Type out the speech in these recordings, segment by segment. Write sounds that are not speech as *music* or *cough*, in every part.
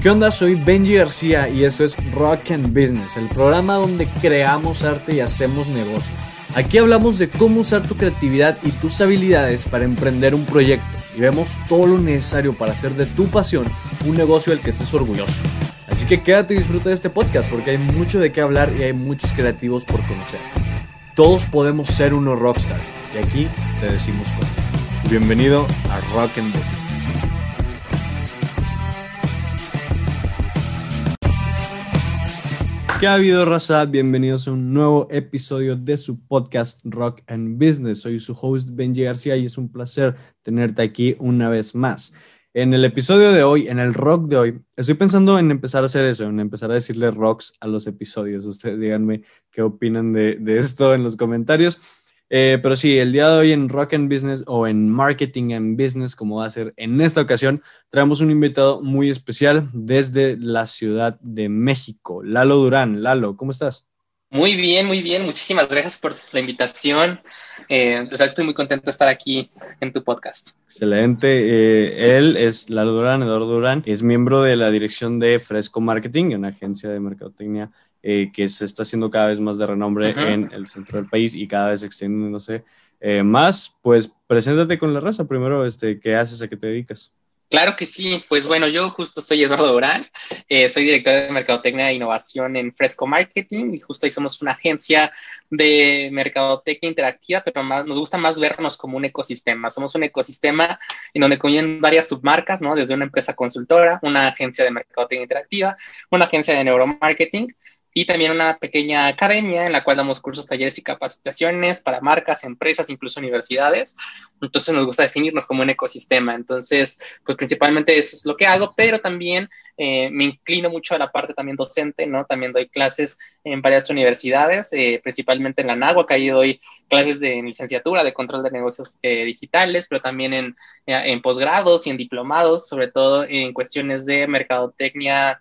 ¿Qué onda? Soy Benji García y esto es Rock and Business, el programa donde creamos arte y hacemos negocio. Aquí hablamos de cómo usar tu creatividad y tus habilidades para emprender un proyecto y vemos todo lo necesario para hacer de tu pasión un negocio del que estés orgulloso. Así que quédate y disfruta de este podcast porque hay mucho de qué hablar y hay muchos creativos por conocer. Todos podemos ser unos rockstars y aquí te decimos cómo. Bienvenido a Rock and Business. ¿Qué ha habido, raza? Bienvenidos a un nuevo episodio de su podcast Rock and Business. Soy su host Benji García y es un placer tenerte aquí una vez más. En el episodio de hoy, en el rock de hoy, estoy pensando en empezar a hacer eso, en empezar a decirle rocks a los episodios. Ustedes díganme qué opinan de, de esto en los comentarios. Eh, pero sí, el día de hoy en Rock and Business o en Marketing and Business, como va a ser en esta ocasión, traemos un invitado muy especial desde la Ciudad de México, Lalo Durán. Lalo, ¿cómo estás? Muy bien, muy bien. Muchísimas gracias por la invitación. Eh, estoy muy contento de estar aquí en tu podcast. Excelente. Eh, él es Lalo Durán, Eduardo Durán, es miembro de la dirección de Fresco Marketing, una agencia de mercadotecnia eh, que se está haciendo cada vez más de renombre en el centro del país y cada vez extendiéndose eh, más, pues preséntate con la raza primero, este, ¿qué haces, a qué te dedicas? Claro que sí, pues bueno, yo justo soy Eduardo Durán, eh, soy director de Mercadotecnia e Innovación en Fresco Marketing y justo ahí somos una agencia de mercadotecnia interactiva, pero más, nos gusta más vernos como un ecosistema. Somos un ecosistema en donde coinciden varias submarcas, ¿no? Desde una empresa consultora, una agencia de mercadotecnia interactiva, una agencia de neuromarketing y también una pequeña academia en la cual damos cursos, talleres y capacitaciones para marcas, empresas, incluso universidades. Entonces nos gusta definirnos como un ecosistema. Entonces, pues principalmente eso es lo que hago, pero también eh, me inclino mucho a la parte también docente, ¿no? También doy clases en varias universidades, eh, principalmente en la NAGUA, ahí doy clases de licenciatura de control de negocios eh, digitales, pero también en, en posgrados y en diplomados, sobre todo en cuestiones de mercadotecnia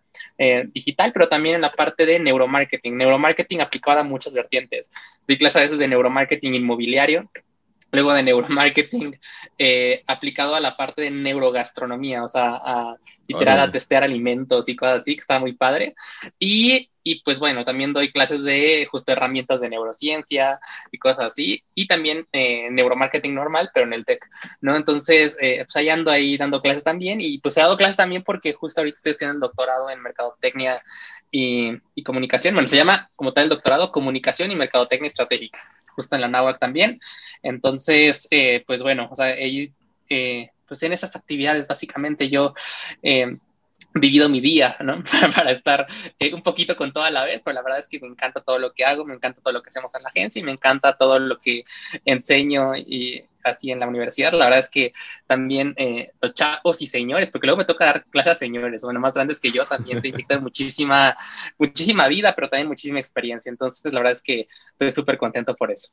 digital, pero también en la parte de neuromarketing. Neuromarketing aplicado a muchas vertientes. Doy clases a veces de neuromarketing inmobiliario, luego de neuromarketing eh, aplicado a la parte de neurogastronomía, o sea, a literal a testear alimentos y cosas así, que está muy padre. Y, y, pues bueno, también doy clases de justo herramientas de neurociencia y cosas así, y también eh, neuromarketing normal, pero en el tech, ¿no? Entonces, eh, pues ahí ando ahí dando clases también, y pues he dado clases también porque justo ahorita ustedes tienen el doctorado en mercadotecnia y, y comunicación, bueno, se llama como tal el doctorado Comunicación y Mercadotecnia Estratégica justo en la náhuatl también. Entonces, eh, pues bueno, o sea, eh, pues en esas actividades básicamente yo eh, vivido mi día, ¿no? *laughs* Para estar eh, un poquito con toda la vez, pero la verdad es que me encanta todo lo que hago, me encanta todo lo que hacemos en la agencia y me encanta todo lo que enseño y así en la universidad. La verdad es que también eh, los chavos y señores, porque luego me toca dar clases a señores, bueno, más grandes que yo, también te inyectan *laughs* muchísima, muchísima vida, pero también muchísima experiencia. Entonces, la verdad es que estoy súper contento por eso.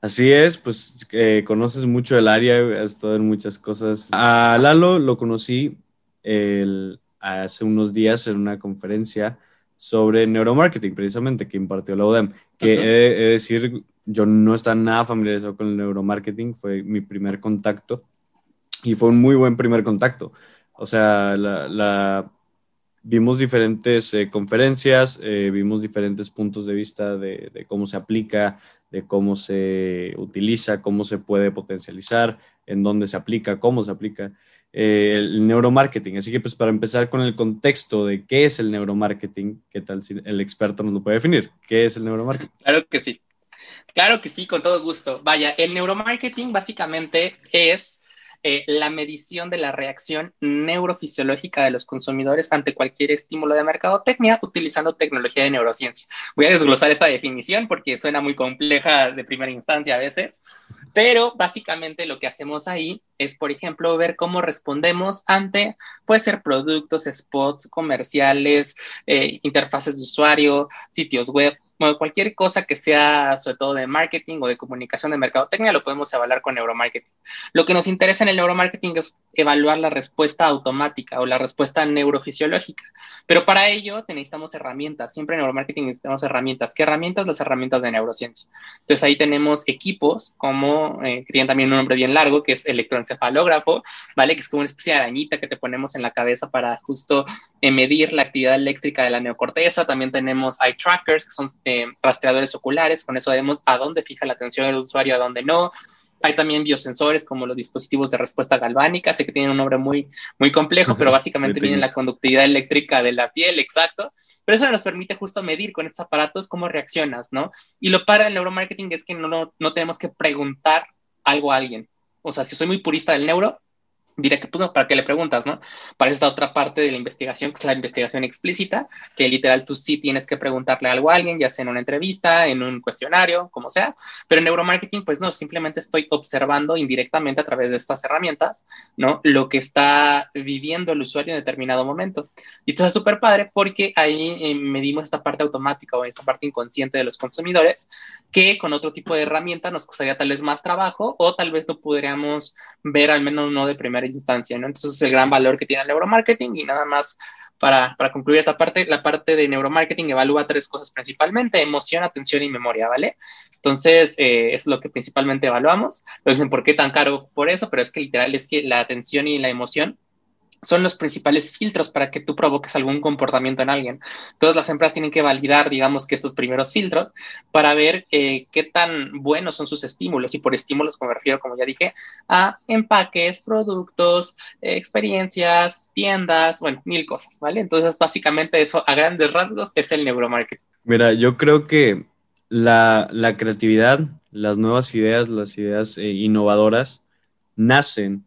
Así es, pues eh, conoces mucho el área, has estado en muchas cosas. A Lalo lo conocí el, hace unos días en una conferencia sobre neuromarketing, precisamente, que impartió la UDEM. Que he, de decir, yo no estaba nada familiarizado con el neuromarketing, fue mi primer contacto y fue un muy buen primer contacto. O sea, la, vimos diferentes eh, conferencias, eh, vimos diferentes puntos de vista de, de, cómo se aplica, de cómo se utiliza, cómo se puede potencializar, en dónde se aplica, cómo se aplica. Eh, el neuromarketing. Así que pues para empezar con el contexto de qué es el neuromarketing, ¿qué tal si el experto nos lo puede definir? ¿Qué es el neuromarketing? Claro que sí. Claro que sí, con todo gusto. Vaya, el neuromarketing básicamente es eh, la medición de la reacción neurofisiológica de los consumidores ante cualquier estímulo de mercadotecnia utilizando tecnología de neurociencia. Voy a desglosar esta definición porque suena muy compleja de primera instancia a veces, pero básicamente lo que hacemos ahí es, por ejemplo, ver cómo respondemos ante, puede ser productos, spots, comerciales, eh, interfaces de usuario, sitios web, bueno, cualquier cosa que sea sobre todo de marketing o de comunicación de mercadotecnia lo podemos evaluar con neuromarketing. Lo que nos interesa en el neuromarketing es evaluar la respuesta automática o la respuesta neurofisiológica. Pero para ello necesitamos herramientas. Siempre en neuromarketing necesitamos herramientas. ¿Qué herramientas? Las herramientas de neurociencia. Entonces ahí tenemos equipos como, eh, tienen también un nombre bien largo, que es electroencefalógrafo, ¿vale? Que es como una especie de arañita que te ponemos en la cabeza para justo eh, medir la actividad eléctrica de la neocorteza. También tenemos eye trackers, que son eh, rastreadores oculares. Con eso sabemos a dónde fija la atención del usuario, a dónde no. Hay también biosensores como los dispositivos de respuesta galvánica, sé que tienen un nombre muy, muy complejo, pero básicamente vienen la conductividad eléctrica de la piel, exacto. Pero eso nos permite justo medir con estos aparatos cómo reaccionas, ¿no? Y lo para el neuromarketing es que no, no tenemos que preguntar algo a alguien. O sea, si soy muy purista del neuro, que, pues, ¿para qué le preguntas, no? Para esta otra parte de la investigación, que es la investigación explícita, que literal tú sí tienes que preguntarle algo a alguien, ya sea en una entrevista, en un cuestionario, como sea, pero en neuromarketing, pues no, simplemente estoy observando indirectamente a través de estas herramientas, ¿no? Lo que está viviendo el usuario en determinado momento. Y esto es súper padre porque ahí eh, medimos esta parte automática o esta parte inconsciente de los consumidores, que con otro tipo de herramienta nos costaría tal vez más trabajo o tal vez no podríamos ver, al menos no de primera instancia, ¿no? Entonces es el gran valor que tiene el neuromarketing y nada más para, para, concluir esta parte, la parte de neuromarketing evalúa tres cosas principalmente, emoción, atención y memoria, ¿vale? Entonces, eh, es lo que principalmente evaluamos. Lo dicen, ¿por qué tan caro por eso? Pero es que literal es que la atención y la emoción son los principales filtros para que tú provoques algún comportamiento en alguien. Todas las empresas tienen que validar, digamos, que estos primeros filtros para ver eh, qué tan buenos son sus estímulos. Y por estímulos me refiero, como ya dije, a empaques, productos, experiencias, tiendas, bueno, mil cosas, ¿vale? Entonces, básicamente eso a grandes rasgos es el neuromarketing. Mira, yo creo que la, creatividad, las nuevas ideas, las ideas eh, innovadoras, nacen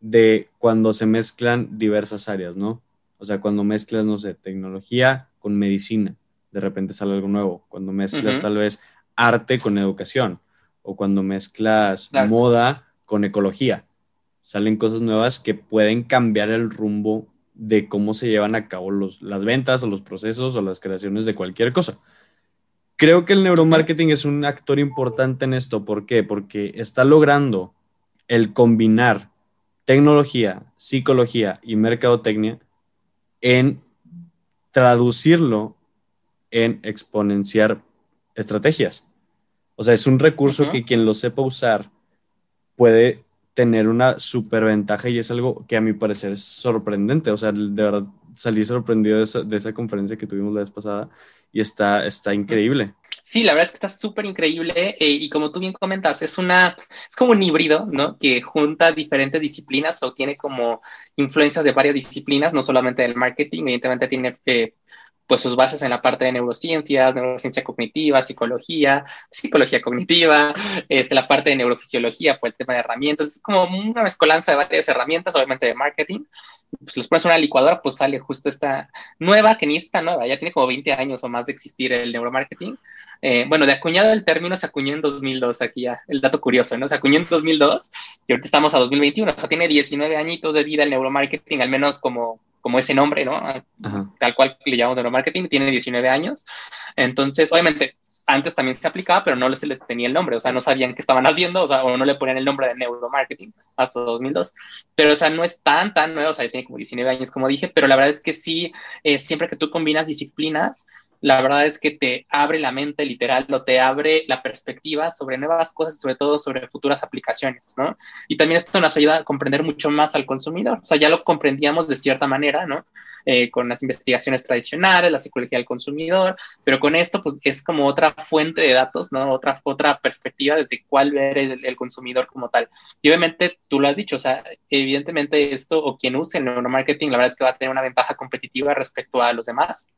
de cuando se mezclan diversas áreas, ¿no? O sea, cuando mezclas, no sé, tecnología con medicina, de repente sale algo nuevo. Cuando mezclas tal vez arte con educación o cuando mezclas moda con ecología, salen cosas nuevas que pueden cambiar el rumbo de cómo se llevan a cabo los, las ventas o los procesos o las creaciones de cualquier cosa. Creo que el neuromarketing es un actor importante en esto. ¿Por qué? Porque está logrando el combinar tecnología, psicología y mercadotecnia en traducirlo en exponenciar estrategias. O sea, es un recurso que quien lo sepa usar puede tener una superventaja y es algo que a mi parecer es sorprendente. O sea, de verdad salí sorprendido de esa, de esa conferencia que tuvimos la vez pasada y está, está increíble. Sí, la verdad es que está súper increíble eh, y como tú bien comentas, es una, es como un híbrido, ¿no? Que junta diferentes disciplinas o tiene como influencias de varias disciplinas, no solamente del marketing, evidentemente tiene eh, pues sus bases en la parte de neurociencias, neurociencia cognitiva, psicología, psicología cognitiva, este, la parte de neurofisiología, pues el tema de herramientas, es como una mezcolanza de varias herramientas, obviamente de marketing, pues los pones en una licuadora, pues sale justo esta nueva, que ni está nueva, ya tiene como 20 años o más de existir el neuromarketing. Eh, bueno, de acuñado el término se acuñó en 2002, aquí ya, el dato curioso, ¿no? Se acuñó en 2002 y ahorita estamos a 2021, o sea, tiene 19 añitos de vida el neuromarketing, al menos como, como ese nombre, ¿no? Tal cual le llamamos neuromarketing, tiene 19 años. Entonces, obviamente, antes también se aplicaba, pero no se le tenía el nombre, o sea, no sabían qué estaban haciendo, o sea, o no le ponían el nombre de neuromarketing hasta 2002. Pero, o sea, no es tan, tan nuevo, o sea, tiene como 19 años, como dije, pero la verdad es que sí, eh, siempre que tú combinas disciplinas, la verdad es que te abre la mente literal o te abre la perspectiva sobre nuevas cosas, sobre todo sobre futuras aplicaciones, ¿no? Y también esto nos ayuda a comprender mucho más al consumidor, o sea, ya lo comprendíamos de cierta manera, ¿no? Eh, con las investigaciones tradicionales, la psicología del consumidor, pero con esto, pues es como otra fuente de datos, ¿no? Otra, otra perspectiva desde cuál ver el, el consumidor como tal. Y obviamente tú lo has dicho, o sea, evidentemente esto o quien use el neuromarketing, la verdad es que va a tener una ventaja competitiva respecto a los demás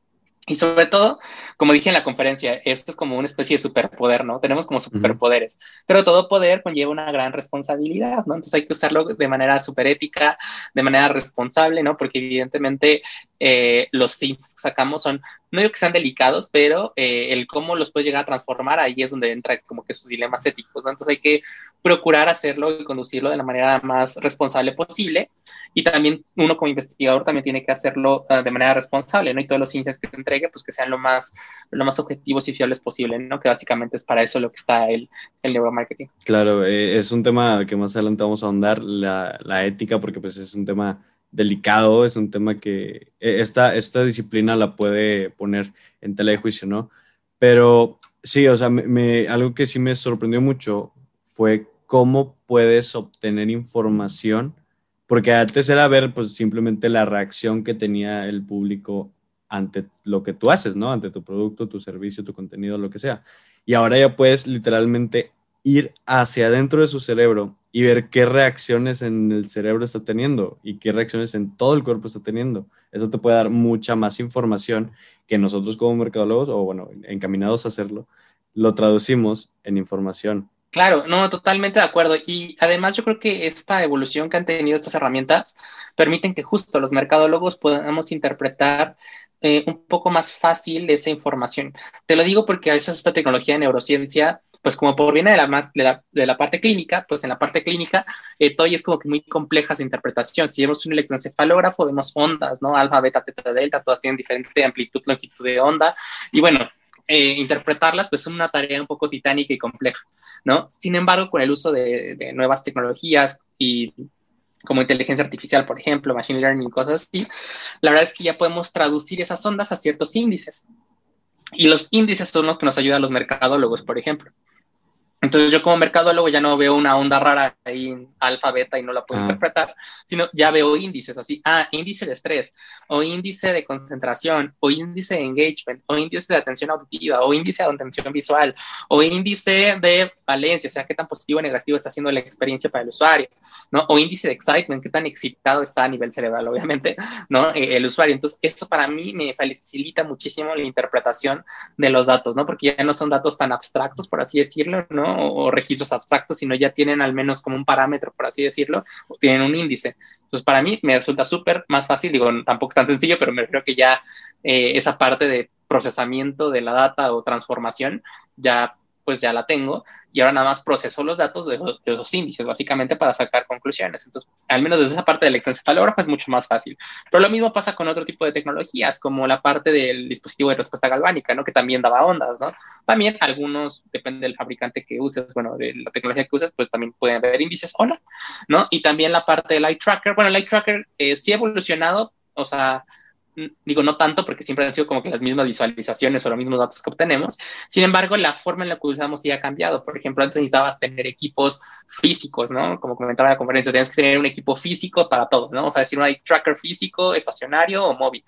y sobre todo, como dije en la conferencia, esto es como una especie de superpoder, ¿no? Tenemos como superpoderes, pero todo poder conlleva una gran responsabilidad, ¿no? Entonces hay que usarlo de manera súper ética, de manera responsable, ¿no? Porque evidentemente eh, los sims que sacamos son no digo que sean delicados, pero eh, el cómo los puedes llegar a transformar, ahí es donde entra como que sus dilemas éticos. Entonces hay que procurar hacerlo y conducirlo de la manera más responsable posible. Y también uno como investigador también tiene que hacerlo uh, de manera responsable, ¿no? Y todos los índices que te entregue, pues que sean lo más, lo más objetivos y fiables posible, ¿no? Que básicamente es para eso lo que está el, el neuromarketing. Claro, eh, es un tema que más adelante vamos a ahondar, la, la ética, porque pues es un tema delicado, es un tema que e, esta, esta disciplina la puede poner en tela de juicio, ¿no? Pero sí, o sea, algo que sí me sorprendió mucho fue cómo puedes obtener información, porque antes era ver pues simplemente la reacción que tenía el público ante lo que tú haces, ¿no? Ante tu producto, tu servicio, tu contenido, lo que sea. Y ahora ya puedes literalmente ir hacia adentro de su cerebro y ver qué reacciones en el cerebro está teniendo y qué reacciones en todo el cuerpo está teniendo. Eso te puede dar mucha más información que nosotros como mercadólogos, o bueno, encaminados a hacerlo, lo traducimos en información. Claro, no, totalmente de acuerdo. Y además yo creo que esta evolución que han tenido estas herramientas permiten que justo los mercadólogos podamos interpretar eh, un poco más fácil esa información. Te lo digo porque a veces esta tecnología de neurociencia pues como por viene de la, de la, de la parte clínica, pues en la parte clínica eh, es como que muy compleja su interpretación. Si vemos un electroencefalógrafo, vemos ondas, ¿no? Alfa, beta, teta, delta, todas tienen diferente amplitud, longitud de onda. Y bueno, eh, interpretarlas pues es una tarea un poco titánica y compleja, ¿no? Sin embargo, con el uso de, de nuevas tecnologías y como inteligencia artificial, por ejemplo, machine learning, cosas así, la verdad es que ya podemos traducir esas ondas a ciertos índices. Y los índices son los que nos ayudan los mercadólogos, por ejemplo. Entonces yo como mercadólogo ya no veo una onda rara ahí alfa, beta y no la puedo ah. interpretar, sino ya veo índices así, ah, índice de estrés, o índice de concentración, o índice de engagement, o índice de atención auditiva, o índice de atención visual, o índice de valencia, o sea, qué tan positivo o negativo está haciendo la experiencia para el usuario, ¿no? O índice de excitement, qué tan excitado está a nivel cerebral, obviamente, *laughs* ¿no? Eh, el usuario. Entonces, esto para mí me facilita muchísimo la interpretación de los datos, ¿no? Porque ya no son datos tan abstractos, por así decirlo, ¿no? O, registros abstractos, sino ya tienen al menos como un parámetro, por así decirlo, o tienen un índice. Entonces, para mí me resulta súper más fácil, digo, tampoco es tan sencillo, pero me creo que ya eh, esa parte de procesamiento de la data o transformación ya pues ya la tengo y ahora nada más proceso los datos de, los índices, básicamente para sacar conclusiones. Entonces, al menos desde esa parte del electroencefalógrafo es mucho más fácil. Pero lo mismo pasa con otro tipo de tecnologías, como la parte del dispositivo de respuesta galvánica, ¿no? Que también daba ondas, ¿no? También algunos, depende del fabricante que uses, bueno, de la tecnología que uses, pues también pueden haber índices o no, ¿no? Y también la parte del eye tracker, bueno, el eye tracker eh, sí ha evolucionado, o sea, digo no tanto porque siempre han sido como que las mismas visualizaciones o los mismos datos que obtenemos. Sin embargo, la forma en la que usamos sí ha cambiado. Por ejemplo, antes necesitabas tener equipos físicos, ¿no? Como comentaba en la conferencia, tenías que tener un equipo físico para todo, ¿no? O sea, decir, un tracker físico, estacionario o móvil.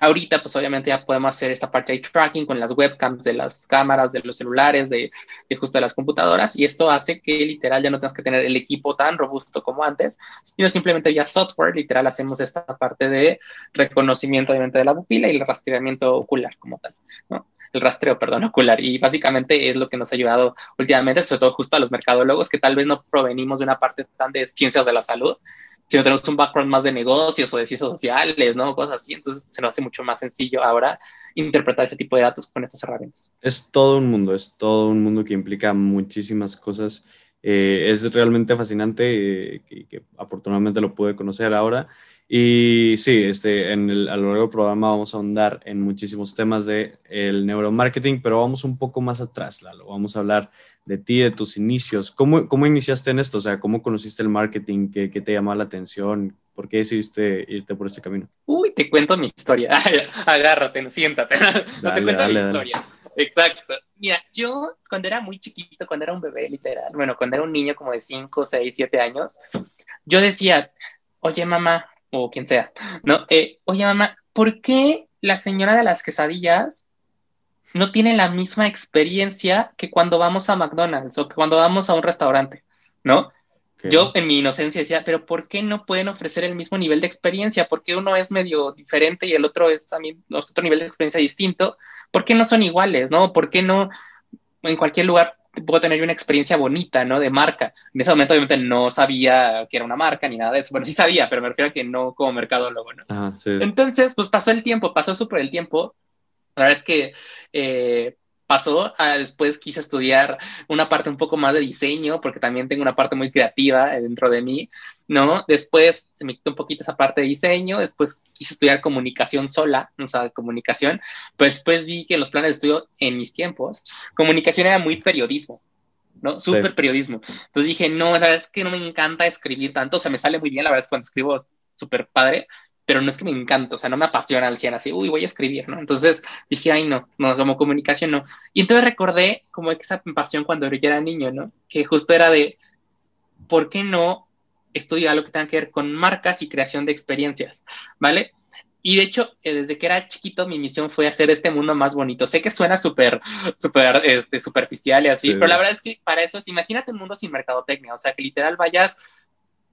Ahorita, pues obviamente ya podemos hacer esta parte de tracking con las webcams de las cámaras, de los celulares, de, de, justo de las computadoras, y esto hace que literal ya no tengas que tener el equipo tan robusto como antes, sino simplemente vía software, literal hacemos esta parte de reconocimiento de la pupila y el rastreamiento ocular como tal. El rastreo, perdón, ocular. Y básicamente es lo que nos ha ayudado últimamente, sobre todo justo a los mercadólogos, que tal vez no provenimos de una parte tan de ciencias de la salud, si no tenemos un background más de negocios o de ciencias sociales, ¿no? Cosas así, entonces se nos hace mucho más sencillo ahora interpretar ese tipo de datos con estas herramientas. Es todo un mundo, es todo un mundo que implica muchísimas cosas. Eh, es realmente fascinante eh, y que afortunadamente lo pude conocer ahora. Y sí, este, en el, a lo largo del programa vamos a ahondar en muchísimos temas del el neuromarketing, pero vamos un poco más atrás, Lalo. Vamos a hablar de ti, de tus inicios. ¿Cómo, cómo iniciaste en esto? O sea, ¿cómo conociste el marketing? ¿Qué, qué te llamó la atención? ¿Por qué decidiste irte por este camino? Uy, te cuento mi historia. *laughs* Agárrate, siéntate. *laughs* no te cuento mi historia. Exacto. Mira, yo cuando era muy chiquito, cuando era un bebé, literal, bueno, cuando era un niño como de 5, 6, 7 años, yo decía, oye mamá, o quien sea, ¿no? Eh, oye, mamá, ¿por qué la señora de las quesadillas no tiene la misma experiencia que cuando vamos a McDonald's o que cuando vamos a un restaurante, ¿no? Yo en mi inocencia decía, pero ¿por qué no pueden ofrecer el mismo nivel de experiencia? Porque uno es medio diferente y el otro es también otro nivel de experiencia distinto. ¿Por qué no son iguales, no? ¿Por qué no en cualquier lugar puedo tener una experiencia bonita, ¿no? De marca. En ese momento obviamente no sabía que era una marca ni nada de eso. Bueno, sí sabía, pero me refiero a que no como mercadólogo, ¿no? Entonces, pues pasó el tiempo, pasó súper el tiempo La verdad es que eh, pasó a después quise estudiar una parte un poco más de diseño, porque también tengo una parte muy creativa dentro de mí, ¿no? Después se me quitó un poquito esa parte de diseño, después quise estudiar comunicación sola, o sea, comunicación, pero después vi que en los planes de estudio en mis tiempos, comunicación era muy periodismo, ¿no? Súper periodismo. Entonces dije, no, la verdad es que no me encanta escribir tanto, o sea, me sale muy bien, la verdad es cuando escribo súper padre, pero no es que me encanta, o sea, no me apasiona al 100 así, uy, voy a escribir, ¿no? Entonces dije, ay, no, no, como comunicación no. Y entonces recordé como esa pasión cuando yo era niño, ¿no? Que justo era de, ¿por qué no estudiar lo que tenga que ver con marcas y creación de experiencias, ¿vale? Y de hecho, eh, desde que era chiquito, mi misión fue hacer este mundo más bonito. Sé que suena súper, súper este, superficial y así, pero la verdad es que para eso, imagínate un mundo sin mercadotecnia, o sea, que literal vayas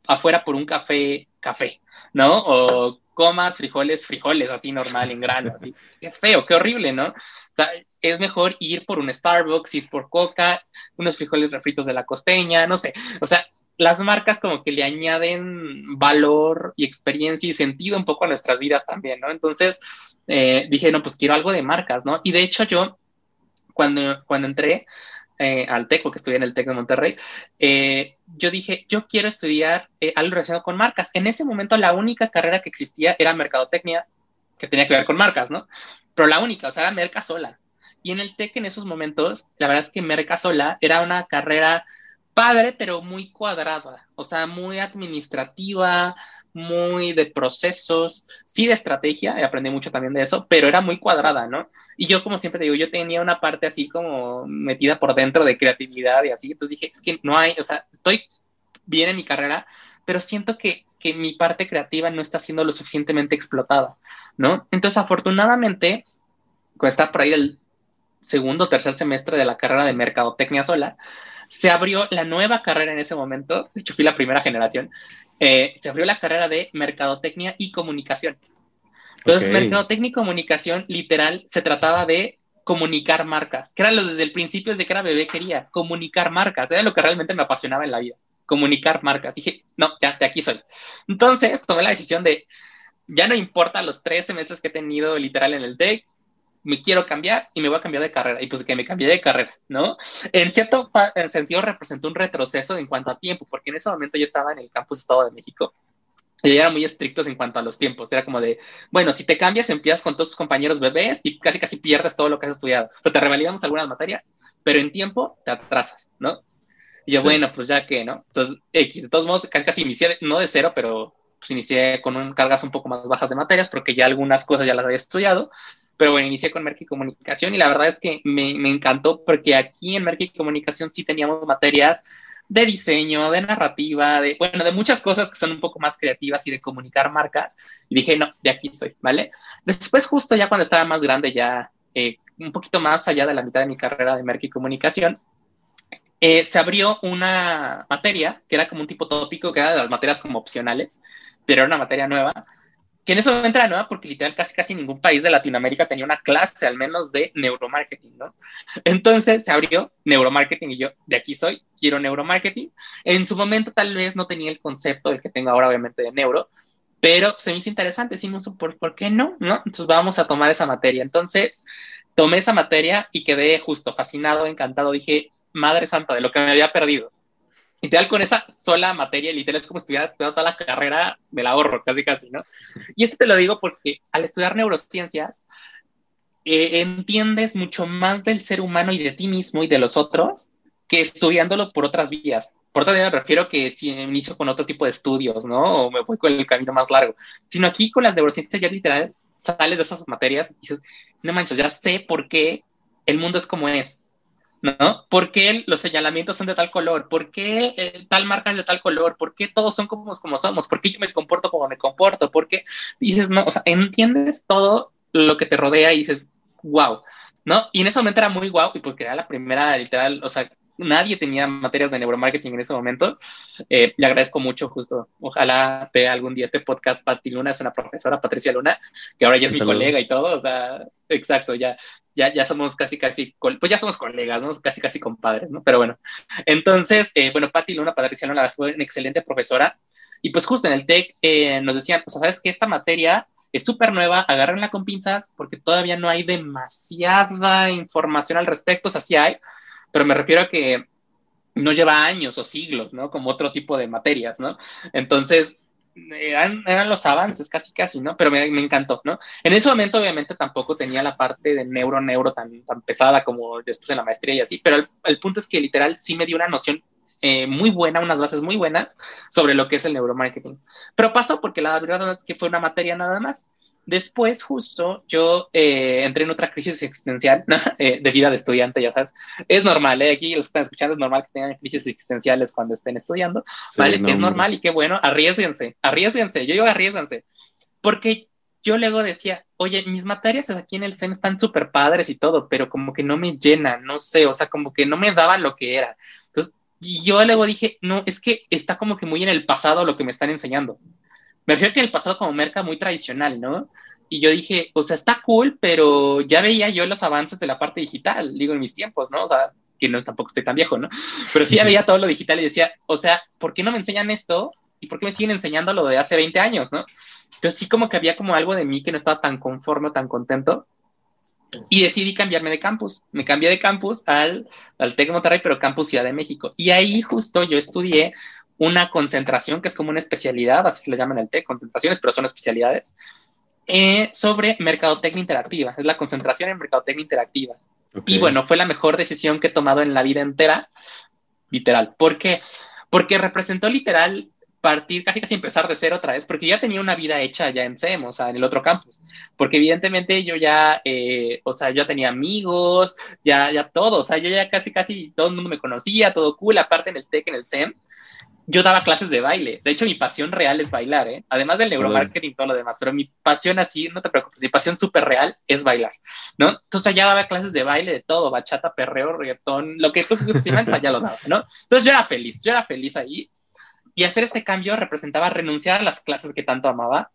afuera por un café, café, ¿no? O comas frijoles, frijoles, así normal, en grano, así. Qué feo, qué horrible, ¿no? O sea, es mejor ir por un Starbucks, ir por Coca, unos frijoles refritos de la costeña, no sé. O sea, las marcas como que le añaden valor y experiencia y sentido un poco a nuestras vidas también, ¿no? Entonces eh, dije, no, pues quiero algo de marcas, ¿no? Y de hecho yo, cuando, cuando entré, eh, al TECO, que estudié en el TEC de Monterrey, eh, yo dije, yo quiero estudiar eh, algo relacionado con marcas. En ese momento la única carrera que existía era mercadotecnia, que tenía que ver con marcas, ¿no? Pero la única, o sea, era Merca sola. Y en el TEC en esos momentos, la verdad es que Merca sola era una carrera padre, pero muy cuadrada, o sea, muy administrativa, muy de procesos, sí de estrategia, aprendí mucho también de eso, pero era muy cuadrada, ¿no? Y yo, como siempre digo, yo tenía una parte así como metida por dentro de creatividad y así, entonces dije, es que no hay, o sea, estoy bien en mi carrera, pero siento que, que mi parte creativa no está siendo lo suficientemente explotada, ¿no? Entonces, afortunadamente, cuando está por ahí el segundo o tercer semestre de la carrera de mercadotecnia sola, se abrió la nueva carrera en ese momento, de hecho fui la primera generación, eh, se abrió la carrera de Mercadotecnia y Comunicación. Entonces, Mercadotecnia y Comunicación, literal, se trataba de comunicar marcas, que era lo desde el principio, desde que era bebé quería, comunicar marcas, era lo que realmente me apasionaba en la vida, comunicar marcas. Dije, no, ya, de aquí soy. Entonces, tomé la decisión de, ya no importa los tres semestres que he tenido literal en el TEC, me quiero cambiar y me voy a cambiar de carrera. Y pues que me cambié de carrera, ¿no? En cierto sentido representó un retroceso en cuanto a tiempo, porque en ese momento yo estaba en el campus Estado de México y eran muy estrictos en cuanto a los tiempos. Era como de, bueno, si te cambias, empiezas con todos tus compañeros bebés y casi casi pierdes todo lo que has estudiado. Pero te revalidamos algunas materias, pero en tiempo te atrasas, ¿no? Y yo, bueno, pues ya que, ¿no? Entonces, X, de todos modos, casi casi inicié, no de cero, pero pues inicié con un, cargas un poco más bajas de materias, porque ya algunas cosas ya las había estudiado. Pero bueno, inicié con Merck y Comunicación y la verdad es que me, me encantó porque aquí en Merck y Comunicación sí teníamos materias de diseño, de narrativa, de, bueno, de muchas cosas que son un poco más creativas y de comunicar marcas. Y dije, no, de aquí soy, ¿vale? Después, justo ya cuando estaba más grande, ya eh, un poquito más allá de la mitad de mi carrera de Merck y Comunicación, eh, se abrió una materia que era como un tipo tópico, que era de las materias como opcionales, pero era una materia nueva, que en eso momento era nueva porque literal casi casi ningún país de Latinoamérica tenía una clase al menos de neuromarketing, ¿no? Entonces se abrió neuromarketing y yo de aquí soy, quiero neuromarketing. En su momento tal vez no tenía el concepto del que tengo ahora obviamente de neuro, pero se me hizo interesante, decimos, ¿por, ¿por qué no? ¿no? Entonces vamos a tomar esa materia. Entonces tomé esa materia y quedé justo fascinado, encantado, dije, madre santa, de lo que me había perdido literal con esa sola materia, literal es como estudiar toda la carrera, me la ahorro casi casi, ¿no? Y esto te lo digo porque al estudiar neurociencias, eh, entiendes mucho más del ser humano y de ti mismo y de los otros que estudiándolo por otras vías. Por otra vía me refiero que si inicio con otro tipo de estudios, ¿no? O me voy con el camino más largo. Sino aquí con las neurociencias ya literal sales de esas materias y dices, no manches, ya sé por qué el mundo es como es ¿no? ¿Por qué los señalamientos son de tal color? ¿Por qué eh, tal marca es de tal color? ¿Por qué todos son como, como somos? ¿Por qué yo me comporto como me comporto? ¿Por qué dices, no, o sea, entiendes todo lo que te rodea y dices, wow, ¿no? Y en ese momento era muy guau, y porque era la primera, literal, o sea, nadie tenía materias de neuromarketing en ese momento. Eh, le agradezco mucho, justo. Ojalá vea algún día este podcast. Pati Luna es una profesora, Patricia Luna, que ahora ya es mi colega y todo. O sea, exacto, ya, ya, ya somos casi, casi, pues ya somos colegas, ¿no? Casi, casi compadres, ¿no? Pero bueno, entonces, eh, bueno, Pati Luna, Patricia Luna fue una excelente profesora. Y pues justo en el TEC eh, nos decían, pues sabes que esta materia es súper nueva, agárrenla con pinzas porque todavía no hay demasiada información al respecto, o sea, sí hay, pero me refiero a que no lleva años o siglos, ¿no? Como otro tipo de materias, ¿no? Entonces, eran, eran, los avances, casi, casi, ¿no? Pero me, encantó, ¿no? En ese momento, obviamente, tampoco tenía la parte de neuro, neuro tan, tan pesada como después en la maestría y así, pero el, el punto es que literal sí me dio una noción eh, muy buena, unas bases muy buenas sobre lo que es el neuromarketing. Pero pasó porque la verdad es que fue una materia nada más. Después, justo, yo eh, entré en otra crisis existencial ¿no? *laughs* eh, de vida de estudiante, ya sabes. Es normal, ¿eh? aquí los que están escuchando, es normal que tengan crisis existenciales cuando estén estudiando, sí, ¿vale? No, es normal y qué bueno, arriesguense, arriesguense, yo digo arriesguense, porque yo luego decía, oye, mis materias aquí en el SEM están súper padres y todo, pero como que no me llenan, no sé, o sea, como que no me daban lo que era. Entonces, y yo luego dije, no, es que está como que muy en el pasado lo que me están enseñando. Me refiero que el pasado como merca muy tradicional, ¿no? Y yo dije, o sea, está cool, pero ya veía yo los avances de la parte digital, digo, en mis tiempos, ¿no? O sea, que no tampoco estoy tan viejo, ¿no? Pero sí ya *laughs* veía todo lo digital y decía, o sea, ¿por qué no me enseñan esto? ¿Y por qué me siguen enseñando lo de hace 20 años, no? Entonces sí como que había como algo de mí que no estaba tan conforme, tan contento. Y decidí cambiarme de campus. Me cambié de campus al, al TEC Monterrey, pero campus Ciudad de México. Y ahí justo yo estudié una concentración que es como una especialidad, así se le llaman el TEC, concentraciones, pero son especialidades, eh, sobre mercadotecnia interactiva. Es la concentración en mercadotecnia interactiva. Okay. Y bueno, fue la mejor decisión que he tomado en la vida entera, literal. ¿Por qué? Porque representó literal partir, casi casi empezar de cero otra vez, porque ya tenía una vida hecha ya en SEM, o sea, en el otro campus, porque evidentemente yo ya, eh, o sea, yo tenía amigos, ya, ya todo, o sea, yo ya casi casi todo el mundo me conocía, todo cool, aparte en el TEC, en el SEM, yo daba clases de baile. De hecho, mi pasión real es bailar, ¿eh? Además del neuromarketing y todo lo demás, pero mi pasión así, no te preocupes, mi pasión súper real es bailar, ¿no? Entonces ya daba clases de baile, de todo, bachata, perreo, reggaetón, lo que tú quieras, ya lo daba, ¿no? Entonces yo era feliz, yo era feliz ahí. Y hacer este cambio representaba renunciar a las clases que tanto amaba,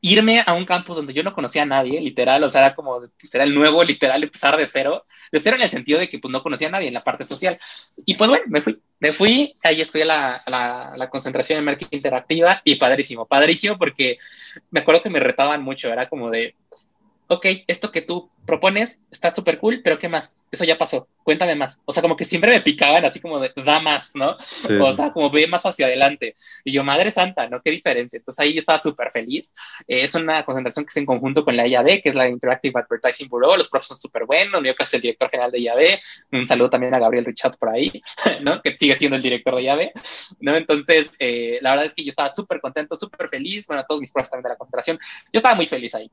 irme a un campus donde yo no conocía a nadie, literal, o sea, era como, pues era el nuevo, literal, empezar de cero, de cero en el sentido de que pues no conocía a nadie en la parte social. Y pues bueno, me fui, me fui, ahí estudié la, la, la concentración en marketing interactiva y padrísimo, padrísimo porque me acuerdo que me retaban mucho, era como de, ok, esto que tú propones está súper cool, pero ¿qué más? Eso ya pasó, cuéntame más. O sea, como que siempre me picaban así como de, da más, ¿no? Sí. O sea, como ve más hacia adelante. Y yo, madre santa, ¿no? Qué diferencia. Entonces ahí yo estaba súper feliz. Eh, es una concentración que es en conjunto con la IAB, que es la Interactive Advertising Bureau. Los profes son súper buenos. Yo que es el director general de IAB. Un saludo también a Gabriel Richard por ahí, *laughs* ¿no? Que sigue siendo el director de IAB, ¿no? Entonces, eh, la verdad es que yo estaba súper contento, súper feliz. Bueno, todos mis profes también de la concentración. Yo estaba muy feliz ahí.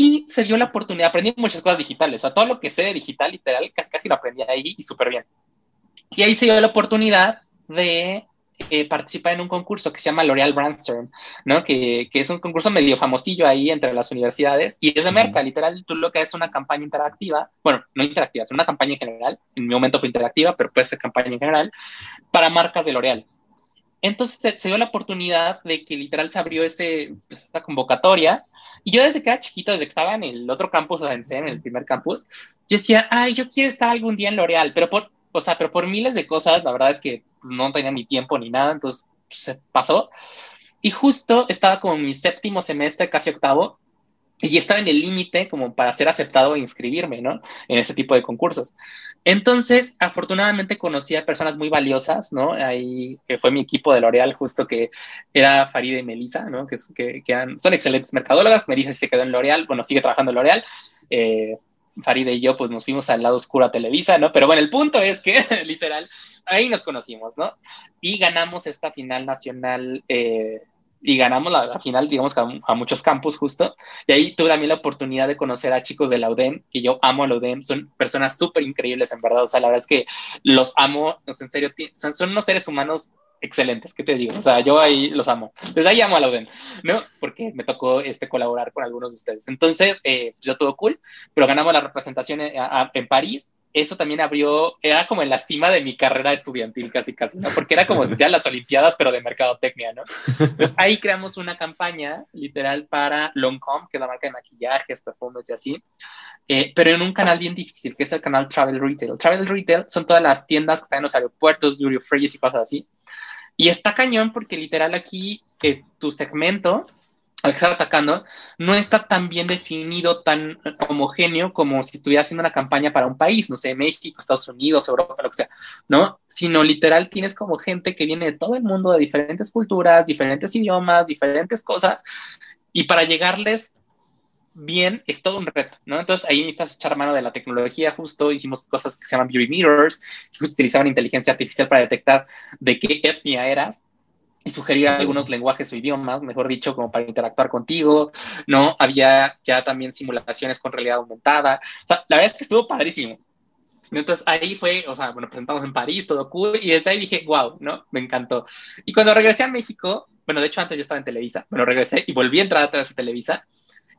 Y se dio la oportunidad, aprendí muchas cosas digitales, o sea, todo lo que sé de digital, literal, casi, casi lo aprendí ahí y súper bien. Y ahí se dio la oportunidad de eh, participar en un concurso que se llama L'Oreal Brainstorm, ¿no? Que, que, es un concurso medio famosillo ahí entre las universidades y es de merca, literal, tú lo que es una campaña interactiva, bueno, no interactiva, es una campaña en general, en mi momento fue interactiva, pero puede ser campaña en general, para marcas de L'Oreal. Entonces se, dio la oportunidad de que literal se abrió ese, pues, esta convocatoria. Y yo desde que era chiquito, desde que estaba en el otro campus, o en el primer campus, yo decía, ay, yo quiero estar algún día en L'Oreal, pero por, o sea, pero por miles de cosas, la verdad es que pues, no tenía ni tiempo ni nada, entonces pues, se pasó. Y justo estaba como en mi séptimo semestre, casi octavo, y estaba en el límite como para ser aceptado e inscribirme, ¿no? En ese tipo de concursos. Entonces, afortunadamente conocí a personas muy valiosas, ¿no? Ahí, que fue mi equipo de L'Oreal, justo que era Faride y Melissa, ¿no? Que, que, son excelentes mercadólogas. Melissa se quedó en L'Oreal, bueno, sigue trabajando en L'Oreal. Eh, Faride y yo, pues nos fuimos al lado oscuro a Televisa, ¿no? Pero bueno, el punto es que, *laughs* literal, ahí nos conocimos, ¿no? Y ganamos esta final nacional. Eh, y ganamos la, la, final, digamos, a, muchos campus justo. Y ahí tuve también la oportunidad de conocer a chicos de la UDEM, que yo amo a la UDEM, son personas súper increíbles, en verdad. O sea, la verdad es que los amo, en serio, son, son unos seres humanos excelentes, ¿qué te digo? O sea, yo ahí los amo. Desde ahí amo a la UDEM, ¿no? Porque me tocó este, colaborar con algunos de ustedes. Entonces, eh, yo todo cool, pero ganamos la representación en París eso también abrió, era como en la cima de mi carrera estudiantil casi casi. Porque era como ya las Olimpiadas, pero de mercadotecnia, ¿no? Entonces ahí creamos una campaña literal para Longcom, que es la marca de maquillajes, perfumes y así, eh, pero en un canal bien difícil, que es el canal Travel Retail. Travel Retail son todas las tiendas que están en los aeropuertos, duty free y cosas así. Y está cañón porque literal aquí eh, tu segmento al que está atacando, no está tan bien definido, tan homogéneo como si estuviera haciendo una campaña para un país, no sé, México, Estados Unidos, Europa, lo que sea, ¿no? Sino literal tienes como gente que viene de todo el mundo, de diferentes culturas, diferentes idiomas, diferentes cosas, y para llegarles bien es todo un reto, ¿no? Entonces ahí necesitas echar mano de la tecnología, justo hicimos cosas que se llaman beauty meters, que utilizaban inteligencia artificial para detectar de qué etnia eras, y sugerir algunos lenguajes o idiomas, mejor dicho, como para interactuar contigo, ¿no? Había ya también simulaciones con realidad aumentada. O sea, la verdad es que estuvo padrísimo. Entonces ahí fue, o sea, bueno, presentamos en París, todo cool, y desde ahí dije, wow, ¿no? Me encantó. Y cuando regresé a México, bueno, de hecho antes yo estaba en Televisa, bueno, regresé y volví a entrar a Televisa,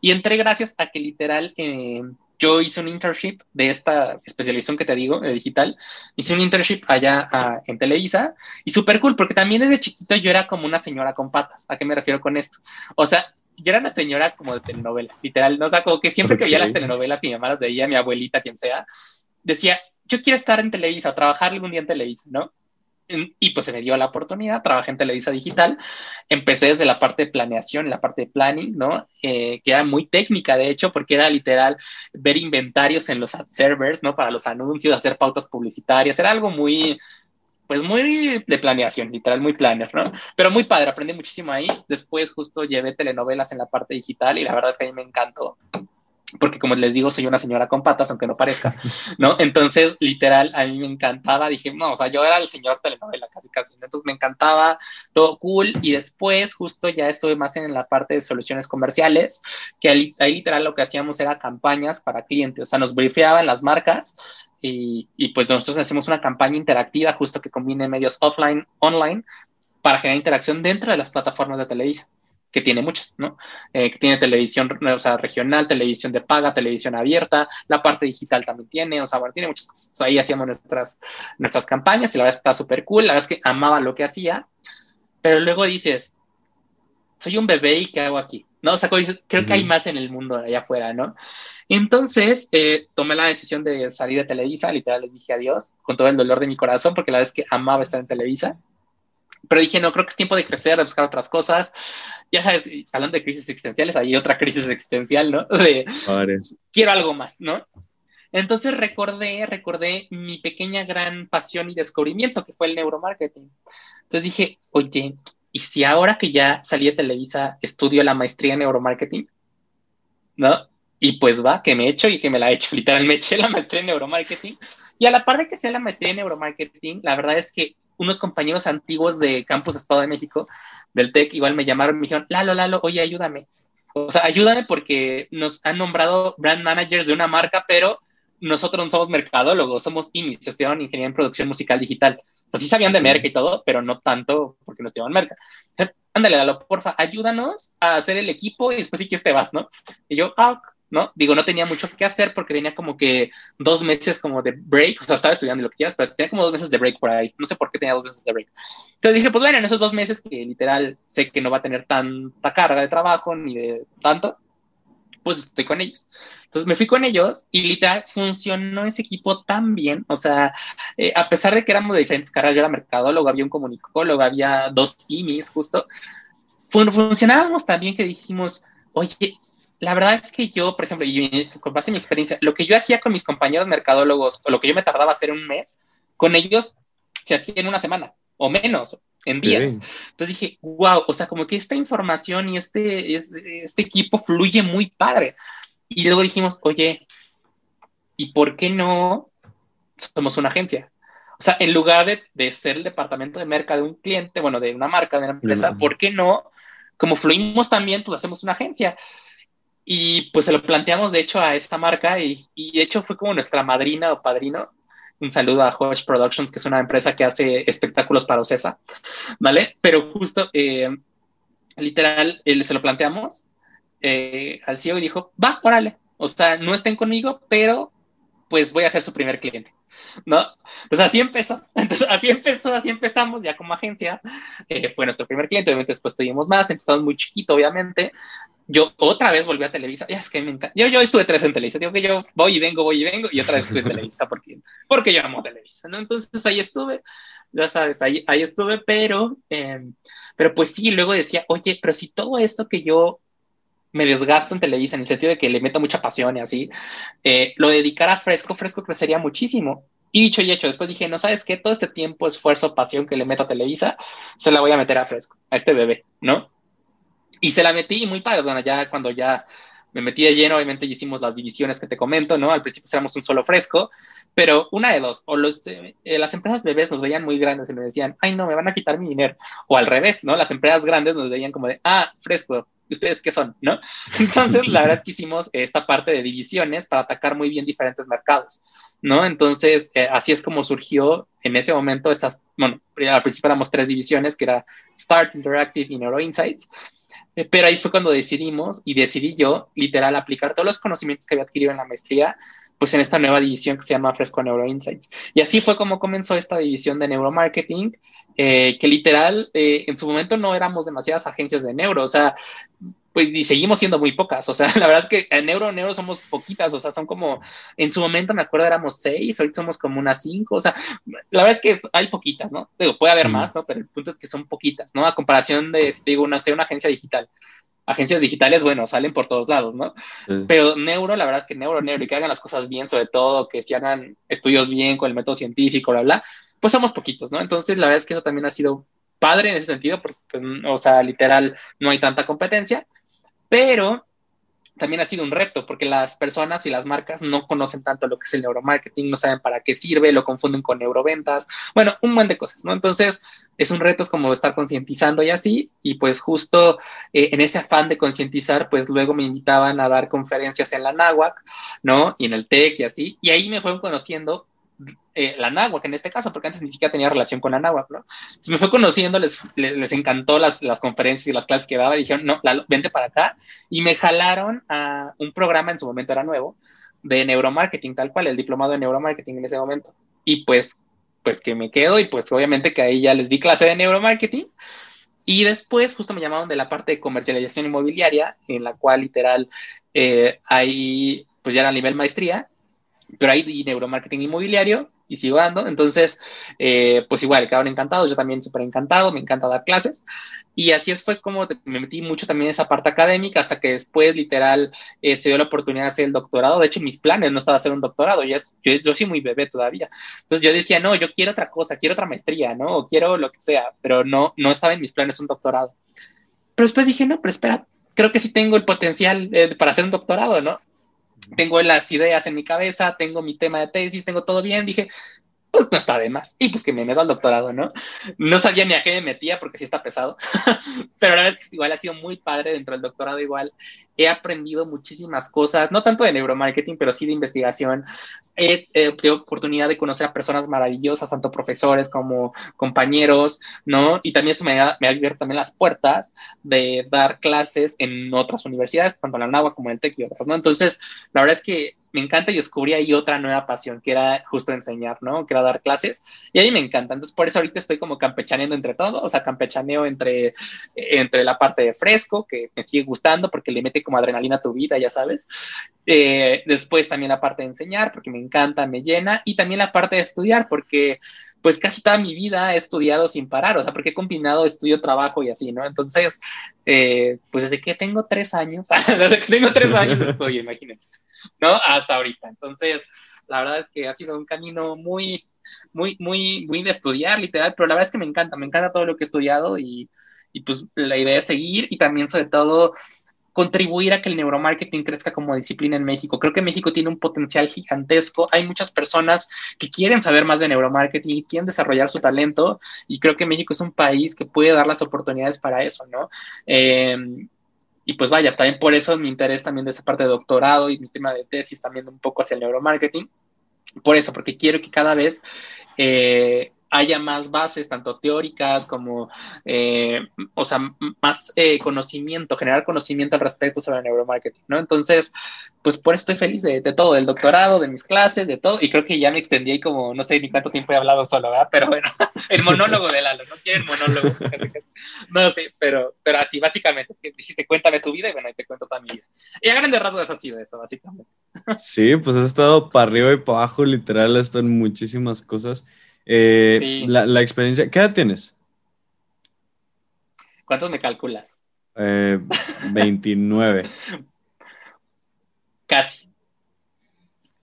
y entré gracias a que literal eh, yo hice un internship de esta especialización que te digo, de digital. Hice un internship allá en Televisa y súper cool, porque también desde chiquito yo era como una señora con patas. ¿A qué me refiero con esto? O sea, yo era una señora como de telenovela, literal, ¿no? O sea, como que siempre que veía las telenovelas, mi mamá las veía, mi abuelita, quien sea, decía, yo quiero estar en Televisa, trabajar algún día en Televisa, ¿no? Y pues se me dio la oportunidad, trabajé en Televisa Digital, empecé desde la parte de planeación, la parte de planning, ¿no? Eh, que era muy técnica, de hecho, porque era literal ver inventarios en los ad servers, ¿no? Para los anuncios, hacer pautas publicitarias, era algo muy, pues muy de planeación, literal, muy planner, ¿no? Pero muy padre, aprendí muchísimo ahí. Después justo llevé telenovelas en la parte digital y la verdad es que a mí me encantó porque como les digo, soy una señora con patas, aunque no parezca, ¿no? *laughs* Entonces, literal, a mí me encantaba, dije, no, o sea, yo era el señor telenovela casi, casi, entonces me encantaba, todo cool, y después justo ya estuve más en la parte de soluciones comerciales, que ahí, literal lo que hacíamos era campañas para clientes, o sea, nos briefeaban las marcas y, y pues nosotros hacemos una campaña interactiva justo que combine medios offline, online, para generar interacción dentro de las plataformas de Televisa que tiene muchas, ¿no? Eh, que tiene televisión o sea, regional, televisión de paga, televisión abierta, la parte digital también tiene, o sea, bueno, tiene muchas cosas. ahí hacíamos nuestras, nuestras campañas y la verdad está súper cool, la verdad es que amaba lo que hacía, pero luego dices, soy un bebé y ¿qué hago aquí? No, o sea, creo que hay más en el mundo allá afuera, ¿no? Entonces, eh, tomé la decisión de salir de Televisa, literal les dije adiós, con todo el dolor de mi corazón, porque la verdad es que amaba estar en Televisa. Pero dije, no, creo que es tiempo de crecer, de buscar otras cosas. Ya sabes, hablando de crisis existenciales, hay otra crisis existencial, ¿no? *laughs* De quiero algo más, ¿no? Entonces recordé, recordé mi pequeña gran pasión y descubrimiento que fue el neuromarketing. Entonces dije, oye, ¿y si ahora que ya salí de Televisa estudio la maestría en neuromarketing? ¿No? Y pues va, que me he hecho y que me la he hecho. *laughs* Literal, me eché la maestría en neuromarketing. Y a la par de que sea la maestría en neuromarketing, la verdad es que unos compañeros antiguos de Campus Estado de México, del TEC, igual me llamaron y me dijeron, Lalo, Lalo, oye, ayúdame. O sea, ayúdame porque nos han nombrado brand managers de una marca, pero nosotros no somos mercadólogos, somos IMIs, estudiaron ingeniería en producción musical digital. O sea, sí sabían de merca y todo, pero no tanto porque no estudiaban merca. Ándale, Lalo, porfa, ayúdanos a hacer el equipo y después sí que te vas, ¿no? Y yo, ah, ¿no? Digo, no tenía mucho que hacer porque tenía como que dos meses como de break, o sea, estaba estudiando lo que quieras, pero tenía como dos meses de break por ahí, no sé por qué tenía dos meses de break. Entonces dije, pues bueno, en esos dos meses que literal sé que no va a tener tanta carga de trabajo ni de tanto, pues estoy con ellos. Entonces me fui con ellos y literal funcionó ese equipo tan bien, o sea, eh, a pesar de que éramos de diferentes carreras, yo era mercadólogo, había un comunicólogo, había dos IMIs justo, funcionábamos tan bien que dijimos, oye, la verdad es que yo, por ejemplo, y con base en mi experiencia, lo que yo hacía con mis compañeros mercadólogos, o lo que yo me tardaba hacer un mes, con ellos se hacía en una semana o menos, en días. Entonces dije, wow, o sea, como que esta información y este, este, este, equipo fluye muy padre. Y luego dijimos, oye, ¿y por qué no somos una agencia? O sea, en lugar de, de ser el departamento de mercado de un cliente, bueno, de una marca, de una empresa, ¿por qué no? Como fluimos también, pues hacemos una agencia. Y pues se lo planteamos, de hecho, a esta marca y, y de hecho fue como nuestra madrina o padrino. Un saludo a Hodge Productions, que es una empresa que hace espectáculos para Ocesa, ¿vale? Pero justo, eh, literal, eh, se lo planteamos eh, al CEO y dijo, va, órale, o sea, no estén conmigo, pero pues voy a ser su primer cliente. ¿no? Pues así empezó, *laughs* entonces así empezó, así empezamos ya como agencia, fue nuestro primer cliente, obviamente después tuvimos más, empezamos muy chiquito, obviamente, yo otra vez volví a Televisa. Ya es que me encanta. Yo, yo estuve tres en Televisa. Digo que yo voy y vengo, voy y vengo, y otra vez estuve en *laughs* Televisa porque, porque yo amo Televisa, ¿no? Entonces ahí estuve, ya sabes, ahí, ahí estuve, pero, em, pero pues sí, luego decía, oye, pero si todo esto que yo me desgasto en Televisa en el sentido de que le meto mucha pasión y así, eh, lo dedicara a Fresco, Fresco crecería muchísimo. Y dicho y hecho, después dije, no sabes qué, todo este tiempo, esfuerzo, pasión que le meto a Televisa, se la voy a meter a Fresco, a este bebé, ¿no? Y se la metí muy padre, bueno, ya cuando ya me metí de lleno, obviamente hicimos las divisiones que te comento, ¿no? Al principio éramos un solo fresco, pero una de dos, o los, eh, las empresas bebés nos veían muy grandes y nos decían, ay, no, me van a quitar mi dinero, o al revés, ¿no? Las empresas grandes nos veían como de, ah, fresco, ¿y ustedes qué son? ¿No? *laughs* Entonces, la verdad es que hicimos esta parte de divisiones para atacar muy bien diferentes mercados, ¿no? Entonces, eh, así es como surgió en ese momento estas, bueno, al principio éramos tres divisiones, que era Start, Interactive y Neuro Insights, eh, pero ahí fue cuando decidimos y decidí yo, literal, aplicar todos los conocimientos que había adquirido en la maestría, pues en esta nueva división que se llama Fresco Neuro Insights. Y así fue como comenzó esta división de neuromarketing, eh, que literal, eh, en su momento no éramos demasiadas agencias de neuro, o sea, pues y seguimos siendo muy pocas, o sea, *laughs* la verdad es que en neuro, neuro somos poquitas, o sea, son como, en su momento me acuerdo éramos seis, ahorita somos como unas cinco, o sea, la verdad es que hay poquitas, ¿no? Digo, puede haber más, ¿no? Pero el punto es que son poquitas, ¿no? A comparación de, digo, no sé, una agencia digital agencias digitales, bueno, salen por todos lados, ¿no? Pero neuro, la verdad que neuro, neuro, y que hagan las cosas bien, sobre todo, que si hagan estudios bien con el método científico, bla, bla, pues somos poquitos, ¿no? Entonces, la verdad es que eso también ha sido padre en ese sentido, porque, pues, o sea, literal, no hay tanta competencia, pero también ha sido un reto porque las personas y las marcas no conocen tanto lo que es el neuromarketing, no saben para qué sirve, lo confunden con neuroventas, bueno, un montón de cosas, ¿no? Entonces, es un reto, es como estar concientizando y así, y pues justo eh, en ese afán de concientizar, pues luego me invitaban a dar conferencias en la NAWAC, ¿no? Y en el TEC y así, y ahí me fueron conociendo eh, la náhuatl en este caso, porque antes ni siquiera tenía relación con la náhuatl, ¿no? Entonces me fue conociendo, les, les, encantó las, las, conferencias y las clases que daba, y dijeron, no, vente para acá, y me jalaron a un programa, en su momento era nuevo, de neuromarketing, tal cual, el diplomado de neuromarketing en ese momento. Y pues, pues que me quedo, y pues obviamente que ahí ya les di clase de neuromarketing, y después justo me llamaron de la parte de comercialización inmobiliaria, en la cual literal eh, ahí pues ya era a nivel maestría, pero hay neuromarketing inmobiliario y sigo dando. Entonces, eh, pues igual, quedaron encantados, yo también súper encantado, me encanta dar clases. Y así es, fue como me metí mucho también en esa parte académica, hasta que después, literal, eh, se dio la oportunidad de hacer el doctorado. De hecho, mis planes no estaba hacer un doctorado, yo, yo, yo, soy muy bebé todavía. Entonces yo decía, no, yo quiero otra cosa, quiero otra maestría, ¿no? O quiero lo que sea, pero no, no estaba en mis planes un doctorado. Pero después dije, no, pero espera, creo que sí tengo el potencial eh, para hacer un doctorado, ¿no? Tengo las ideas en mi cabeza, tengo mi tema de tesis, tengo todo bien, dije, pues no está de más. Y pues que me meto al doctorado, ¿no? No sabía ni a qué me metía porque sí está pesado, *laughs* pero la verdad es que igual ha sido muy padre dentro del doctorado, igual he aprendido muchísimas cosas, no tanto de neuromarketing, pero sí de investigación. He, tenido oportunidad de conocer a personas maravillosas, tanto profesores como compañeros, ¿no? Y también eso me ha, me abierto también las puertas de dar clases en otras universidades, tanto en la NAWA como en el TEC y otras, ¿no? Entonces, la verdad es que me encanta y descubrí ahí otra nueva pasión, que era justo enseñar, ¿no? Que era dar clases. Y ahí me encanta. Entonces, por eso ahorita estoy como campechaneando entre todo, o sea, campechaneo entre, entre la parte de fresco, que me sigue gustando porque le mete como adrenalina a tu vida, ya sabes. Eh, después también la parte de enseñar, porque me encanta, me llena. Y también la parte de estudiar, porque pues casi toda mi vida he estudiado sin parar, o sea, porque he combinado estudio, trabajo y así, ¿no? Entonces, eh, pues desde que tengo tres años, *laughs* desde que tengo tres años estudio, imagínense. ¿no? Hasta ahorita. Entonces, la verdad es que ha sido un camino muy, muy, muy, muy de estudiar, literal, pero la verdad es que me encanta, me encanta todo lo que he estudiado y, y pues la idea es seguir y también sobre todo contribuir a que el neuromarketing crezca como disciplina en México. Creo que México tiene un potencial gigantesco. Hay muchas personas que quieren saber más de neuromarketing y quieren desarrollar su talento y creo que México es un país que puede dar las oportunidades para eso, ¿no? Eh, y pues vaya, también por eso mi interés también de esa parte de doctorado y mi tema de tesis también un poco hacia el neuromarketing. Por eso, porque quiero que cada vez eh, haya más bases, tanto teóricas como, eh, o sea, más eh, conocimiento, generar conocimiento al respecto sobre el neuromarketing, ¿no? Entonces, pues por eso estoy feliz de, todo, del doctorado, de mis clases, de todo, y creo que ya me extendí ahí como, no sé ni cuánto tiempo he hablado solo, ¿verdad? Pero bueno, *laughs* el monólogo de Lalo, no quiero el monólogo. *laughs* no, sí, pero, pero así, básicamente, es que dijiste, cuéntame tu vida, y bueno, ahí te cuento toda mi vida. Y a grandes rasgos ha sido eso, básicamente. sí, pues has estado para arriba y para abajo, literal, esto en muchísimas cosas. Eh, la, experiencia, ¿qué edad tienes? ¿Cuántos me calculas? Eh, *laughs* 29. Casi.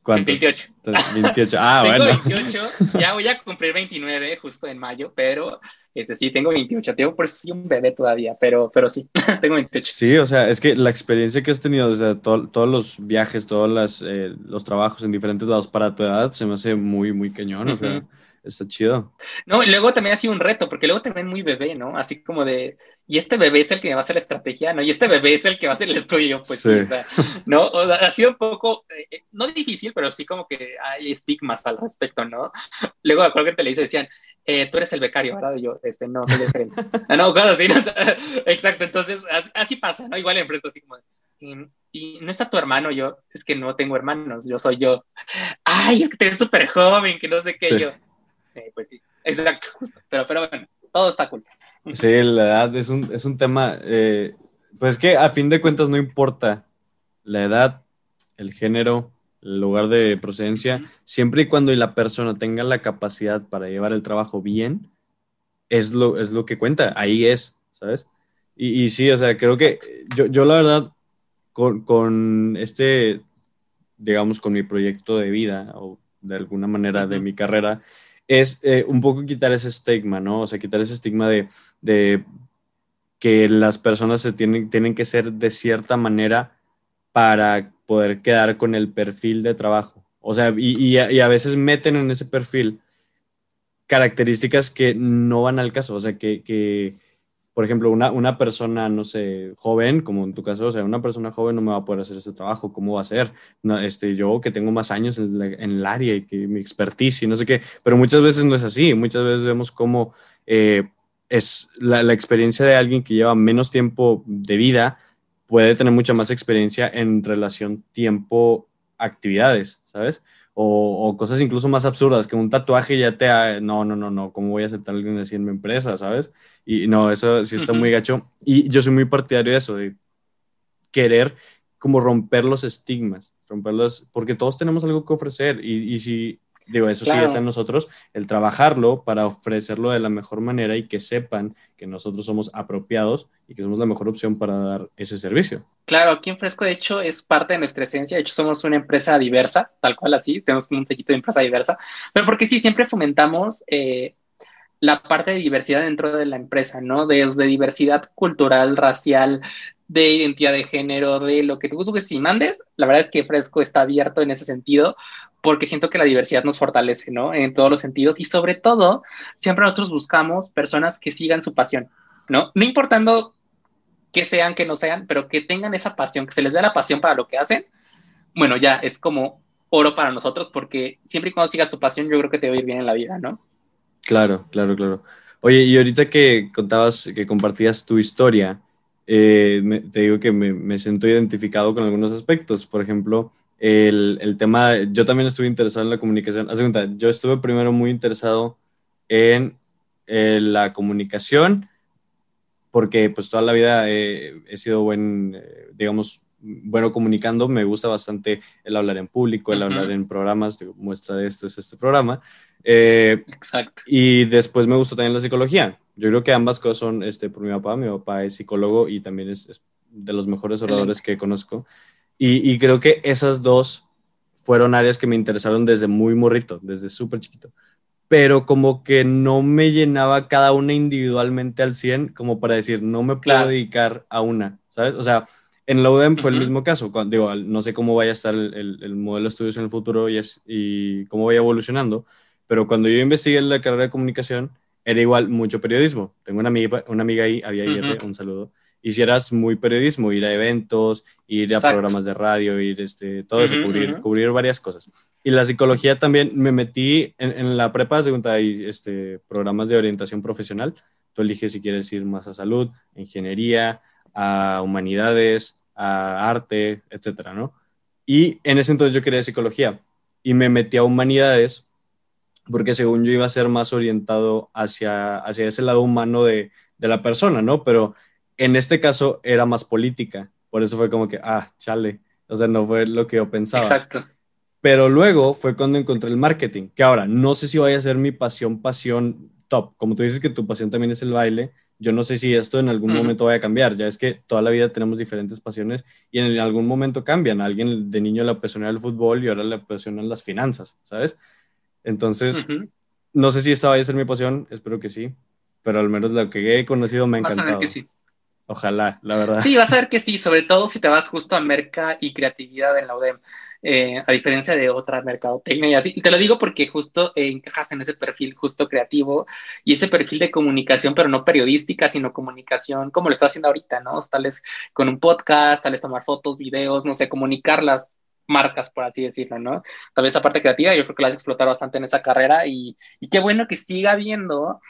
¿Cuántos? 28. 28. Ah, tengo bueno. 28, *laughs* ya voy a cumplir 29 justo en mayo, pero este, sí, tengo 28. Tengo por soy un bebé todavía, pero, pero sí, *laughs* tengo 28. Sí, o sea, es que la experiencia que has tenido, o sea, to- todos los viajes, todos las, eh, los trabajos en diferentes lados para tu edad, se me hace muy, muy cañón, o sea. Está chido. No, y luego también ha sido un reto, porque luego también muy bebé, ¿no? Así como de, y este bebé es el que me va a hacer la estrategia, ¿no? Y este bebé es el que va a hacer el estudio, pues sí, Sí. o sea, ¿no? O sea, ha sido un poco, eh, no difícil, pero sí como que hay estigmas al respecto, ¿no? Luego me acuerdo que te le decían, eh, tú eres el becario, ¿verdad? Y yo, este, no, soy el gerente. Ah, no, cosas así, ¿no? *laughs* Exacto, entonces así, pasa, ¿no? Igual en empresas así como, de, y, y no está tu hermano, yo, es que no tengo hermanos, yo soy yo. Ay, es que te ves súper joven, que no sé qué, Sí. yo. Eh, pues sí, *laughs* exacto, justo. Pero, pero bueno, todo está cool. Sí, la edad es un, es un tema, eh, pues que a fin de cuentas no importa la edad, el género, el lugar de procedencia, siempre y cuando la persona tenga la capacidad para llevar el trabajo bien, es lo, es lo que cuenta, ahí es, ¿sabes? Y, y sí, o sea, creo que yo, yo la verdad, con, con este, digamos, con mi proyecto de vida, o de alguna manera de Ujú. mi carrera, es eh, un poco quitar ese estigma, ¿no? O sea, quitar ese estigma de, de que las personas se tienen, tienen que ser de cierta manera para poder quedar con el perfil de trabajo. O sea, y, y a, veces meten en ese perfil características que no van al caso. O sea, que por ejemplo, una, una persona, no sé, joven, como en tu caso, o sea, una persona joven no me va a poder hacer ese trabajo. ¿Cómo va a ser? Este, yo que tengo más años en, la- en el área y que mi expertise y no sé qué, pero muchas veces no es así. Muchas veces vemos cómo eh, es la, la experiencia de alguien que lleva menos tiempo de vida puede tener mucha más experiencia en relación tiempo-actividades, ¿sabes? O, o cosas incluso más absurdas, que un tatuaje ya te... ha- No, no, no, no, ¿cómo voy a aceptar a alguien así en mi empresa, ¿sabes? Y no, eso sí está muy gacho. Y yo soy muy partidario de eso, de querer como romper los estigmas, romperlos, porque todos tenemos algo que ofrecer y, y si, digo, eso sí está en nosotros, el trabajarlo para ofrecerlo de la mejor manera y que sepan que nosotros somos apropiados y que somos la mejor opción para dar ese servicio. Claro, aquí en Fresco, de hecho, es parte de nuestra esencia. De hecho, somos una empresa diversa, tal cual así. Tenemos como un tequito de empresa diversa. Pero porque sí, siempre fomentamos eh, la parte de diversidad dentro de la empresa, ¿no? Desde diversidad cultural, racial, de identidad de género, de lo que tú gustes y mandes. La verdad es que Fresco está abierto en ese sentido porque siento que la diversidad nos fortalece, ¿no? En todos los sentidos. Y sobre todo, siempre nosotros buscamos personas que sigan su pasión, ¿no? No importando que sean, que no sean, pero que tengan esa pasión, que se les dé la pasión para lo que hacen, bueno, ya es como oro para nosotros, porque siempre y cuando sigas tu pasión, yo creo que te va a ir bien en la vida, ¿no? Claro, claro, claro. Oye, y ahorita que contabas, que compartías tu historia, eh, me- te digo que me, me siento identificado con algunos aspectos. Por ejemplo, el, el tema, yo también estuve interesado en la comunicación. Haz cuenta, yo estuve primero muy interesado en eh, la comunicación, porque pues toda la vida he sido buen, eh, digamos, bueno comunicando. Me gusta bastante el hablar en público, el hablar en programas. Digo, muestra de esto es este programa. Eh, Exacto. y después me gustó también la psicología. Yo creo que ambas cosas son este, por mi papá. Mi papá es psicólogo y también es, es de los mejores Excelente. oradores que conozco. Y, y creo que esas dos fueron áreas que me interesaron desde muy morrito, desde súper chiquito. Pero como que no me llenaba cada una individualmente al 100, como para decir, no me puedo Claro. dedicar a una, ¿sabes? O sea, en la UDEM fue el Ujú. mismo caso. Cuando, digo, no sé cómo vaya a estar el, el- el modelo de estudios en el futuro y, es, y cómo vaya evolucionando, pero cuando yo investigué la carrera de comunicación, era igual mucho periodismo. Tengo una amiga, una amiga ahí, había IR, Ujú. un saludo. Hicieras muy periodismo, ir a eventos, ir a Exacto. programas de radio, ir este, todo eso, cubrir, varias cosas. Y la psicología también me metí en, en la prepa, según hay este, programas de orientación profesional. Tú eliges si quieres ir más a salud, ingeniería, a humanidades, a arte, etcétera, ¿no? Y en ese entonces yo quería psicología y me metí a humanidades porque según yo iba a ser más orientado hacia, hacia ese lado humano de, de la persona, ¿no? Pero en este caso era más política, por eso fue como que, ah, chale, o sea, no fue lo que yo pensaba. Exacto. Pero luego fue cuando encontré el marketing, que ahora no sé si vaya a ser mi pasión, pasión top. Como tú dices que tu pasión también es el baile, yo no sé si esto en algún momento vaya a cambiar. Ya es que toda la vida tenemos diferentes pasiones y en algún momento cambian. alguien de niño le apasiona el fútbol y ahora le apasionan las finanzas, ¿sabes? Entonces, no sé si esta vaya a ser mi pasión, espero que sí, pero al menos lo que he conocido me ha encantado. que sí. Ojalá, la verdad. Sí, vas a ver que sí, sobre todo si te vas justo a merca y creatividad en la UDEM, eh, a diferencia de otra mercadotecnia y así. Y te lo digo porque justo eh, encajas en ese perfil justo creativo y ese perfil de comunicación, pero no periodística, sino comunicación como lo estás haciendo ahorita, ¿no? Tal vez con un podcast, tal vez tomar fotos, videos, no sé, comunicar las marcas, por así decirlo, ¿no? Tal vez esa parte creativa, yo creo que la has explotado bastante en esa carrera y, y qué bueno que siga habiendo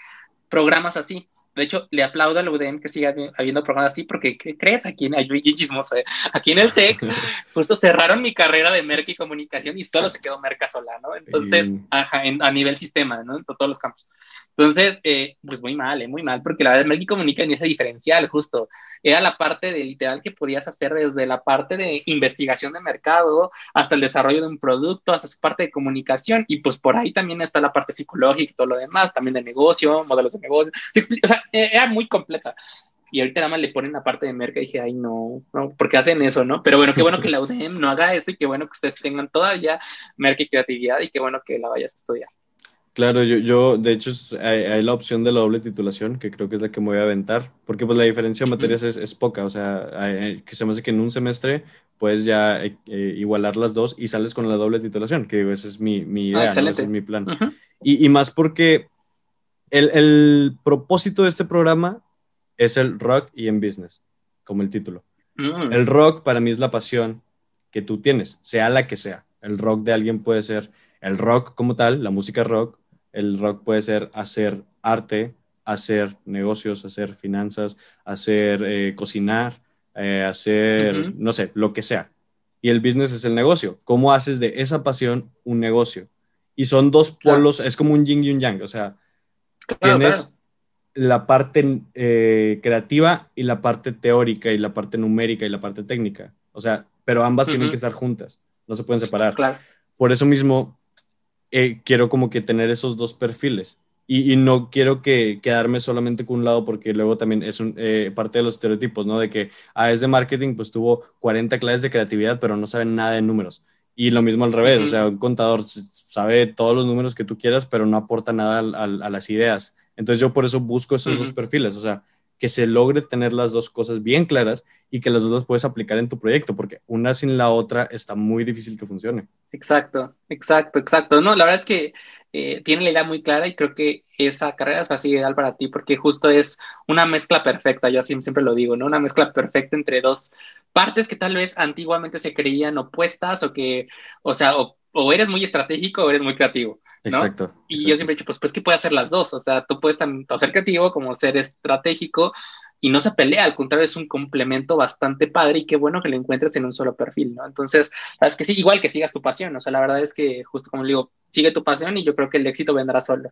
programas así, de hecho, le aplaudo a la UDEM que siga habiendo programas así, porque ¿qué crees? Aquí en, chismoso, ¿eh? aquí en el TEC, *laughs* justo cerraron mi carrera de merca y comunicación y solo se quedó merca sola, ¿no? Entonces, ajá, a nivel sistema, ¿no? En todos los campos. Entonces, eh, pues muy mal, eh, muy mal, porque la verdad, Merck Comunica ni ese diferencial, justo. Era la parte de literal que podías hacer desde la parte de investigación de mercado hasta el desarrollo de un producto, hasta su parte de comunicación, y pues por ahí también está la parte psicológica y todo lo demás, también de negocio, modelos de negocio. O sea, e, era muy completa. Y ahorita nada más le ponen la parte de merca y dije, ay, no, no, porque hacen eso, ¿no? Pero bueno, qué bueno que la UDEM no haga eso y qué bueno que ustedes tengan todavía merca y creatividad y qué bueno que la vayas a estudiar. Claro, yo, yo de hecho hay, la opción de la doble titulación, que creo que es la que me voy a aventar, porque pues la diferencia de materias es, es, poca, o sea, que se me hace que en un semestre puedes ya eh, eh, igualar las dos y sales con la doble titulación, que ese es mi, mi ah, idea, ese es mi plan. y, y, más porque el, el, propósito de este programa es el rock y en business, como el título. Mm. El rock para mí es la pasión que tú tienes, sea la que sea. El rock de alguien puede ser el rock como tal, la música rock, el rock puede ser hacer arte, hacer negocios, hacer finanzas, hacer eh, cocinar, eh, hacer, no sé, lo que sea. Y el business es el negocio. ¿Cómo haces de esa pasión un negocio? Y son dos polos, es como un yin y un yang. O sea, tienes la parte eh, creativa y la parte teórica y la parte numérica y la parte técnica. O sea, pero ambas tienen que estar juntas, no se pueden separar. Por eso mismo, eh, quiero como que tener esos dos perfiles. Y, no quiero que quedarme solamente con un lado porque luego también es un, eh, parte de los estereotipos, ¿no? De que a ah, es de marketing, pues tuvo 40 clases de creatividad, pero no sabe nada de números. Y lo mismo al revés, o sea, un contador sabe todos los números que tú quieras, pero no aporta nada a, las ideas. Entonces yo por eso busco esos dos perfiles, o sea, que se logre tener las dos cosas bien claras y que las dos las puedes aplicar en tu proyecto, porque una sin la otra está muy difícil que funcione. Exacto, exacto, exacto. No, la verdad es que eh, tiene la idea muy clara y creo que esa carrera es fácil ideal para ti porque justo es una mezcla perfecta, yo siempre lo digo, ¿no? Una mezcla perfecta entre dos partes que tal vez antiguamente se creían opuestas o que, o sea, o, o eres muy estratégico o eres muy creativo. Exacto. Y yo siempre he dicho, pues, pues que puede hacer las dos, o sea, tú puedes tanto ser creativo como ser estratégico y no se pelea, al contrario, es un complemento bastante padre y qué bueno que lo encuentres en un solo perfil, ¿no? Entonces, sabes que sí, igual que sigas tu pasión, o sea, la verdad es que justo como digo, sigue tu pasión y yo creo que el éxito vendrá solo,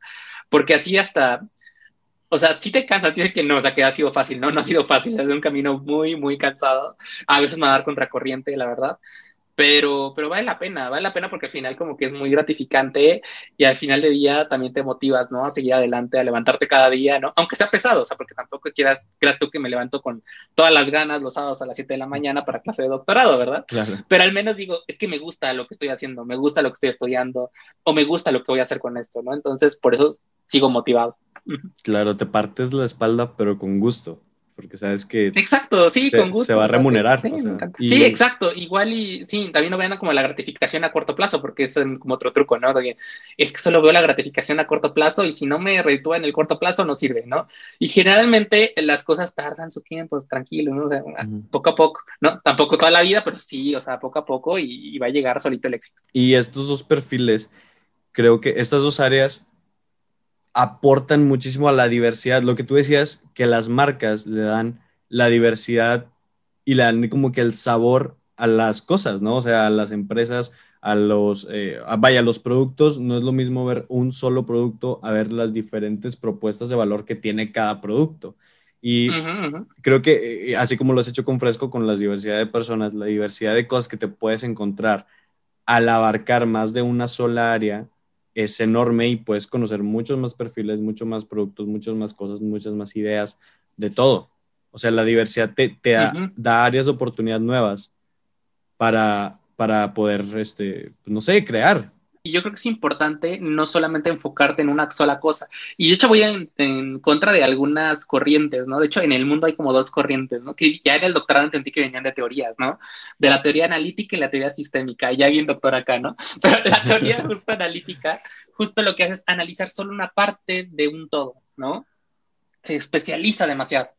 porque así hasta, o sea, si te cansas, *laughs* tienes que no, o sea, que ha sido fácil, ¿no? No ha sido fácil, es un camino muy, muy cansado, a veces nadar contra corriente, la verdad, pero, pero vale la pena, vale la pena porque al final como que es muy gratificante y al final de día también te motivas, ¿no? A seguir adelante, a levantarte cada día, ¿no? Aunque sea pesado, o sea, porque tampoco quieras, creas tú que me levanto con todas las ganas los sábados a las 7 de la mañana para clase de doctorado, ¿verdad? Claro. Pero al menos digo, es que me gusta lo que estoy haciendo, me gusta lo que estoy estudiando o me gusta lo que voy a hacer con esto, ¿no? Entonces, por eso sigo motivado. Claro, te partes la espalda, pero con gusto porque sabes que... Exacto, sí, con gusto. Se va a remunerar. Sí, exacto, igual y sí, también no vean como la gratificación a corto plazo, porque es como otro truco, ¿no? es que solo veo la gratificación a corto plazo y si no me reditúa en el corto plazo no sirve, ¿no? Y generalmente las cosas tardan su tiempo, tranquilo, ¿no? O sea, poco a poco, ¿no? Tampoco toda la vida, pero sí, o sea, poco a poco y va a llegar solito el éxito. Y estos dos perfiles, creo que estas dos áreas aportan muchísimo a la diversidad. Lo que tú decías, que las marcas le dan la diversidad y le dan como que el sabor a las cosas, ¿no? O sea, a las empresas, a los, eh, vaya, a los productos, no es lo mismo ver un solo producto a ver las diferentes propuestas de valor que tiene cada producto. Y creo que eh, así como lo has hecho con Fresco, con la diversidad de personas, la diversidad de cosas que te puedes encontrar al abarcar más de una sola área, es enorme y puedes conocer muchos más perfiles, muchos más productos, muchas más cosas, muchas más ideas, de todo. O sea, la diversidad te, da, áreas de oportunidad nuevas para, para poder, este, no sé, crear. Y yo creo que es importante no solamente enfocarte en una sola cosa. Y de hecho voy en, contra de algunas corrientes, ¿no? De hecho, en el mundo hay como dos corrientes, ¿no? Que ya en el doctorado entendí que venían de teorías, ¿no? De la teoría analítica y la teoría sistémica. Y ya vi un doctor acá, ¿no? *laughs* Pero la teoría *laughs* justo analítica, justo lo que hace es analizar solo una parte de un todo, ¿no? Se especializa demasiado,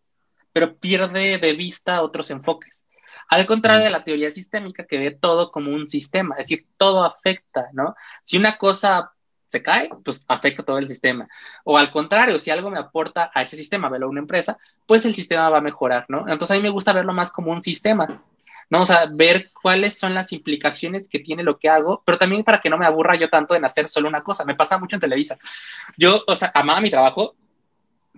pero pierde de vista otros enfoques. Al contrario de la teoría sistémica que ve todo como un sistema, es decir, todo afecta, ¿no? Si una cosa se cae, pues afecta todo el sistema. O al contrario, si algo me aporta a ese sistema, velo una empresa, pues el sistema va a mejorar, ¿no? Entonces a mí me gusta verlo más como un sistema, ¿no? O sea, ver cuáles son las implicaciones que tiene lo que hago, pero también para que no me aburra yo tanto en hacer solo una cosa. Me pasa mucho en Televisa. Yo, o sea, amaba mi trabajo,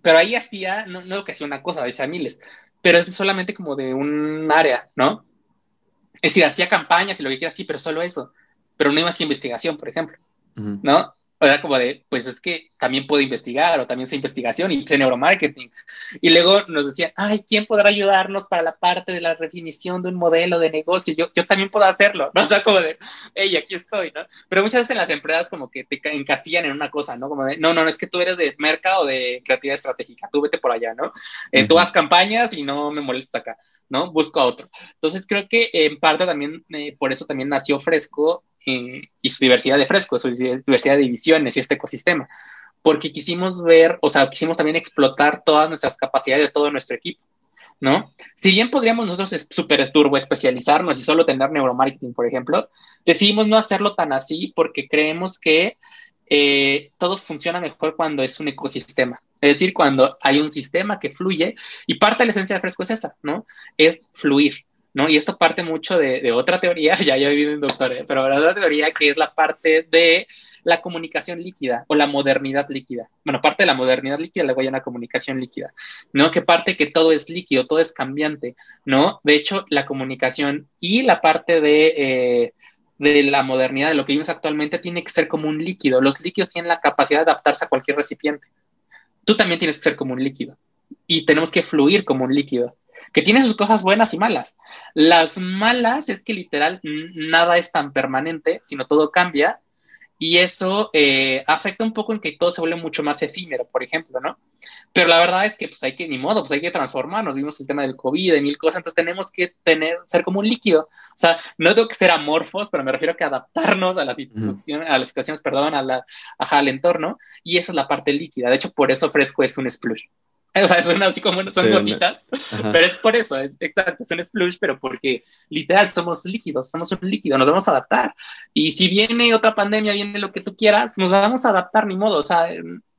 pero ahí hacía, no, no que hacía una cosa, decía miles, pero es solamente como de un área, ¿no? Es decir, hacía campañas y lo que quieras, sí, pero solo eso. Pero no iba a hacer investigación, por ejemplo, ¿no? O sea, como de, pues es que también puedo investigar o también sé investigación y sé neuromarketing. Y luego nos decían, ay, ¿quién podrá ayudarnos para la parte de la definición de un modelo de negocio? Yo, yo también puedo hacerlo, ¿no? *laughs* O sea, como de, hey, aquí estoy, ¿no? Pero muchas veces en las empresas como que te encastillan en una cosa, ¿no? Como de, no, no, no, es que tú eres de mercado o de creatividad estratégica, tú vete por allá, ¿no? Eh, Tú haz campañas y no me molestes acá, ¿no? Busco a otro. Entonces creo que en parte también, eh, por eso también nació Fresco y su diversidad de frescos, su diversidad de divisiones y este ecosistema, porque quisimos ver, o sea, quisimos también explotar todas nuestras capacidades de todo nuestro equipo, ¿no? Si bien podríamos nosotros super turbo especializarnos y solo tener neuromarketing, por ejemplo, decidimos no hacerlo tan así porque creemos que eh, todo funciona mejor cuando es un ecosistema. Es decir, cuando hay un sistema que fluye y parte de la esencia de Fresco es esa, ¿no? Es fluir. ¿no? Y esto parte mucho de, otra teoría, *laughs* ya ya viví un doctor, ¿eh? pero otra teoría que es la parte de la comunicación líquida o la modernidad líquida. Bueno, parte de la modernidad líquida luego hay una comunicación líquida, ¿no? Que parte que todo es líquido, todo es cambiante, ¿no? De hecho, la comunicación y la parte de, eh, de la modernidad, de lo que vivimos actualmente, tiene que ser como un líquido. Los líquidos tienen la capacidad de adaptarse a cualquier recipiente. Tú también tienes que ser como un líquido y tenemos que fluir como un líquido que tiene sus cosas buenas y malas. Las malas es que literal nada es tan permanente, sino todo cambia y eso eh, afecta un poco en que todo se vuelve mucho más efímero, por ejemplo, ¿no? Pero la verdad es que pues hay que, ni modo, pues hay que transformarnos, vimos el tema del COVID y mil cosas, entonces tenemos que tener, ser como un líquido, o sea, no tengo que ser amorfos, pero me refiero a que adaptarnos a las situaciones, a las situaciones, perdón, a la, al entorno, y esa es la parte líquida, de hecho por eso Fresco es un splush. *laughs* O sea, son así como, son gotitas, pero es por eso, es exacto, son splush, pero porque literal somos líquidos, somos un líquido, nos vamos a adaptar. Y si viene otra pandemia, viene lo que tú quieras, nos vamos a adaptar, ni modo, o sea,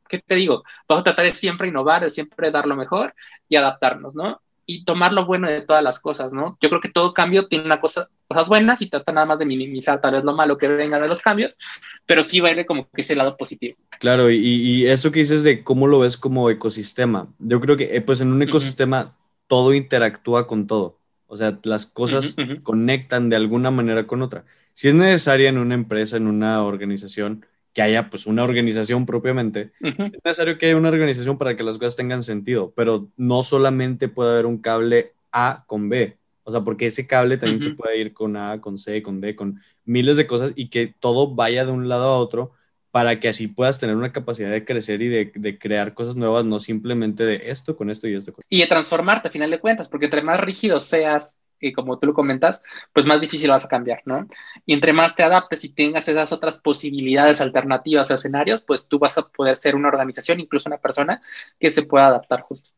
¿qué te digo? Vamos a tratar de siempre innovar, de siempre dar lo mejor y adaptarnos, ¿no? Y tomar lo bueno de todas las cosas, ¿no? Yo creo que todo cambio tiene una cosa, cosas buenas y trata nada más de minimizar tal vez lo malo que venga de los cambios, pero sí va a ir como que ese lado positivo. Claro, y, eso que dices de cómo lo ves como ecosistema, yo creo que eh, pues en un ecosistema todo interactúa con todo, o sea, las cosas conectan de alguna manera con otra. Si es necesaria en una empresa, en una organización, que haya pues una organización propiamente. Es necesario que haya una organización para que las cosas tengan sentido, pero no solamente puede haber un cable A con B, o sea, porque ese cable también se puede ir con A, con C, con D, con miles de cosas y que todo vaya de un lado a otro para que así puedas tener una capacidad de crecer y de, crear cosas nuevas, no simplemente de esto con esto y esto. Y de transformarte a final de cuentas, porque entre más rígido seas y como tú lo comentas, pues más difícil vas a cambiar, ¿no? Y entre más te adaptes y tengas esas otras posibilidades alternativas a escenarios, pues tú vas a poder ser una organización, incluso una persona que se pueda adaptar justo.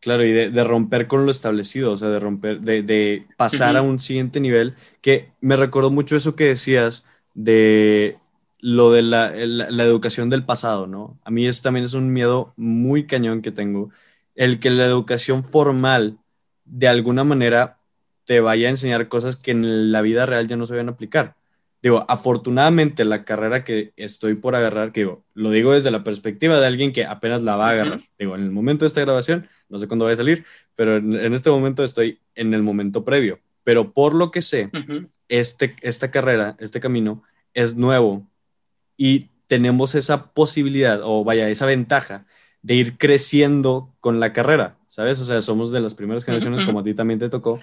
Claro, y de, romper con lo establecido, o sea, de romper, de, pasar a un siguiente nivel, que me recordó mucho eso que decías de lo de la, la, educación del pasado, ¿no? A mí es, también es un miedo muy cañón que tengo, el que la educación formal de alguna manera te vaya a enseñar cosas que en la vida real ya no se van a aplicar. Digo, afortunadamente la carrera que estoy por agarrar, que digo, lo digo desde la perspectiva de alguien que apenas la va a agarrar. Digo, en el momento de esta grabación, no sé cuándo va a salir, pero en, este momento estoy en el momento previo. Pero por lo que sé, este, esta carrera, este camino es nuevo y tenemos esa posibilidad, o vaya, esa ventaja de ir creciendo con la carrera, ¿sabes? O sea, somos de las primeras generaciones, como a ti también te tocó,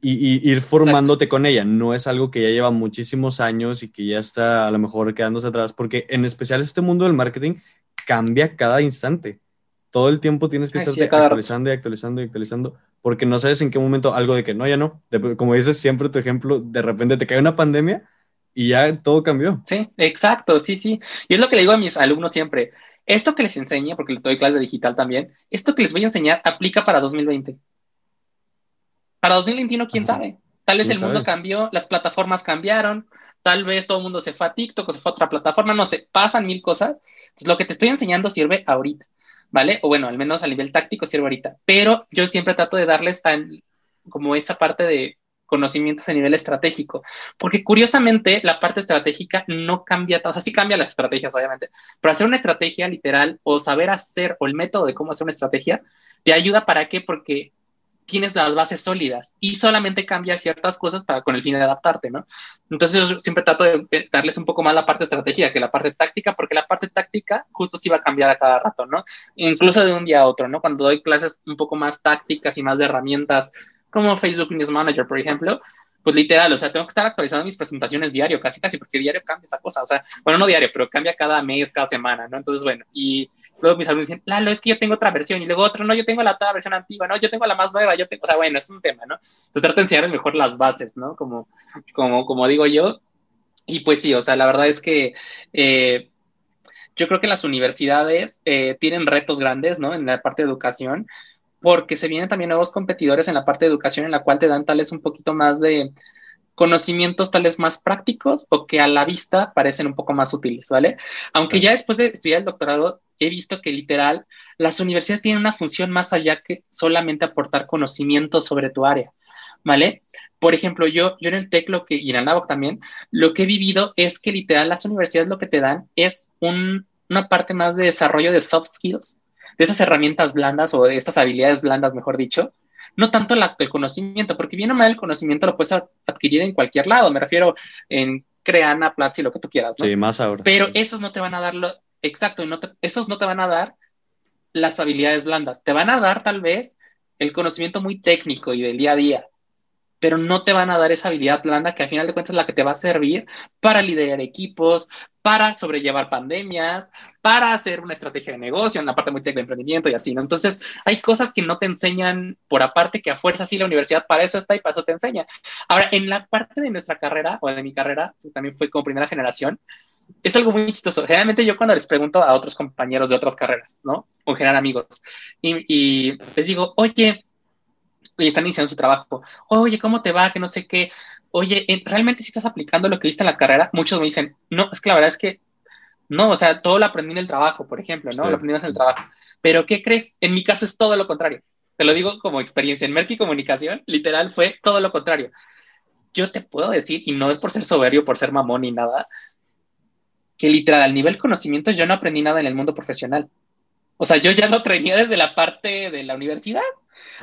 y, ir formándote con ella. No es algo que ya lleva muchísimos años y que ya está a lo mejor quedándose atrás, porque en especial este mundo del marketing cambia cada instante. Todo el tiempo tienes que estar actualizando y actualizando y actualizando, porque no sabes en qué momento algo de que no, ya no. como dices siempre tu ejemplo, de repente te cae una pandemia y ya todo cambió. Sí, exacto, sí, sí. Y es lo que le digo a mis alumnos siempre. Esto que les enseñe, porque les doy clases de digital también, esto que les voy a enseñar aplica para 2020. Para 2021, quién sabe. Tal vez el mundo cambió, las plataformas cambiaron, tal vez todo el mundo se fue a TikTok o se fue a otra plataforma, no sé, pasan mil cosas. Entonces, lo que te estoy enseñando sirve ahorita, ¿vale? O bueno, al menos a nivel táctico sirve ahorita. Pero yo siempre trato de darles como esa parte de conocimientos a nivel estratégico, porque curiosamente la parte estratégica no cambia, o sea, sí cambia las estrategias, obviamente, pero hacer una estrategia literal o saber hacer o el método de cómo hacer una estrategia te ayuda para qué, porque tienes las bases sólidas y solamente cambias ciertas cosas para con el fin de adaptarte, ¿no? Entonces yo siempre trato de darles un poco más la parte estratégica que la parte táctica, porque la parte táctica justo sí va a cambiar a cada rato, ¿no? Incluso de un día a otro, ¿no? Cuando doy clases un poco más tácticas y más de herramientas como Facebook News Manager, por ejemplo, pues literal, o sea, tengo que estar actualizando mis presentaciones diario, casi casi, porque diario cambia esa cosa, o sea, bueno, no diario, pero cambia cada mes, cada semana, ¿no? Entonces, bueno, y luego mis alumnos dicen, Lalo, es que yo tengo otra versión, y luego otro, no, yo tengo la otra versión antigua, no, yo tengo la más nueva, yo tengo, o sea, bueno, es un tema, ¿no? Entonces trato de enseñarles mejor las bases, ¿no? Como, como, como digo yo, y pues sí, o sea, la verdad es que eh, yo creo que las universidades eh, tienen retos grandes, ¿no? En la parte de educación, porque se vienen también nuevos competidores en la parte de educación en la cual te dan tal vez un poquito más de conocimientos tales más prácticos o que a la vista parecen un poco más útiles, ¿vale? Aunque ya después de estudiar el doctorado he visto que literal las universidades tienen una función más allá que solamente aportar conocimiento sobre tu área, ¿vale? Por ejemplo, yo, yo en el TEC lo que, y en el NAVOC también, lo que he vivido es que literal las universidades lo que te dan es una parte más de desarrollo de soft skills, de esas herramientas blandas o de estas habilidades blandas, mejor dicho, no tanto el conocimiento, porque bien o mal el conocimiento lo puedes adquirir en cualquier lado, me refiero en Creana, Platzi, lo que tú quieras, ¿no? Sí, más ahora. Pero esos no te van a dar lo, exacto, no esos no te van a dar las habilidades blandas, te van a dar tal vez el conocimiento muy técnico y del día a día, pero no te van a dar esa habilidad blanda que al final de cuentas es la que te va a servir para liderar equipos, para sobrellevar pandemias, para hacer una estrategia de negocio, en la parte muy técnica de emprendimiento y así. Entonces, hay cosas que no te enseñan por aparte que a fuerza sí la universidad para eso está y para eso te enseña. Ahora, en la parte de nuestra carrera o de mi carrera, que también fue como primera generación, es algo muy chistoso. Generalmente yo cuando les pregunto a otros compañeros de otras carreras, ¿no? O en general amigos, y les digo, oye, y están iniciando su trabajo. Oye, ¿cómo te va? Que no sé qué. Oye, ¿realmente si estás aplicando lo que viste en la carrera? Muchos me dicen, no, es que la verdad es que no, o sea, todo lo aprendí en el trabajo, por ejemplo, ¿no? Lo aprendí en el trabajo. Pero, ¿qué crees? En mi caso es todo lo contrario. Te lo digo como experiencia. En Merck y Comunicación, literal, fue todo lo contrario. Yo te puedo decir, y no es por ser soberbio, por ser mamón ni nada, que literal, al nivel conocimiento, yo no aprendí nada en el mundo profesional. O sea, yo ya lo traía desde la parte de la universidad.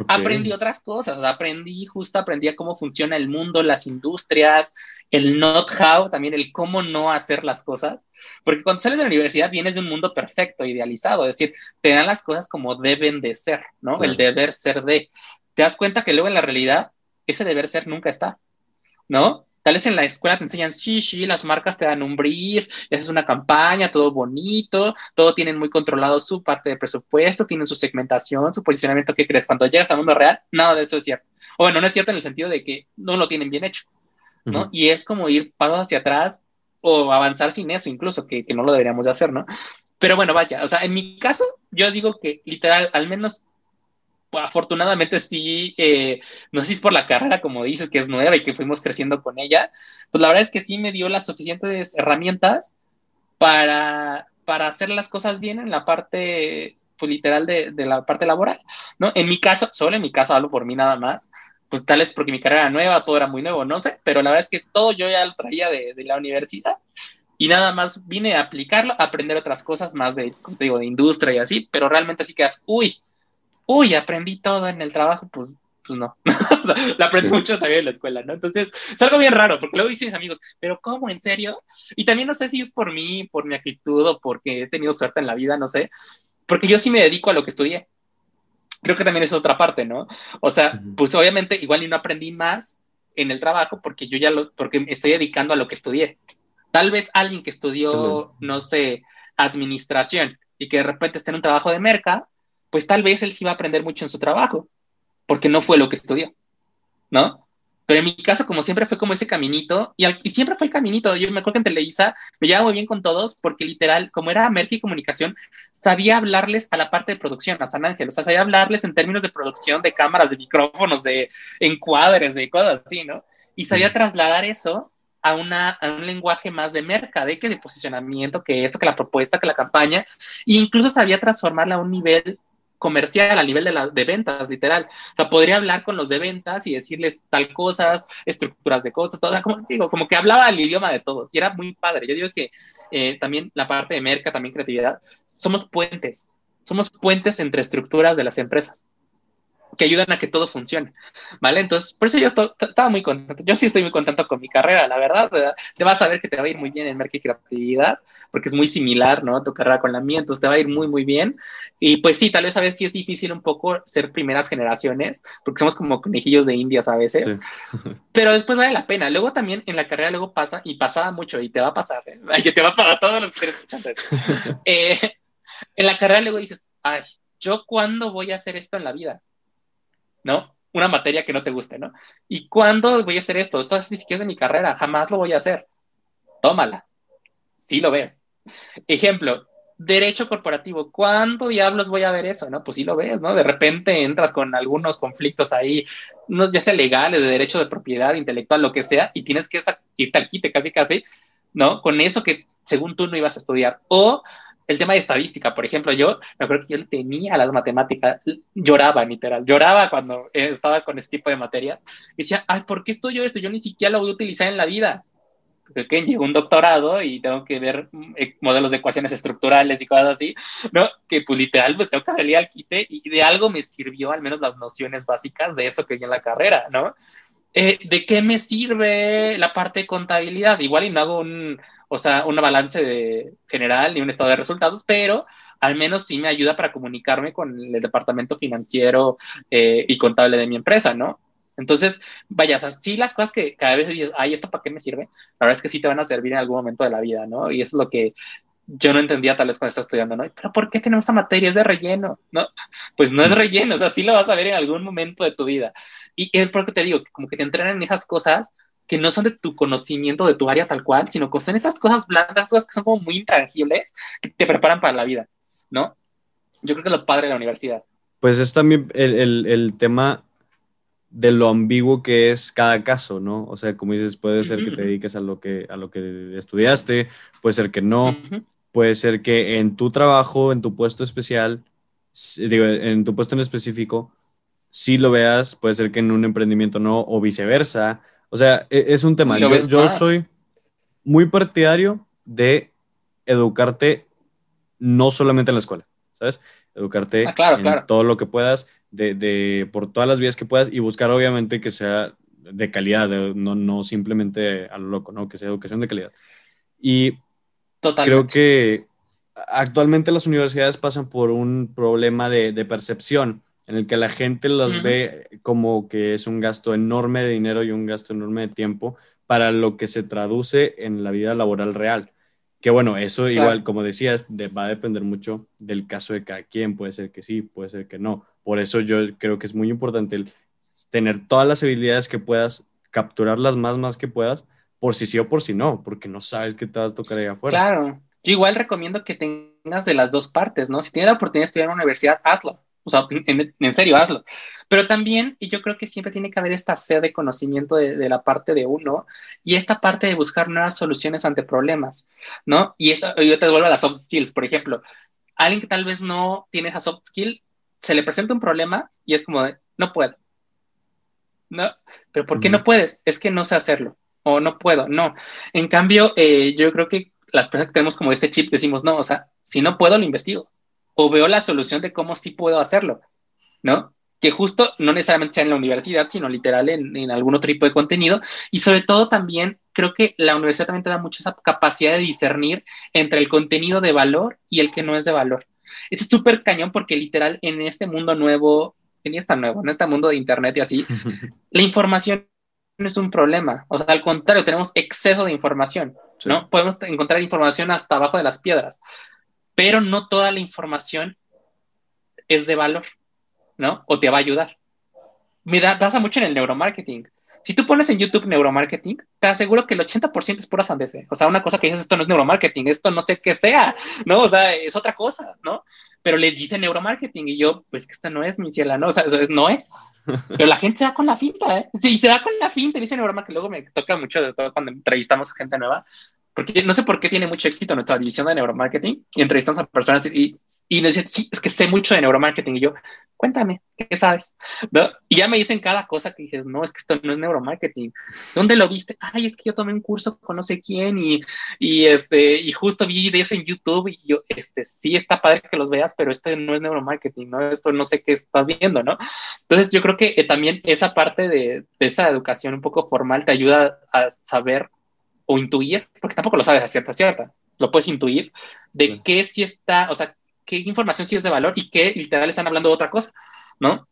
Aprendí otras cosas, aprendí justo, aprendí a cómo funciona el mundo, las industrias, el not how, también el cómo no hacer las cosas, porque cuando sales de la universidad vienes de un mundo perfecto, idealizado, es decir, te dan las cosas como deben de ser, ¿no? El deber ser de. Te das cuenta que luego en la realidad ese deber ser nunca está, ¿no? Tal vez en la escuela te enseñan, sí, sí, las marcas te dan un brief, y haces una campaña, todo bonito, todo tienen muy controlado su parte de presupuesto, tienen su segmentación, su posicionamiento, ¿qué crees? Cuando llegas al mundo real, nada de eso es cierto. O bueno, no es cierto en el sentido de que no lo tienen bien hecho, ¿no? Y es como ir pasos hacia atrás o avanzar sin eso incluso, que, que no lo deberíamos de hacer, ¿no? Pero bueno, vaya, o sea, en mi caso, yo digo que literal, al menos afortunadamente sí, eh, no sé si es por la carrera, como dices, que es nueva y que fuimos creciendo con ella, pues la verdad es que sí me dio las suficientes herramientas para, para hacer las cosas bien en la parte, pues literal, de, la parte laboral, ¿no? En mi caso, solo en mi caso, hablo por mí nada más, pues tal es porque mi carrera era nueva, todo era muy nuevo, no sé, pero la verdad es que todo yo ya lo traía de, de la universidad y nada más vine a aplicarlo, a aprender otras cosas más de, como te digo, de industria y así, pero realmente así quedas, uy, uy, aprendí todo en el trabajo, pues, pues no. *laughs* o sea, lo aprendí mucho también en la escuela, ¿no? Entonces, es algo bien raro, porque luego dicen mis amigos, pero ¿cómo? ¿En serio? Y también no sé si es por mí, por mi actitud o porque he tenido suerte en la vida, no sé. porque yo sí me dedico a lo que estudié. Creo que también es otra parte, ¿no? O sea, pues obviamente igual y no aprendí más en el trabajo porque yo ya lo, porque me estoy dedicando a lo que estudié. Tal vez alguien que estudió, no sé, administración y que de repente está en un trabajo de merca, pues tal vez él sí va a aprender mucho en su trabajo, porque no fue lo que estudió, ¿no? Pero en mi caso, como siempre, fue como ese caminito, y, siempre fue el caminito. Yo me acuerdo que en Televisa me llevaba muy bien con todos, porque literal, como era merca y comunicación, sabía hablarles a la parte de producción, a San Ángel, o sea, sabía hablarles en términos de producción, de cámaras, de micrófonos, de encuadres, de cosas así, ¿no? Y sabía trasladar eso a, una, a un lenguaje más de mercade, que de posicionamiento, que esto, que la propuesta, que la campaña, e incluso sabía transformarla a un nivel comercial, a nivel de, la, de ventas, literal. O sea, podría hablar con los de ventas y decirles tal cosas, estructuras de cosas, todo, como digo, como que hablaba el idioma de todos y era muy padre. Yo digo que eh, también la parte de merca, también creatividad, somos puentes, somos puentes entre estructuras de las empresas que ayudan a que todo funcione, ¿vale? Entonces, por eso yo estaba muy contento. Yo sí estoy muy contento con mi carrera, la verdad. Te vas a ver que te va a ir muy bien en marketing y creatividad, porque es muy similar, ¿no? Tu carrera con la mía, entonces te va a ir muy, muy bien. Y pues sí, tal vez a veces sí es difícil un poco ser primeras generaciones, porque somos como conejillos de indias a veces, *laughs* pero después vale la pena. Luego también en la carrera luego pasa, y pasaba mucho, y te va a pasar, ¿eh? Ay, te va a pasar a todos los que estén escuchando eso. *laughs* Eh, en la carrera luego dices, ay, ¿yo cuándo voy a hacer esto en la vida? ¿No? Una materia que no te guste, ¿no? ¿Y cuándo voy a hacer esto? Esto es ni de mi carrera, jamás lo voy a hacer. Tómala. Sí lo ves. Ejemplo, derecho corporativo. ¿Cuándo diablos voy a ver eso? No, pues sí lo ves, ¿no? De repente entras con algunos conflictos ahí, no, ya sea legales, de derecho de propiedad intelectual, lo que sea, y tienes que irte al quite casi casi, ¿no? Con eso que según tú no ibas a estudiar. O el tema de estadística, por ejemplo, yo me acuerdo que yo tenía las matemáticas, lloraba literal, lloraba cuando estaba con este tipo de materias. Y decía, ay, ¿por qué estudio esto? Yo ni siquiera lo voy a utilizar en la vida. Porque que llegó un doctorado y tengo que ver eh, modelos de ecuaciones estructurales y cosas así, ¿no? Que pues literal me tengo que salir al quite y de algo me sirvió al menos las nociones básicas de eso que vi en la carrera, ¿no? Eh, ¿De qué me sirve la parte de contabilidad? Igual y no hago un, o sea, un balance de, general ni un estado de resultados, pero al menos sí me ayuda para comunicarme con el departamento financiero eh, y contable de mi empresa, ¿no? Entonces, vaya, o sí las cosas que cada vez dices, ay, ¿esto para qué me sirve? La verdad es que sí te van a servir en algún momento de la vida, ¿no? Y eso es lo que yo no entendía tal vez cuando estaba estudiando, ¿no? Pero ¿por qué tenemos esta materia? Es de relleno, ¿no? Pues no es relleno, o sea, sí lo vas a ver en algún momento de tu vida. Y es porque te digo, como que te entrenan en esas cosas que no son de tu conocimiento, de tu área tal cual, sino que son estas cosas blandas, cosas que son como muy intangibles, que te preparan para la vida, ¿no? Yo creo que es lo padre de la universidad. Pues es también el, el, tema de lo ambiguo que es cada caso, ¿no? O sea, como dices, puede ser que te dediques a lo que, a lo que estudiaste, puede ser que no, puede ser que en tu trabajo, en tu puesto especial, digo, en tu puesto en específico, sí lo veas, puede ser que en un emprendimiento no, o viceversa, o sea, e, es un tema. Yo, soy muy partidario de educarte no solamente en la escuela, ¿sabes? Educarte ah, en todo lo que puedas, de, por todas las vías que puedas y buscar obviamente que sea de calidad, no, no simplemente a lo loco, ¿no? Que sea educación de calidad. Y creo que actualmente las universidades pasan por un problema de, de percepción en el que la gente los ve como que es un gasto enorme de dinero y un gasto enorme de tiempo para lo que se traduce en la vida laboral real. Que bueno, eso igual, como decías, va a depender mucho del caso de cada quien. Puede ser que sí, puede ser que no. Por eso yo creo que es muy importante el tener todas las habilidades que puedas, capturarlas más, más que puedas, por si sí o por si no, porque no sabes qué te vas a tocar ahí afuera. Claro. Yo igual recomiendo que tengas de las dos partes, ¿no? Si tienes la oportunidad de estudiar en una universidad, hazlo. O sea, en, serio, hazlo. Pero también, y yo creo que siempre tiene que haber esta sed de conocimiento de, la parte de uno y esta parte de buscar nuevas soluciones ante problemas, ¿no? Y eso, yo te vuelvo a las soft skills, por ejemplo. Alguien que tal vez no tiene esa soft skill, se le presenta un problema y es como de, no puedo. No, pero ¿por qué no puedes? Es que no sé hacerlo o no puedo, no. En cambio, eh, yo creo que las personas que tenemos como este chip decimos, no, o sea, si no puedo, lo investigo o veo la solución de cómo sí puedo hacerlo, ¿no? Que justo no necesariamente sea en la universidad, sino literal en, algún otro tipo de contenido. Y sobre todo también creo que la universidad también te da mucha esa capacidad de discernir entre el contenido de valor y el que no es de valor. es súper cañón porque literal en este mundo nuevo, en esta nuevo, en este mundo de internet y así, *laughs* la información no es un problema. O sea, al contrario, tenemos exceso de información, ¿no? Podemos encontrar información hasta abajo de las piedras, pero no toda la información es de valor, ¿no? O te va a ayudar. Me da, pasa mucho en el neuromarketing. Si tú pones en YouTube neuromarketing, te aseguro que el 80% es pura sandese. O sea, una cosa que dices, esto no es neuromarketing, esto no sé qué sea, ¿no? O sea, es otra cosa, ¿no? Pero le dice neuromarketing y yo, pues que esta no es mi ciela, ¿no? O sea, no es. Pero la gente se va con la finta, ¿eh? Sí, se va con la finta, dice neuromarketing, luego me toca mucho, de todo cuando entrevistamos a gente nueva, porque no sé por qué tiene mucho éxito nuestra división de neuromarketing y entrevistamos a personas y, y nos dicen, sí, es que sé mucho de neuromarketing. Y yo, cuéntame, ¿qué sabes? Y ya me dicen cada cosa que dices, no, es que esto no es neuromarketing. ¿Dónde lo viste? Ay, es que yo tomé un curso con no sé quién y, y, este, y justo vi videos en YouTube y yo, este, sí está padre que los veas, pero este no es neuromarketing, ¿no? Esto no sé qué estás viendo, ¿no? Entonces yo creo que eh, también esa parte de, de esa educación un poco formal te ayuda a saber o intuir, porque tampoco lo sabes a cierta cierta, lo puedes intuir, de qué sí está, o sea, qué información sí es de valor y qué literal están hablando de otra cosa, ¿no?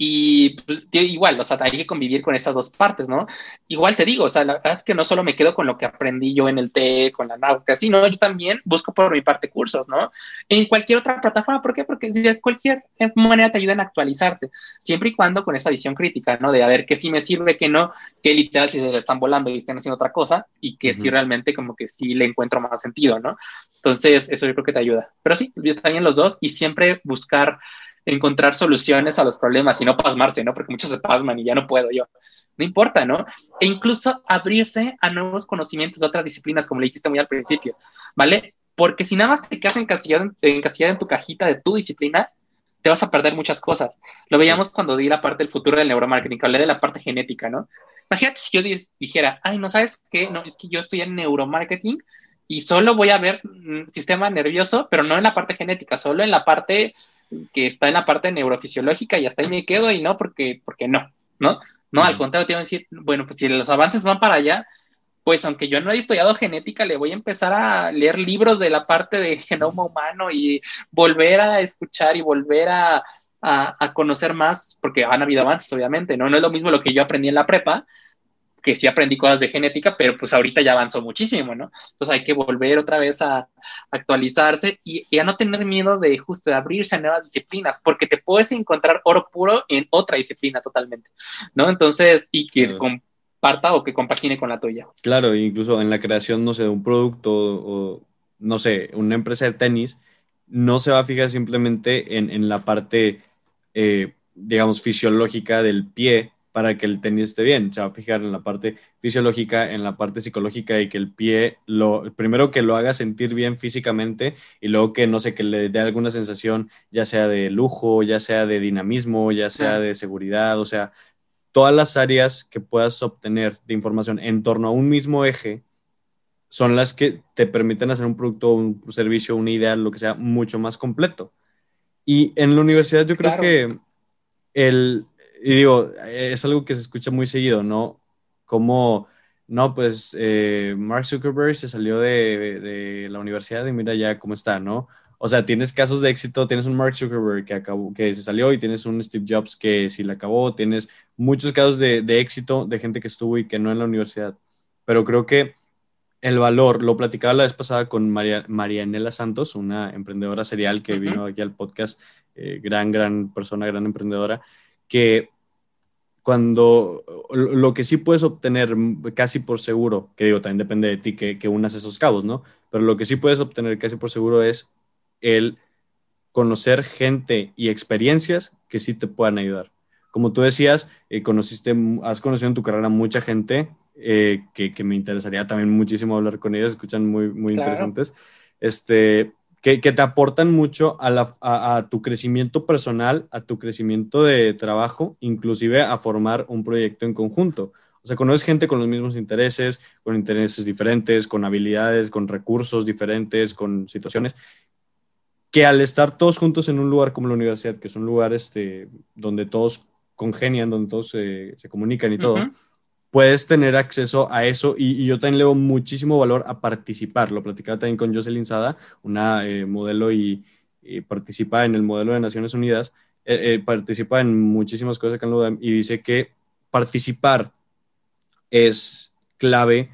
Y pues, igual, o sea, hay que convivir con estas dos partes, ¿no? Igual te digo, o sea, la verdad es que no solo me quedo con lo que aprendí yo en el TEC, con la náutica, sino yo también busco por mi parte cursos, ¿no? En cualquier otra plataforma, ¿por qué? Porque de cualquier manera te ayudan a actualizarte, siempre y cuando con esa visión crítica, ¿no? De a ver qué sí me sirve, qué no, qué literal si se le están volando y están haciendo otra cosa, y que sí realmente como que sí le encuentro más sentido, ¿no? Entonces, eso yo creo que te ayuda. Pero sí, también los dos y siempre buscar encontrar soluciones a los problemas y no pasmarse, ¿no? Porque muchos se pasman y ya no puedo yo. No importa, ¿no? E incluso abrirse a nuevos conocimientos de otras disciplinas, como le dijiste muy al principio, ¿vale? Porque si nada más te quedas encasillado en, encasillado en tu cajita de tu disciplina, te vas a perder muchas cosas. Lo veíamos cuando di la parte del futuro del neuromarketing, hablé de la parte genética, ¿no? Imagínate si yo dijera, ay, no sabes qué, no, es que yo estoy en neuromarketing y solo voy a ver mm, sistema nervioso, pero no en la parte genética, solo en la parte que está en la parte neurofisiológica y hasta ahí me quedo y no, porque, porque no, ¿no? No, al contrario, te voy a decir, bueno, pues si los avances van para allá, pues aunque yo no he estudiado genética, le voy a empezar a leer libros de la parte de genoma humano y volver a escuchar y volver a, a, conocer más, porque han habido avances, obviamente, ¿no? No es lo mismo lo que yo aprendí en la prepa, que sí aprendí cosas de genética, pero pues ahorita ya avanzó muchísimo, ¿no? Entonces hay que volver otra vez a actualizarse y, a no tener miedo de justo de abrirse a nuevas disciplinas, porque te puedes encontrar oro puro en otra disciplina totalmente, ¿no? Entonces, y que comparta o que compagine con la tuya. Claro, incluso en la creación, no sé, de un producto o, no sé, una empresa de tenis, no se va a fijar simplemente en, la parte, eh, digamos, fisiológica del pie, para que el tenis esté bien. Se va a fijar en la parte fisiológica, en la parte psicológica y que el pie, lo, primero que lo haga sentir bien físicamente y luego que, no sé, que le dé alguna sensación, ya sea de lujo, ya sea de dinamismo, ya sea de seguridad, o sea, todas las áreas que puedas obtener de información en torno a un mismo eje son las que te permiten hacer un producto, un servicio, una idea, lo que sea, mucho más completo. Y en la universidad yo creo que el, y digo, es algo que se escucha muy seguido, ¿no? Como, no, pues eh, Mark Zuckerberg se salió de, de, la universidad y mira ya cómo está, ¿no? O sea, tienes casos de éxito, tienes un Mark Zuckerberg que, acabó, que se salió y tienes un Steve Jobs que sí la acabó, tienes muchos casos de, de éxito de gente que estuvo y que no en la universidad. Pero creo que el valor, lo platicaba la vez pasada con María, Marianela Santos, una emprendedora serial que vino aquí al podcast, eh, gran, gran persona, gran emprendedora, que cuando lo que sí puedes obtener casi por seguro, que digo, también depende de ti que, que unas esos cabos, ¿no? Pero lo que sí puedes obtener casi por seguro es el conocer gente y experiencias que sí te puedan ayudar. Como tú decías, eh, conociste, has conocido en tu carrera mucha gente eh, que, que, me interesaría también muchísimo hablar con ellos, escuchan muy, muy interesantes. Este, que, te aportan mucho a, tu crecimiento personal, a tu crecimiento de trabajo, inclusive a formar un proyecto en conjunto. O sea, conoces gente con los mismos intereses, con intereses diferentes, con habilidades, con recursos diferentes, con situaciones, que al estar todos juntos en un lugar como la universidad, que es un lugar este, donde todos congenian, donde todos se, comunican y todo, puedes tener acceso a eso y, yo también le muchísimo valor a participar. Lo platicaba también con Jocelyn Sada, una eh, modelo y, y participa en el modelo de Naciones Unidas, eh, eh, participa en muchísimas cosas acá en UDAM y dice que participar es clave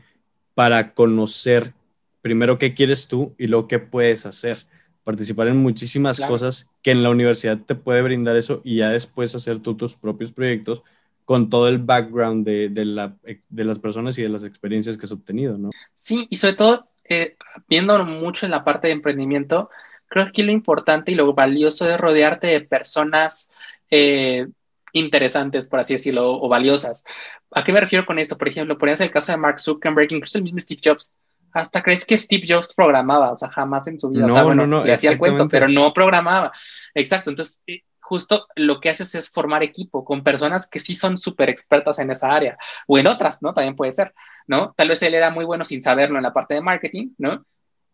para conocer primero qué quieres tú y luego qué puedes hacer. Participar en muchísimas cosas que en la universidad te puede brindar eso y ya después hacer tú tus propios proyectos con todo el background de, de, las personas y de las experiencias que has obtenido, ¿no? Sí, y sobre todo, eh, viendo mucho en la parte de emprendimiento, creo que aquí lo importante y lo valioso es rodearte de personas eh, interesantes, por así decirlo, o, valiosas. ¿A qué me refiero con esto? Por ejemplo, ponías el caso de Mark Zuckerberg, incluso el mismo Steve Jobs. Hasta crees que Steve Jobs programaba, o sea, jamás en su vida. No, no, no. Le hacía el cuento, pero no programaba. Exacto. Entonces, eh, justo lo que haces es formar equipo con personas que sí son súper expertas en esa área o en otras, ¿no? También puede ser, ¿no? Tal vez él era muy bueno sin saberlo en la parte de marketing, ¿no?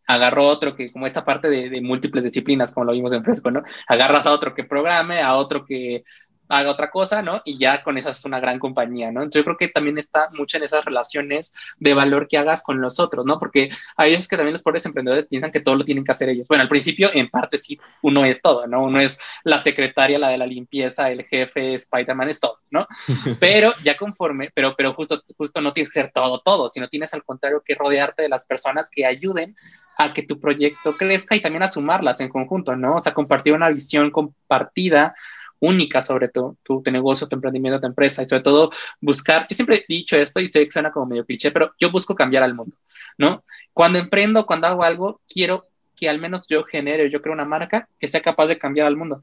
Agarró otro que, como esta parte de, de múltiples disciplinas, como lo vimos en Fresco, ¿no? Agarras a otro que programe, a otro que haga otra cosa, ¿no? Y ya con eso es una gran compañía, ¿no? Entonces yo creo que también está mucho en esas relaciones de valor que hagas con los otros, ¿no? Porque hay veces que también los pobres emprendedores piensan que todo lo tienen que hacer ellos. Bueno, al principio, en parte sí, uno es todo, ¿no? Uno es la secretaria, la de la limpieza, el jefe, Spider-Man, es todo, ¿no? *laughs* Pero ya conforme, pero, pero justo, justo no tienes que ser todo, todo, sino tienes al contrario que rodearte de las personas que ayuden a que tu proyecto crezca y también a sumarlas en conjunto, ¿no? O sea, compartir una visión compartida única sobre tu, tu, negocio, tu emprendimiento, tu empresa y sobre todo buscar, yo siempre he dicho esto y sé que suena como medio cliché, pero yo busco cambiar al mundo, ¿no? Cuando emprendo, cuando hago algo, quiero que al menos yo genere, yo creo una marca que sea capaz de cambiar al mundo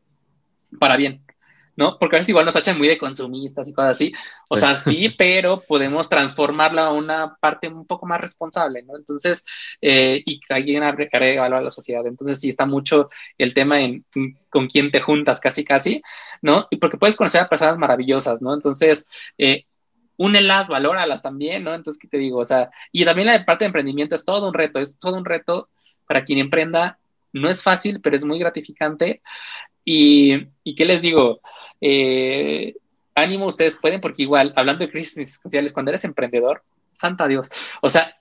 para bien, ¿no? Porque a veces igual nos tachan muy de consumistas y cosas así. O sea, sí, pero podemos transformarla a una parte un poco más responsable, ¿no? Entonces, eh, y que alguien agregue valor a la sociedad. Entonces, sí está mucho el tema en, con quién te juntas, casi, casi, ¿no? Y porque puedes conocer a personas maravillosas, ¿no? Entonces, eh, únelas, valóralas también, ¿no? Entonces, ¿qué te digo? O sea, y también la parte de emprendimiento es todo un reto, es todo un reto para quien emprenda. No es fácil, pero es muy gratificante. Y, y ¿qué les digo? Eh, ánimo, ustedes pueden, porque igual, hablando de crisis existenciales, cuando eres emprendedor, santa Dios, o sea,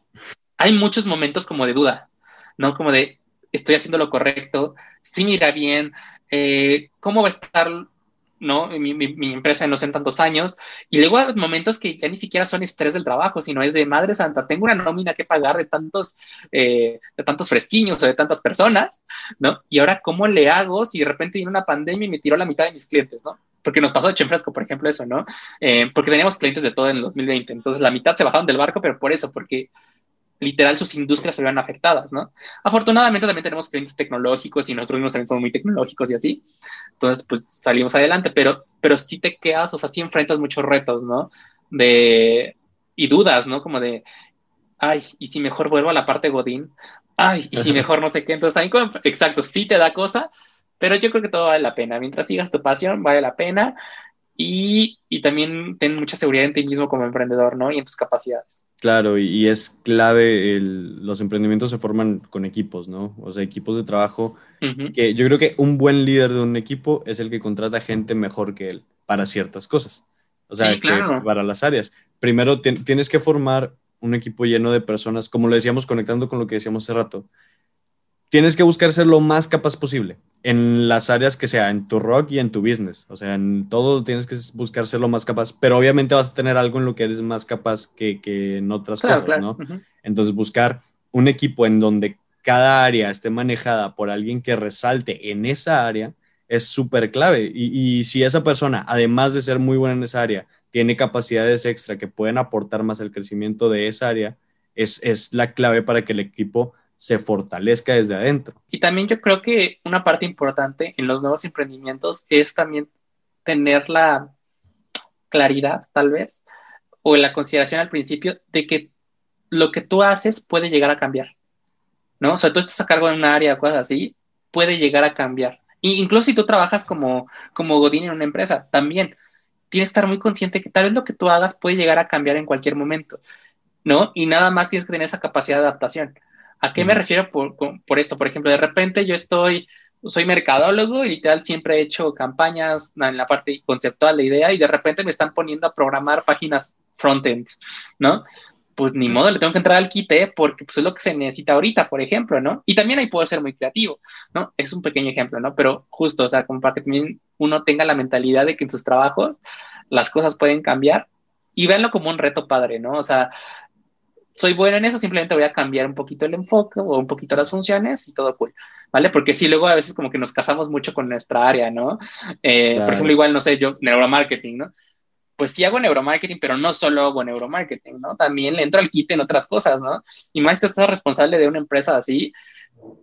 hay muchos momentos como de duda, ¿no? Como de, estoy haciendo lo correcto, sí mira bien, eh, ¿cómo va a estar ¿no? Mi, mi, empresa no sé en tantos años, y luego hay momentos que ya ni siquiera son estrés del trabajo, sino es de madre santa, tengo una nómina que pagar de tantos, eh, de tantos fresquiños o de tantas personas, ¿no? Y ahora, ¿cómo le hago si de repente viene una pandemia y me tiró la mitad de mis clientes, ¿no? Porque nos pasó de Chenfresco, por ejemplo, eso, ¿no? Eh, porque teníamos clientes de todo en el 2020, entonces la mitad se bajaron del barco, pero por eso, porque literal sus industrias se vean afectadas, ¿no? Afortunadamente también tenemos clientes tecnológicos y nosotros mismos también somos muy tecnológicos y así. Entonces, pues salimos adelante, pero, pero sí te quedas, o sea, sí enfrentas muchos retos, ¿no? De, y dudas, ¿no? Como de, ay, ¿y si mejor vuelvo a la parte Godín? Ay, ¿y si *laughs* mejor no sé qué? Entonces, también, exacto, sí te da cosa, pero yo creo que todo vale la pena. Mientras sigas tu pasión, vale la pena. Y, y también ten mucha seguridad en ti mismo como emprendedor, ¿no? Y en tus capacidades. Claro, y, es clave, los emprendimientos se forman con equipos, ¿no? O sea, equipos de trabajo, que yo creo que un buen líder de un equipo es el que contrata gente mejor que él para ciertas cosas, o sea, para las áreas. Primero tienes que formar un equipo lleno de personas, como lo decíamos, conectando con lo que decíamos hace rato, tienes que buscar ser lo más capaz posible en las áreas que sea, en tu rock y en tu business. O sea, en todo tienes que buscar ser lo más capaz, pero obviamente vas a tener algo en lo que eres más capaz que, en otras cosas, ¿no? Entonces, buscar un equipo en donde cada área esté manejada por alguien que resalte en esa área es súper clave. Y, y, si esa persona, además de ser muy buena en esa área, tiene capacidades extra que pueden aportar más al crecimiento de esa área, es, es la clave para que el equipo se fortalezca desde adentro. Y también yo creo que una parte importante en los nuevos emprendimientos es también tener la claridad, tal vez, o la consideración al principio de que lo que tú haces puede llegar a cambiar, ¿no? O sea, tú estás a cargo de un área o cosas así, puede llegar a cambiar. Y incluso si tú trabajas como, como Godín en una empresa, también tienes que estar muy consciente que tal vez lo que tú hagas puede llegar a cambiar en cualquier momento, ¿no? Y nada más tienes que tener esa capacidad de adaptación. ¿A qué me refiero por, por, esto? Por ejemplo, de repente yo estoy, soy mercadólogo y literal siempre he hecho campañas en la parte conceptual de idea y de repente me están poniendo a programar páginas frontend, ¿no? pues ni modo, le tengo que entrar al quite porque pues, es lo que se necesita ahorita, por ejemplo, ¿no? Y también ahí puedo ser muy creativo, ¿no? Es un pequeño ejemplo, ¿no? Pero justo, o sea, como para que también uno tenga la mentalidad de que en sus trabajos las cosas pueden cambiar y véanlo como un reto padre, ¿no? O sea, soy bueno en eso, simplemente voy a cambiar un poquito el enfoque o un poquito las funciones y todo cool, ¿vale? Porque si luego a veces como que nos casamos mucho con nuestra área, ¿no? Eh, por ejemplo, igual, no sé, yo, neuromarketing, ¿no? Pues sí hago neuromarketing, pero no solo hago neuromarketing, ¿no? También le entro al kit en otras cosas, ¿no? Y más que estás responsable de una empresa así,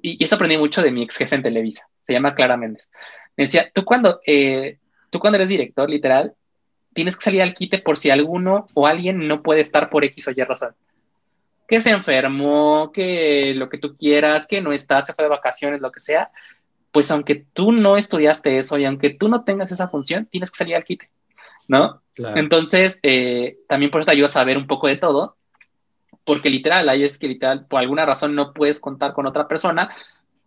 y, eso aprendí mucho de mi ex jefe en Televisa, se llama Clara Méndez. Me decía, tú cuando, eh, tú cuando eres director, literal, tienes que salir al quite por si alguno o alguien no puede estar por X o Y razón que se enfermó, que lo que tú quieras, que no está, se fue de vacaciones, lo que sea, pues aunque tú no estudiaste eso y aunque tú no tengas esa función, tienes que salir al quite, ¿no? Entonces, eh, también por eso te ayuda a saber un poco de todo, porque literal, ahí es que literal, por alguna razón no puedes contar con otra persona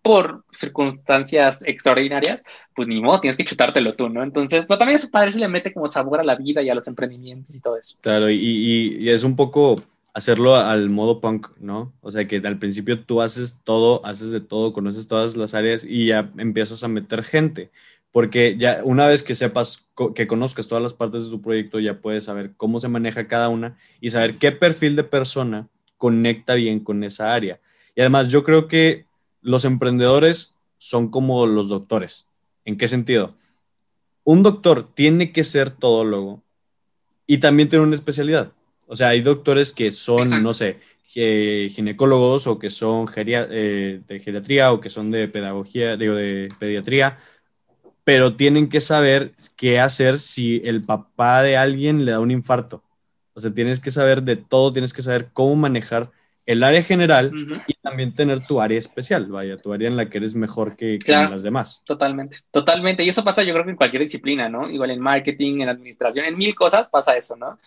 por circunstancias extraordinarias, pues ni modo, tienes que chutártelo tú, ¿no? Entonces, pero también a su padre se le mete como sabor a la vida y a los emprendimientos y todo eso. Claro, y, y es un poco hacerlo al modo punk, ¿no? O sea, que al principio tú haces todo, haces de todo, conoces todas las áreas y ya empiezas a meter gente. Porque ya una vez que sepas, que conozcas todas las partes de tu proyecto, ya puedes saber cómo se maneja cada una y saber qué perfil de persona conecta bien con esa área. Y además, yo creo que los emprendedores son como los doctores. ¿En qué sentido? Un doctor tiene que ser todólogo y también tiene una especialidad. O sea, hay doctores que son, no sé, ginecólogos o que son eh, de geriatría o que son de pedagogía, digo, de pediatría, pero tienen que saber qué hacer si el papá de alguien le da un infarto. O sea, tienes que saber de todo, tienes que saber cómo manejar el área general y también tener tu área especial, vaya, tu área en la que eres mejor que, las demás. Totalmente, totalmente. Y eso pasa yo creo que en cualquier disciplina, ¿no? Igual en marketing, en administración, en mil cosas pasa eso, ¿no?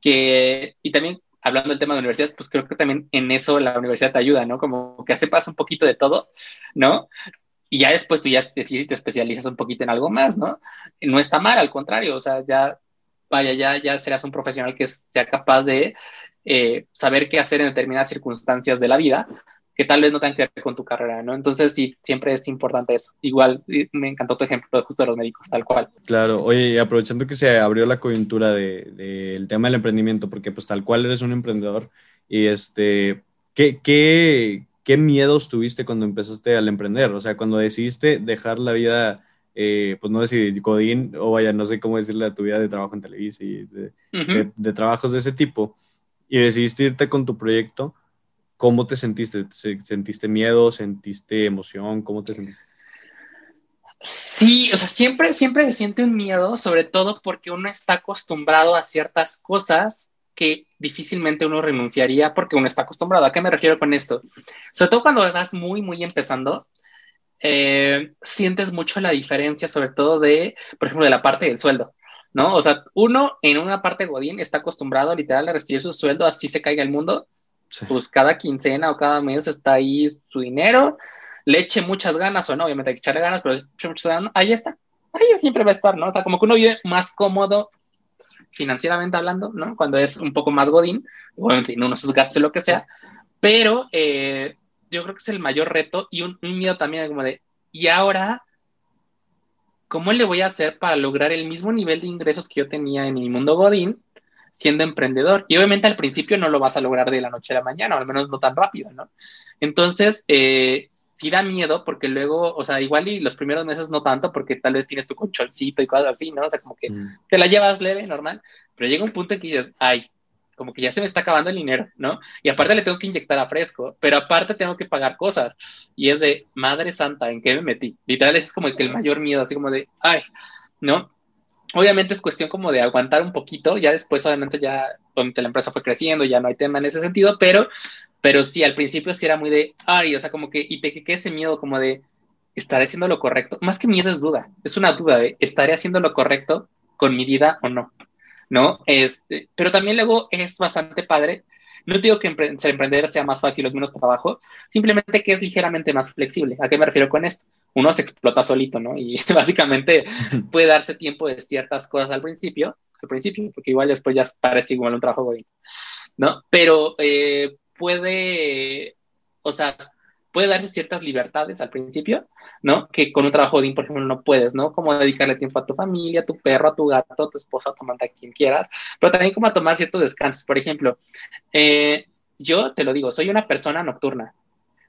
Que, y también hablando del tema de universidades, pues creo que también en eso la universidad te ayuda, ¿no? Como que sepas un poquito de todo, ¿no? Y ya después tú ya te, te especializas un poquito en algo más, ¿no? No está mal, al contrario, o sea, ya, vaya, ya, ya serás un profesional que sea capaz de eh, saber qué hacer en determinadas circunstancias de la vida que tal vez no tengan que ver con tu carrera, ¿no? Entonces sí, siempre es importante eso. Igual me encantó tu ejemplo de justo de los médicos, tal cual. Claro, oye, y aprovechando que se abrió la coyuntura del de, tema del emprendimiento, porque pues tal cual eres un emprendedor, y este, ¿qué, qué, qué miedos tuviste cuando empezaste al emprender? O sea, cuando decidiste dejar la vida... Eh, pues no decir Godín, o vaya, no sé cómo decirle a tu vida de trabajo en Televisa y de, de trabajos de ese tipo, y decidiste irte con tu proyecto, ¿Cómo te sentiste? ¿Sentiste miedo? ¿Sentiste emoción? ¿Cómo te sentiste? Sí, o sea, siempre, siempre se siente un miedo, sobre todo porque uno está acostumbrado a ciertas cosas que difícilmente uno renunciaría porque uno está acostumbrado. ¿A qué me refiero con esto? Sobre todo cuando vas muy, muy empezando, eh, sientes mucho la diferencia, sobre todo de, por ejemplo, de la parte del sueldo, ¿no? O sea, uno en una parte Godín está acostumbrado literal a recibir su sueldo, así se caiga el mundo, pues cada quincena o cada mes está ahí su dinero, le eche muchas ganas o no, obviamente hay que echarle ganas, pero muchas ganas, ahí está, ahí siempre va a estar, ¿no? O sea, como que uno vive más cómodo financieramente hablando, ¿no? Cuando es un poco más godín, obviamente no nos gaste lo que sea, pero eh, yo creo que es el mayor reto y un, un miedo también como de, y ahora, ¿cómo le voy a hacer para lograr el mismo nivel de ingresos que yo tenía en mi mundo godín? Siendo emprendedor. Y obviamente al principio no lo vas a lograr de la noche a la mañana, o al menos no tan rápido, ¿no? Entonces, eh, sí da miedo porque luego, o sea, igual y los primeros meses no tanto porque tal vez tienes tu colchoncito y cosas así, ¿no? O sea, como que mm. te la llevas leve, normal, pero llega un punto en que dices, ay, como que ya se me está acabando el dinero, ¿no? Y aparte le tengo que inyectar a fresco, pero aparte tengo que pagar cosas. Y es de, madre santa, ¿en qué me metí? Literal, es como que el mayor miedo, así como de, ay, ¿no? Obviamente es cuestión como de aguantar un poquito, ya después obviamente ya la empresa fue creciendo, ya no hay tema en ese sentido, pero, pero sí, al principio sí era muy de, ay, o sea, como que, y te que ese miedo como de, ¿estaré haciendo lo correcto? Más que miedo es duda, es una duda de, ¿estaré haciendo lo correcto con mi vida o no? ¿No? Este, pero también luego es bastante padre no digo que ser emprendedor sea más fácil o menos trabajo, simplemente que es ligeramente más flexible. ¿A qué me refiero con esto? Uno se explota solito, ¿no? Y *laughs* básicamente puede darse tiempo de ciertas cosas al principio, al principio, porque igual después ya parece igual un trabajo godín. ¿no? Pero eh, puede, o sea, puede darse ciertas libertades al principio, ¿no? Que con un trabajo de por ejemplo, no puedes, ¿no? Como dedicarle tiempo a tu familia, a tu perro, a tu gato, a tu esposa, a tu amante, a quien quieras, pero también como a tomar ciertos descansos. Por ejemplo, eh, yo te lo digo, soy una persona nocturna.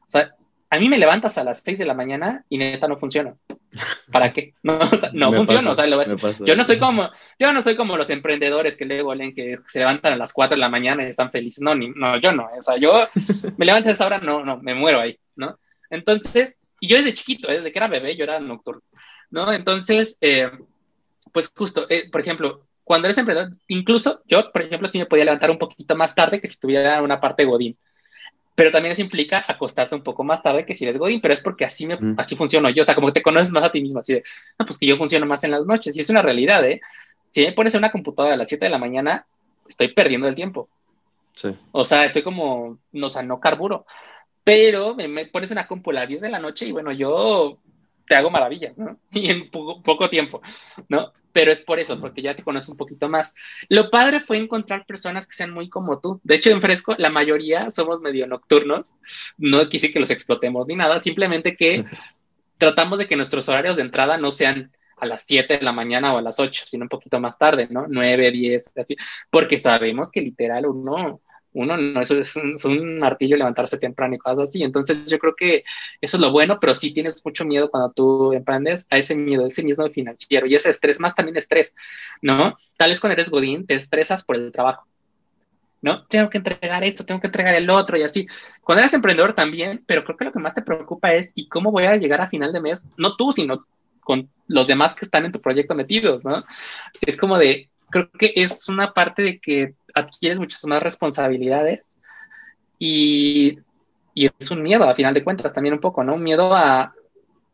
O sea, a mí me levantas a las 6 de la mañana y neta no funciona. ¿Para qué? *laughs* No, no funciona. o sea, yo no soy como, yo no soy como los emprendedores que luego leen que se levantan a las 4 de la mañana y están felices. No, ni, no, yo no. O sea, yo *laughs* me levanto a esa hora, no, no, me muero ahí, ¿no? Entonces, y yo desde chiquito, desde que era bebé, yo era nocturno, ¿no? Entonces, eh, pues justo, eh, por ejemplo, cuando eres emprendedor, incluso yo, por ejemplo, sí me podía levantar un poquito más tarde que si tuviera una parte Godín pero también eso implica acostarte un poco más tarde que si eres Godín, pero es porque así, me, así funciono yo, o sea, como que te conoces más a ti mismo, así de, no, pues que yo funciono más en las noches, y es una realidad, ¿eh? Si me pones en una computadora a las 7 de la mañana, estoy perdiendo el tiempo. Sí. O sea, estoy como, no, o sea, no carburo, pero me, pones una compu a las 10 de la noche y bueno, yo te hago maravillas, ¿no? *laughs* Y en poco, poco tiempo, ¿no? Pero es por eso, porque ya te conoces un poquito más. Lo padre fue encontrar personas que sean muy como tú. De hecho, en Fresco, la mayoría somos medio nocturnos. No quise que los explotemos ni nada, simplemente que tratamos de que nuestros horarios de entrada no sean a las 7 de la mañana o a las 8, sino un poquito más tarde, ¿no? 9, 10, así, porque sabemos que literal uno uno no eso es un, martillo levantarse temprano y cosas así. Entonces yo creo que eso es lo bueno, pero sí tienes mucho miedo cuando tú emprendes a ese miedo, ese miedo financiero y ese estrés, más también estrés, ¿no? Tal vez cuando eres Godín te estresas por el trabajo, ¿no? Tengo que entregar esto, tengo que entregar el otro y así. Cuando eres emprendedor también, pero creo que lo que más te preocupa es ¿y cómo voy a llegar a final de mes? No tú, sino con los demás que están en tu proyecto metidos, ¿no? Es como de, creo que es una parte de que adquieres muchas más responsabilidades y, y, es un miedo, a final de cuentas, también un poco, ¿no? Un miedo a,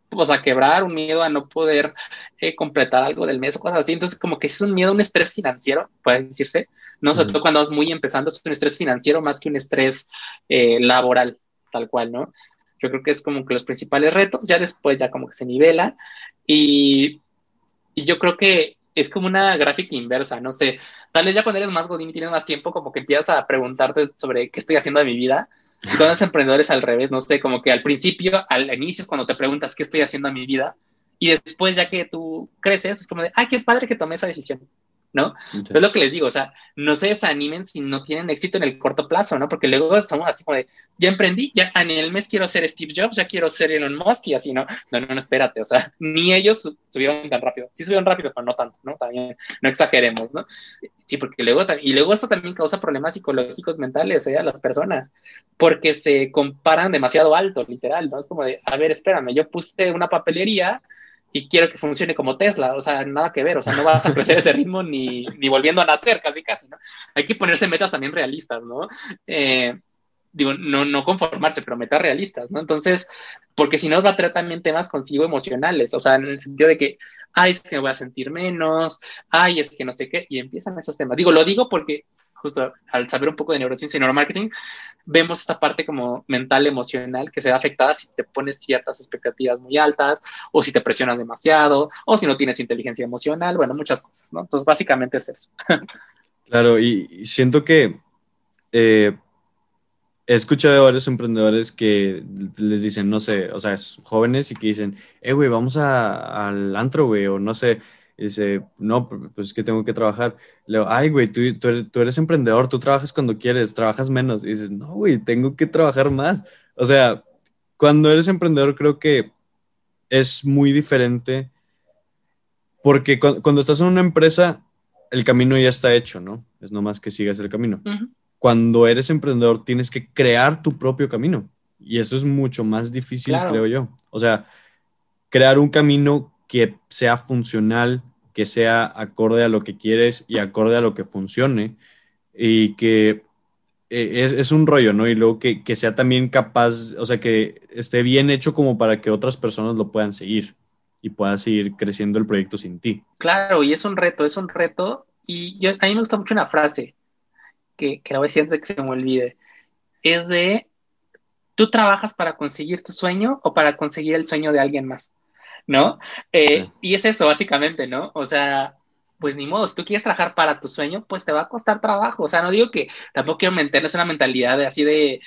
pues, a quebrar, un miedo a no poder eh, completar algo del mes cosas así. Entonces, como que es un miedo, un estrés financiero, puede decirse, ¿no? Sobre todo cuando vas muy empezando, es un estrés financiero más que un estrés eh, laboral, tal cual, ¿no? Yo creo que es como que los principales retos, ya después ya como que se nivela y, y yo creo que es como una gráfica inversa, no sé, tal vez ya cuando eres más godín y tienes más tiempo, como que empiezas a preguntarte sobre qué estoy haciendo de mi vida. Y cuando eres emprendedores al revés, no sé, como que al principio, al inicio es cuando te preguntas qué estoy haciendo de mi vida, y después ya que tú creces, es como de, ay, qué padre que tomé esa decisión. ¿No? Es lo que les digo, o sea, no se desanimen si no tienen éxito en el corto plazo, ¿no? Porque luego estamos así como de, ya emprendí, ya en el mes quiero ser Steve Jobs, ya quiero ser Elon Musk y así, ¿no? No, no, no, espérate, o sea, *laughs* ni ellos subieron tan rápido. Sí subieron rápido, pero no tanto, ¿no? También, no exageremos, ¿no? Sí, porque luego, y luego eso también causa problemas psicológicos mentales ¿eh? a las personas, porque se comparan demasiado alto, literal, ¿no? Es como de, a ver, espérame, yo puse una papelería y quiero que funcione como Tesla, o sea, nada que ver, o sea, no vas a crecer ese ritmo ni, ni volviendo a nacer, casi, casi, ¿no? Hay que ponerse metas también realistas, ¿no? Eh, digo, no, no conformarse, pero metas realistas, ¿no? Entonces, porque si no va a traer también temas consigo emocionales, o sea, en el sentido de que, ay, es que me voy a sentir menos, ay, es que no sé qué, y empiezan esos temas. Digo, lo digo porque justo al saber un poco de neurociencia y neuromarketing, vemos esta parte como mental, emocional, que se ve afectada si te pones ciertas expectativas muy altas, o si te presionas demasiado, o si no tienes inteligencia emocional, bueno, muchas cosas, ¿no? Entonces, básicamente es eso. Claro, y siento que eh, he escuchado de varios emprendedores que les dicen, no sé, o sea, jóvenes y que dicen, eh, güey, vamos al antro, güey, o no sé, y dice, no, pues es que tengo que trabajar. Le digo, ay, güey, tú, tú, eres, emprendedor, tú trabajas cuando quieres, trabajas menos. Y dices, no, güey, tengo que trabajar más. O sea, cuando eres emprendedor creo que es muy diferente porque cuando, estás en una empresa, el camino ya está hecho, ¿no? Es nomás que sigas el camino. Cuando eres emprendedor, tienes que crear tu propio camino. Y eso es mucho más difícil, creo yo. O sea, crear un camino que sea funcional, que sea acorde a lo que quieres y acorde a lo que funcione y que eh, es, un rollo, ¿no? Y luego que, sea también capaz, o sea, que esté bien hecho como para que otras personas lo puedan seguir y pueda seguir creciendo el proyecto sin ti. Claro, y es un reto, es un reto. Y yo, a mí me gusta mucho una frase que, que la voy a que se me olvide. Es de, ¿tú trabajas para conseguir tu sueño o para conseguir el sueño de alguien más? ¿No? Eh, y es eso, básicamente, ¿no? O sea, pues ni modo, si tú quieres trabajar para tu sueño, pues te va a costar trabajo. O sea, no digo que tampoco quiero meterles una mentalidad de así de,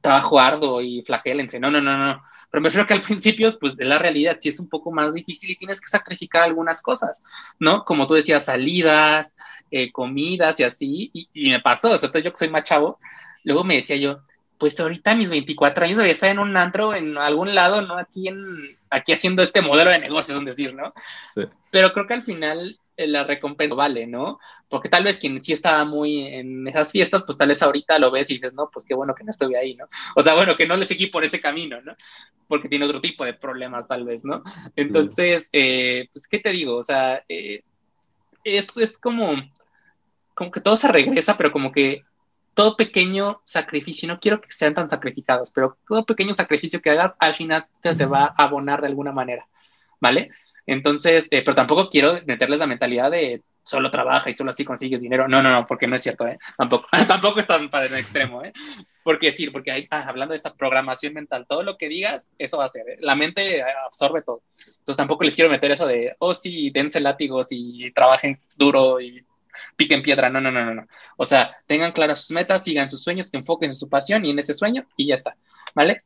trabajo arduo y flagélense. No, no, no, no. Pero me refiero que al principio, pues de la realidad sí es un poco más difícil y tienes que sacrificar algunas cosas, ¿no? Como tú decías, salidas, eh, comidas y así. Y, me pasó, o sea, yo que soy más chavo, luego me decía yo, pues ahorita a mis 24 años debería estar en un antro en algún lado, ¿no? Aquí en, aquí haciendo este modelo de negocios, es decir, ¿no? Sí. Pero creo que al final eh, la recompensa vale, ¿no? Porque tal vez quien sí estaba muy en esas fiestas, pues tal vez ahorita lo ves y dices, no, pues qué bueno que no estuve ahí, ¿no? O sea, bueno, que no le seguí por ese camino, ¿no? Porque tiene otro tipo de problemas, tal vez, ¿no? Entonces, eh, pues, ¿qué te digo? O sea, eh, es, es como, como que todo se regresa, pero como que todo pequeño sacrificio, no quiero que sean tan sacrificados, pero todo pequeño sacrificio que hagas al final te, te va a abonar de alguna manera, ¿vale? Entonces, eh, pero tampoco quiero meterles la mentalidad de solo trabaja y solo así consigues dinero. No, no, no, porque no es cierto, ¿eh? Tampoco, *laughs* tampoco es tan para el extremo, ¿eh? Porque sí, porque hay, ah, hablando de esta programación mental, todo lo que digas, eso va a ser. ¿eh? La mente absorbe todo. Entonces tampoco les quiero meter eso de, oh, sí, dense látigos y trabajen duro y piquen piedra. No, no, no, no, no. O sea, tengan claras sus metas, sigan sus sueños, que enfoquen en su pasión y en ese sueño y ya está. ¿Vale?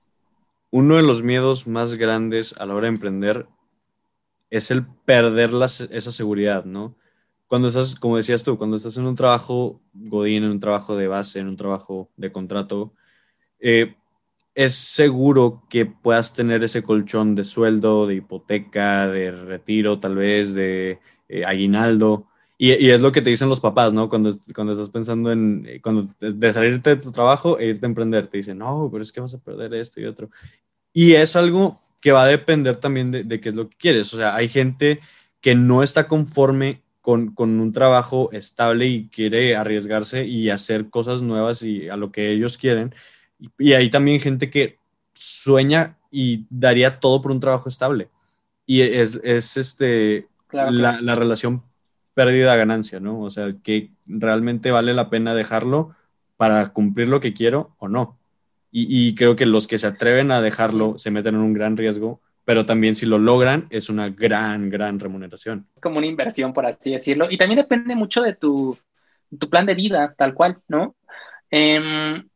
Uno de los miedos más grandes a la hora de emprender es el perder esa seguridad, ¿no? Cuando estás, como decías tú, cuando estás en un trabajo godín, en un trabajo de base, en un trabajo de contrato, eh, es seguro que puedas tener ese colchón de sueldo, de hipoteca, de retiro, tal vez, de eh, aguinaldo. Y, es lo que te dicen los papás, ¿no? Cuando, cuando estás pensando en eh, cuando de salirte de tu trabajo e irte a emprender, te dicen, no, pero es que vas a perder esto y otro. Y es algo que va a depender también de, qué es lo que quieres. O sea, hay gente que no está conforme con, un trabajo estable y quiere arriesgarse y hacer cosas nuevas y a lo que ellos quieren. Y, hay también gente que sueña y daría todo por un trabajo estable. Y es, este, la, la, relación pérdida-ganancia, ¿no? O sea, que realmente vale la pena dejarlo para cumplir lo que quiero o no. Y, creo que los que se atreven a dejarlo se meten en un gran riesgo, pero también si lo logran es una gran, gran remuneración. Es como una inversión, por así decirlo. Y también depende mucho de tu, tu plan de vida, tal cual, ¿no? Em,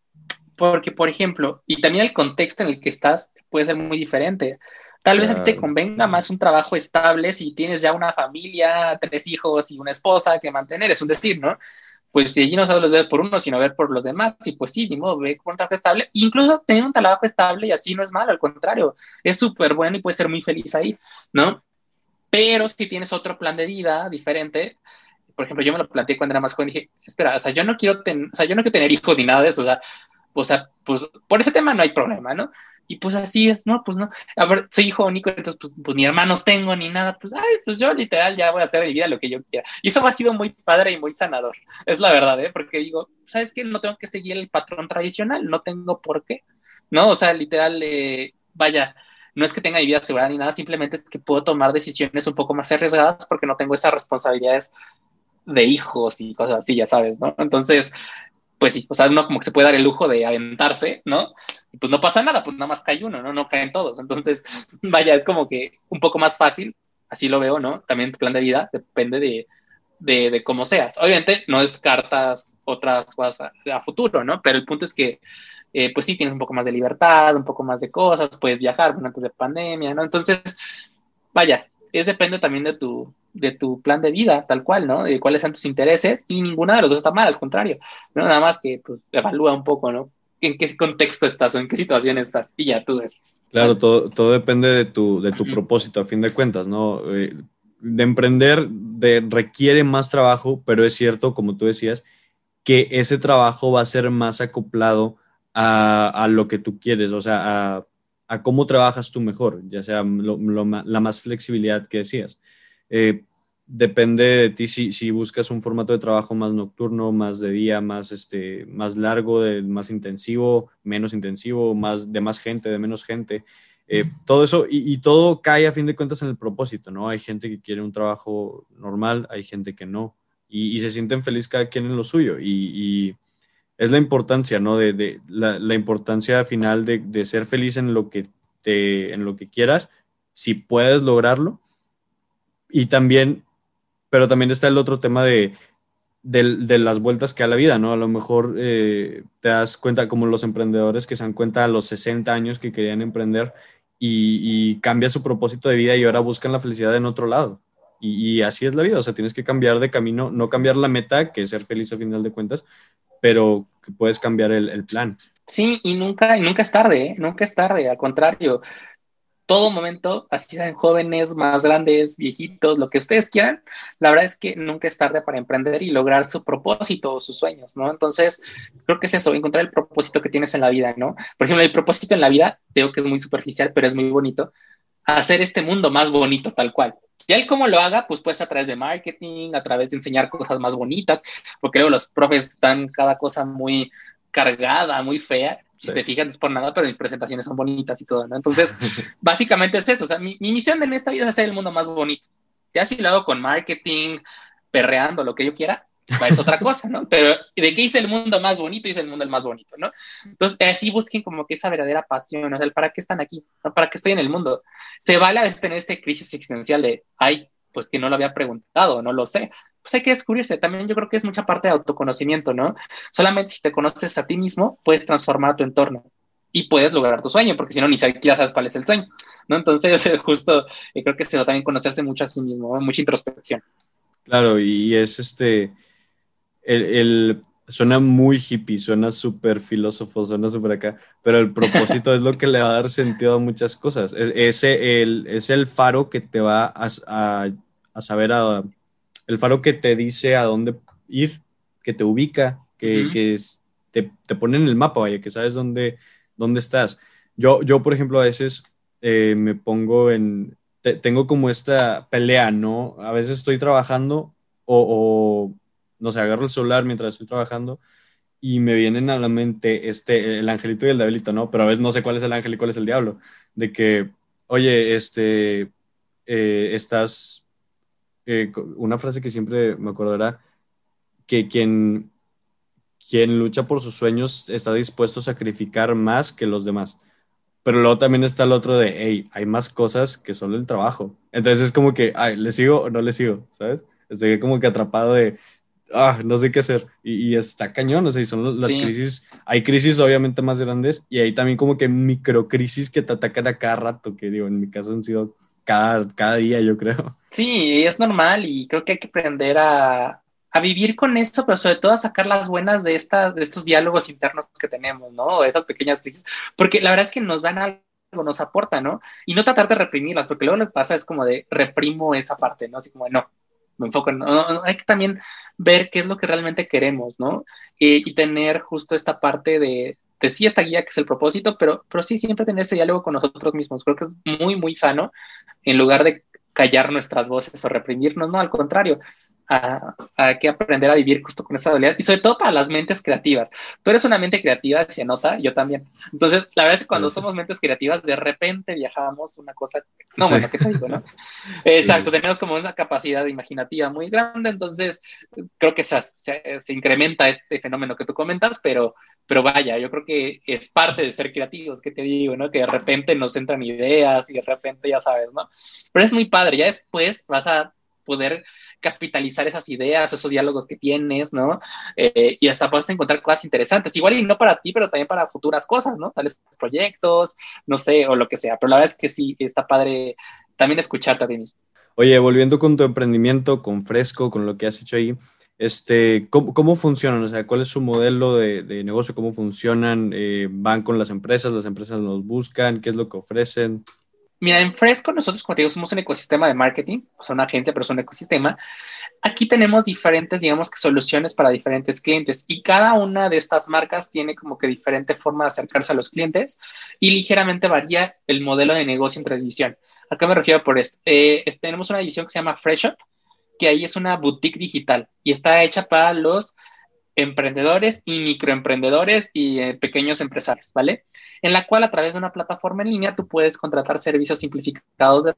porque, por ejemplo, y también el contexto en el que estás puede ser muy diferente. Tal vez a ti te convenga más un trabajo estable si tienes ya una familia, tres hijos y una esposa que mantener, es un decir, ¿no? pues si allí no sabes los ver por uno, sino ver por los demás, y pues sí, ni modo, ve con un trabajo estable, incluso tener un trabajo estable y así no es malo, al contrario, es súper bueno y puedes ser muy feliz ahí, ¿no? Pero si tienes otro plan de vida diferente, por ejemplo, yo me lo planteé cuando era más joven, dije, espera, o sea, yo no quiero, tener, o sea, yo no quiero tener hijos ni nada de eso, o sea, o sea, pues por ese tema no hay problema, ¿no? Y pues así es, no, pues no. A ver, soy hijo único, entonces pues, pues, ni hermanos tengo ni nada. Pues, ay, pues yo literal ya voy a hacer de mi vida lo que yo quiera. Y eso ha sido muy padre y muy sanador. Es la verdad, ¿eh? Porque digo, ¿sabes qué? No tengo que seguir el patrón tradicional, no tengo por qué. ¿No? O sea, literal, eh, vaya, no es que tenga mi vida asegurada ni nada, simplemente es que puedo tomar decisiones un poco más arriesgadas porque no tengo esas responsabilidades de hijos y cosas así, ya sabes, ¿no? Entonces, pues sí, o sea, uno como que se puede dar el lujo de aventarse, ¿no? Y pues no pasa nada, pues nada más cae uno, ¿no? No caen todos. Entonces, *laughs* vaya, es como que un poco más fácil, así lo veo, ¿no? También tu plan de vida depende de, de, cómo seas. Obviamente no descartas otras cosas a, futuro, ¿no? Pero el punto es que, eh, pues sí, tienes un poco más de libertad, un poco más de cosas, puedes viajar, antes de pandemia, ¿no? Entonces, vaya, es depende también de tu, de tu plan de vida, tal cual, ¿no? De cuáles son tus intereses y ninguna de los dos está mal, al contrario, ¿no? Nada más que, pues, evalúa un poco, ¿no? En qué contexto estás o en qué situación estás y ya tú decides. Claro, todo, todo depende de tu, de tu propósito, a fin de cuentas, ¿no? Eh, de emprender de, requiere más trabajo, pero es cierto, como tú decías, que ese trabajo va a ser más acoplado a, a lo que tú quieres, o sea, a, a cómo trabajas tú mejor, ya sea la más flexibilidad que decías. Eh, depende de ti si, si, buscas un formato de trabajo más nocturno, más de día, más, este, más largo, de, más intensivo, menos intensivo, más, de más gente, de menos gente. Eh, todo eso y, todo cae a fin de cuentas en el propósito, ¿no? Hay gente que quiere un trabajo normal, hay gente que no, y, se sienten felices cada quien en lo suyo. Y, es la importancia, ¿no? De, de la, la, importancia final de, de, ser feliz en lo que te, en lo que quieras, si puedes lograrlo, y también pero también está el otro tema de, de, las vueltas que da la vida, ¿no? A lo mejor eh, te das cuenta como los emprendedores que se dan cuenta a los 60 años que querían emprender y, cambia su propósito de vida y ahora buscan la felicidad en otro lado. Y, así es la vida, o sea, tienes que cambiar de camino, no cambiar la meta, que es ser feliz a final de cuentas, pero puedes cambiar el, el plan. Sí, y nunca, y nunca es tarde, ¿eh? nunca es tarde, al contrario, todo momento, así sean jóvenes, más grandes, viejitos, lo que ustedes quieran, la verdad es que nunca es tarde para emprender y lograr su propósito o sus sueños, ¿no? Entonces, creo que es eso, encontrar el propósito que tienes en la vida, ¿no? Por ejemplo, el propósito en la vida, digo que es muy superficial, pero es muy bonito, hacer este mundo más bonito tal cual. Y él cómo lo haga, pues pues a través de marketing, a través de enseñar cosas más bonitas, porque luego los profes están cada cosa muy cargada, muy fea, si te fijas, no es por nada, pero mis presentaciones son bonitas y todo, ¿no? Entonces, *laughs* básicamente es eso. O sea, mi, misión en esta vida es hacer el mundo más bonito. Si lo hago con marketing, perreando, lo que yo quiera, es otra *laughs* cosa, ¿no? Pero de qué hice el mundo más bonito, hice el mundo el más bonito, ¿no? Entonces, así busquen como que esa verdadera pasión, o sea, ¿para qué están aquí? ¿Para qué estoy en el mundo? Se vale a veces tener esta crisis existencial de, ay, pues que no lo había preguntado, no lo sé pues hay que descubrirse. También yo creo que es mucha parte de autoconocimiento, ¿no? Solamente si te conoces a ti mismo, puedes transformar tu entorno y puedes lograr tu sueño, porque si no, ni siquiera sabes cuál es el sueño, ¿no? Entonces, *laughs* justo eh, creo que es eso también conocerse mucho a sí mismo, mucha introspección. Claro, y es este, el, suena muy hippie, suena súper filósofo, suena súper acá, pero el propósito es lo que le va a dar sentido a muchas cosas. Es, ese, el, es el faro que te va a, a, a saber a el faro que te dice a dónde ir, que te ubica, que, te, pone en el mapa, vaya, que sabes dónde, dónde estás. Yo, yo, por ejemplo, a veces eh, me pongo en, tengo como esta pelea, ¿no? A veces estoy trabajando o, no sé, agarro el celular mientras estoy trabajando y me vienen a la mente este, el angelito y el diablito, ¿no? Pero a veces no sé cuál es el ángel y cuál es el diablo. De que, oye, este, eh, estás eh, una frase que siempre me acordará, que quien, quien lucha por sus sueños está dispuesto a sacrificar más que los demás. Pero luego también está el otro de, hey, hay más cosas que solo el trabajo. Entonces es como que, ay, ¿le sigo o no le sigo? ¿Sabes? Estoy como que atrapado de, ah, no sé qué hacer. Y, está cañón, o sea, y son las crisis, hay crisis obviamente más grandes y hay también como que microcrisis que te atacan a cada rato, que digo, en mi caso han sido cada, cada día, yo creo. Sí, es normal y creo que hay que aprender a, a vivir con esto, pero sobre todo a sacar las buenas de, estas, de estos diálogos internos que tenemos, ¿no? De esas pequeñas crisis, porque la verdad es que nos dan algo, nos aportan, ¿no? Y no tratar de reprimirlas, porque luego lo que pasa es como de reprimo esa parte, ¿no? Así como de no, me enfoco en, hay que también ver qué es lo que realmente queremos, ¿no? Y tener justo esta parte de, de sí esta guía que es el propósito, pero, pero sí siempre tener ese diálogo con nosotros mismos. Creo que es muy, muy sano en lugar de callar nuestras voces o reprimirnos, no, al contrario, hay que aprender a vivir justo con esa dualidad y sobre todo para las mentes creativas. Tú eres una mente creativa, se nota, yo también. Entonces, la verdad es que cuando somos mentes creativas, de repente viajamos una cosa, no, bueno, ¿qué te digo, no? *laughs* Exacto, tenemos como una capacidad imaginativa muy grande, entonces creo que se, se, incrementa este fenómeno que tú comentas, pero, pero vaya, yo creo que es parte de ser creativos, ¿qué te digo, no? Que de repente nos entran ideas y de repente ya sabes, ¿no? Pero es muy padre, ya después vas a poder capitalizar esas ideas, esos diálogos que tienes, ¿no? Eh, y hasta puedes encontrar cosas interesantes, igual y no para ti, pero también para futuras cosas, ¿no? Tales proyectos, no sé, o lo que sea. Pero la verdad es que sí, está padre también escucharte a ti mismo. Oye, volviendo con tu emprendimiento, con Fresco, con lo que has hecho ahí, este, ¿cómo, cómo funcionan? O sea, ¿cuál es su modelo de, negocio? ¿Cómo funcionan? Eh, ¿Van con las empresas? ¿Las empresas los buscan? ¿Qué es lo que ofrecen? Mira, en Fresco nosotros, como te digo, somos un ecosistema de marketing, o sea, una agencia, pero es un ecosistema. Aquí tenemos diferentes, digamos que soluciones para diferentes clientes y cada una de estas marcas tiene como que diferente forma de acercarse a los clientes y ligeramente varía el modelo de negocio entre división. ¿A qué me refiero por esto? Eh, tenemos una división que se llama Fresh Up, que ahí es una boutique digital y está hecha para los emprendedores y microemprendedores y eh, pequeños empresarios, ¿vale? En la cual a través de una plataforma en línea tú puedes contratar servicios simplificados de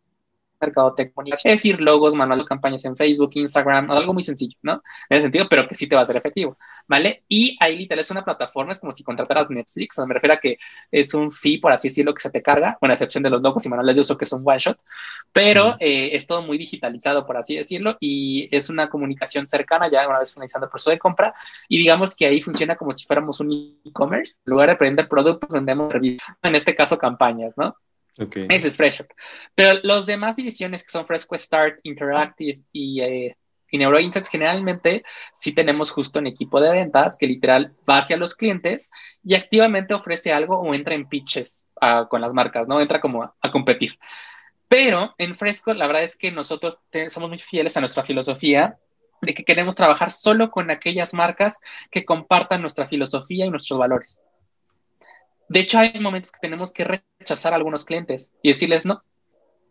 mercadotecnia, es decir, logos, manual de campañas en Facebook, Instagram, algo muy sencillo, ¿no? En ese sentido, pero que sí te va a ser efectivo, ¿vale? Y ahí literal es una plataforma, es como si contrataras Netflix, o sea, me refiero a que es un fee, por así decirlo, que se te carga, con excepción de los logos y manuales de uso que son one shot, pero eh, es todo muy digitalizado, por así decirlo, y es una comunicación cercana ya una vez finalizando el proceso de compra, y digamos que ahí funciona como si fuéramos un e-commerce, en lugar de vender productos, vendemos en este caso campañas, ¿no? Ese es FreshUp. Pero los demás divisiones que son Fresco Start, Interactive y, eh, y NeuroInsights, generalmente sí tenemos justo un equipo de ventas que literal va hacia los clientes y activamente ofrece algo o entra en pitches ah, con las marcas, ¿no? Entra como a, competir. Pero en Fresco, la verdad es que nosotros somos muy fieles a nuestra filosofía de que queremos trabajar solo con aquellas marcas que compartan nuestra filosofía y nuestros valores. De hecho, hay momentos que tenemos que rechazar a algunos clientes y decirles, no,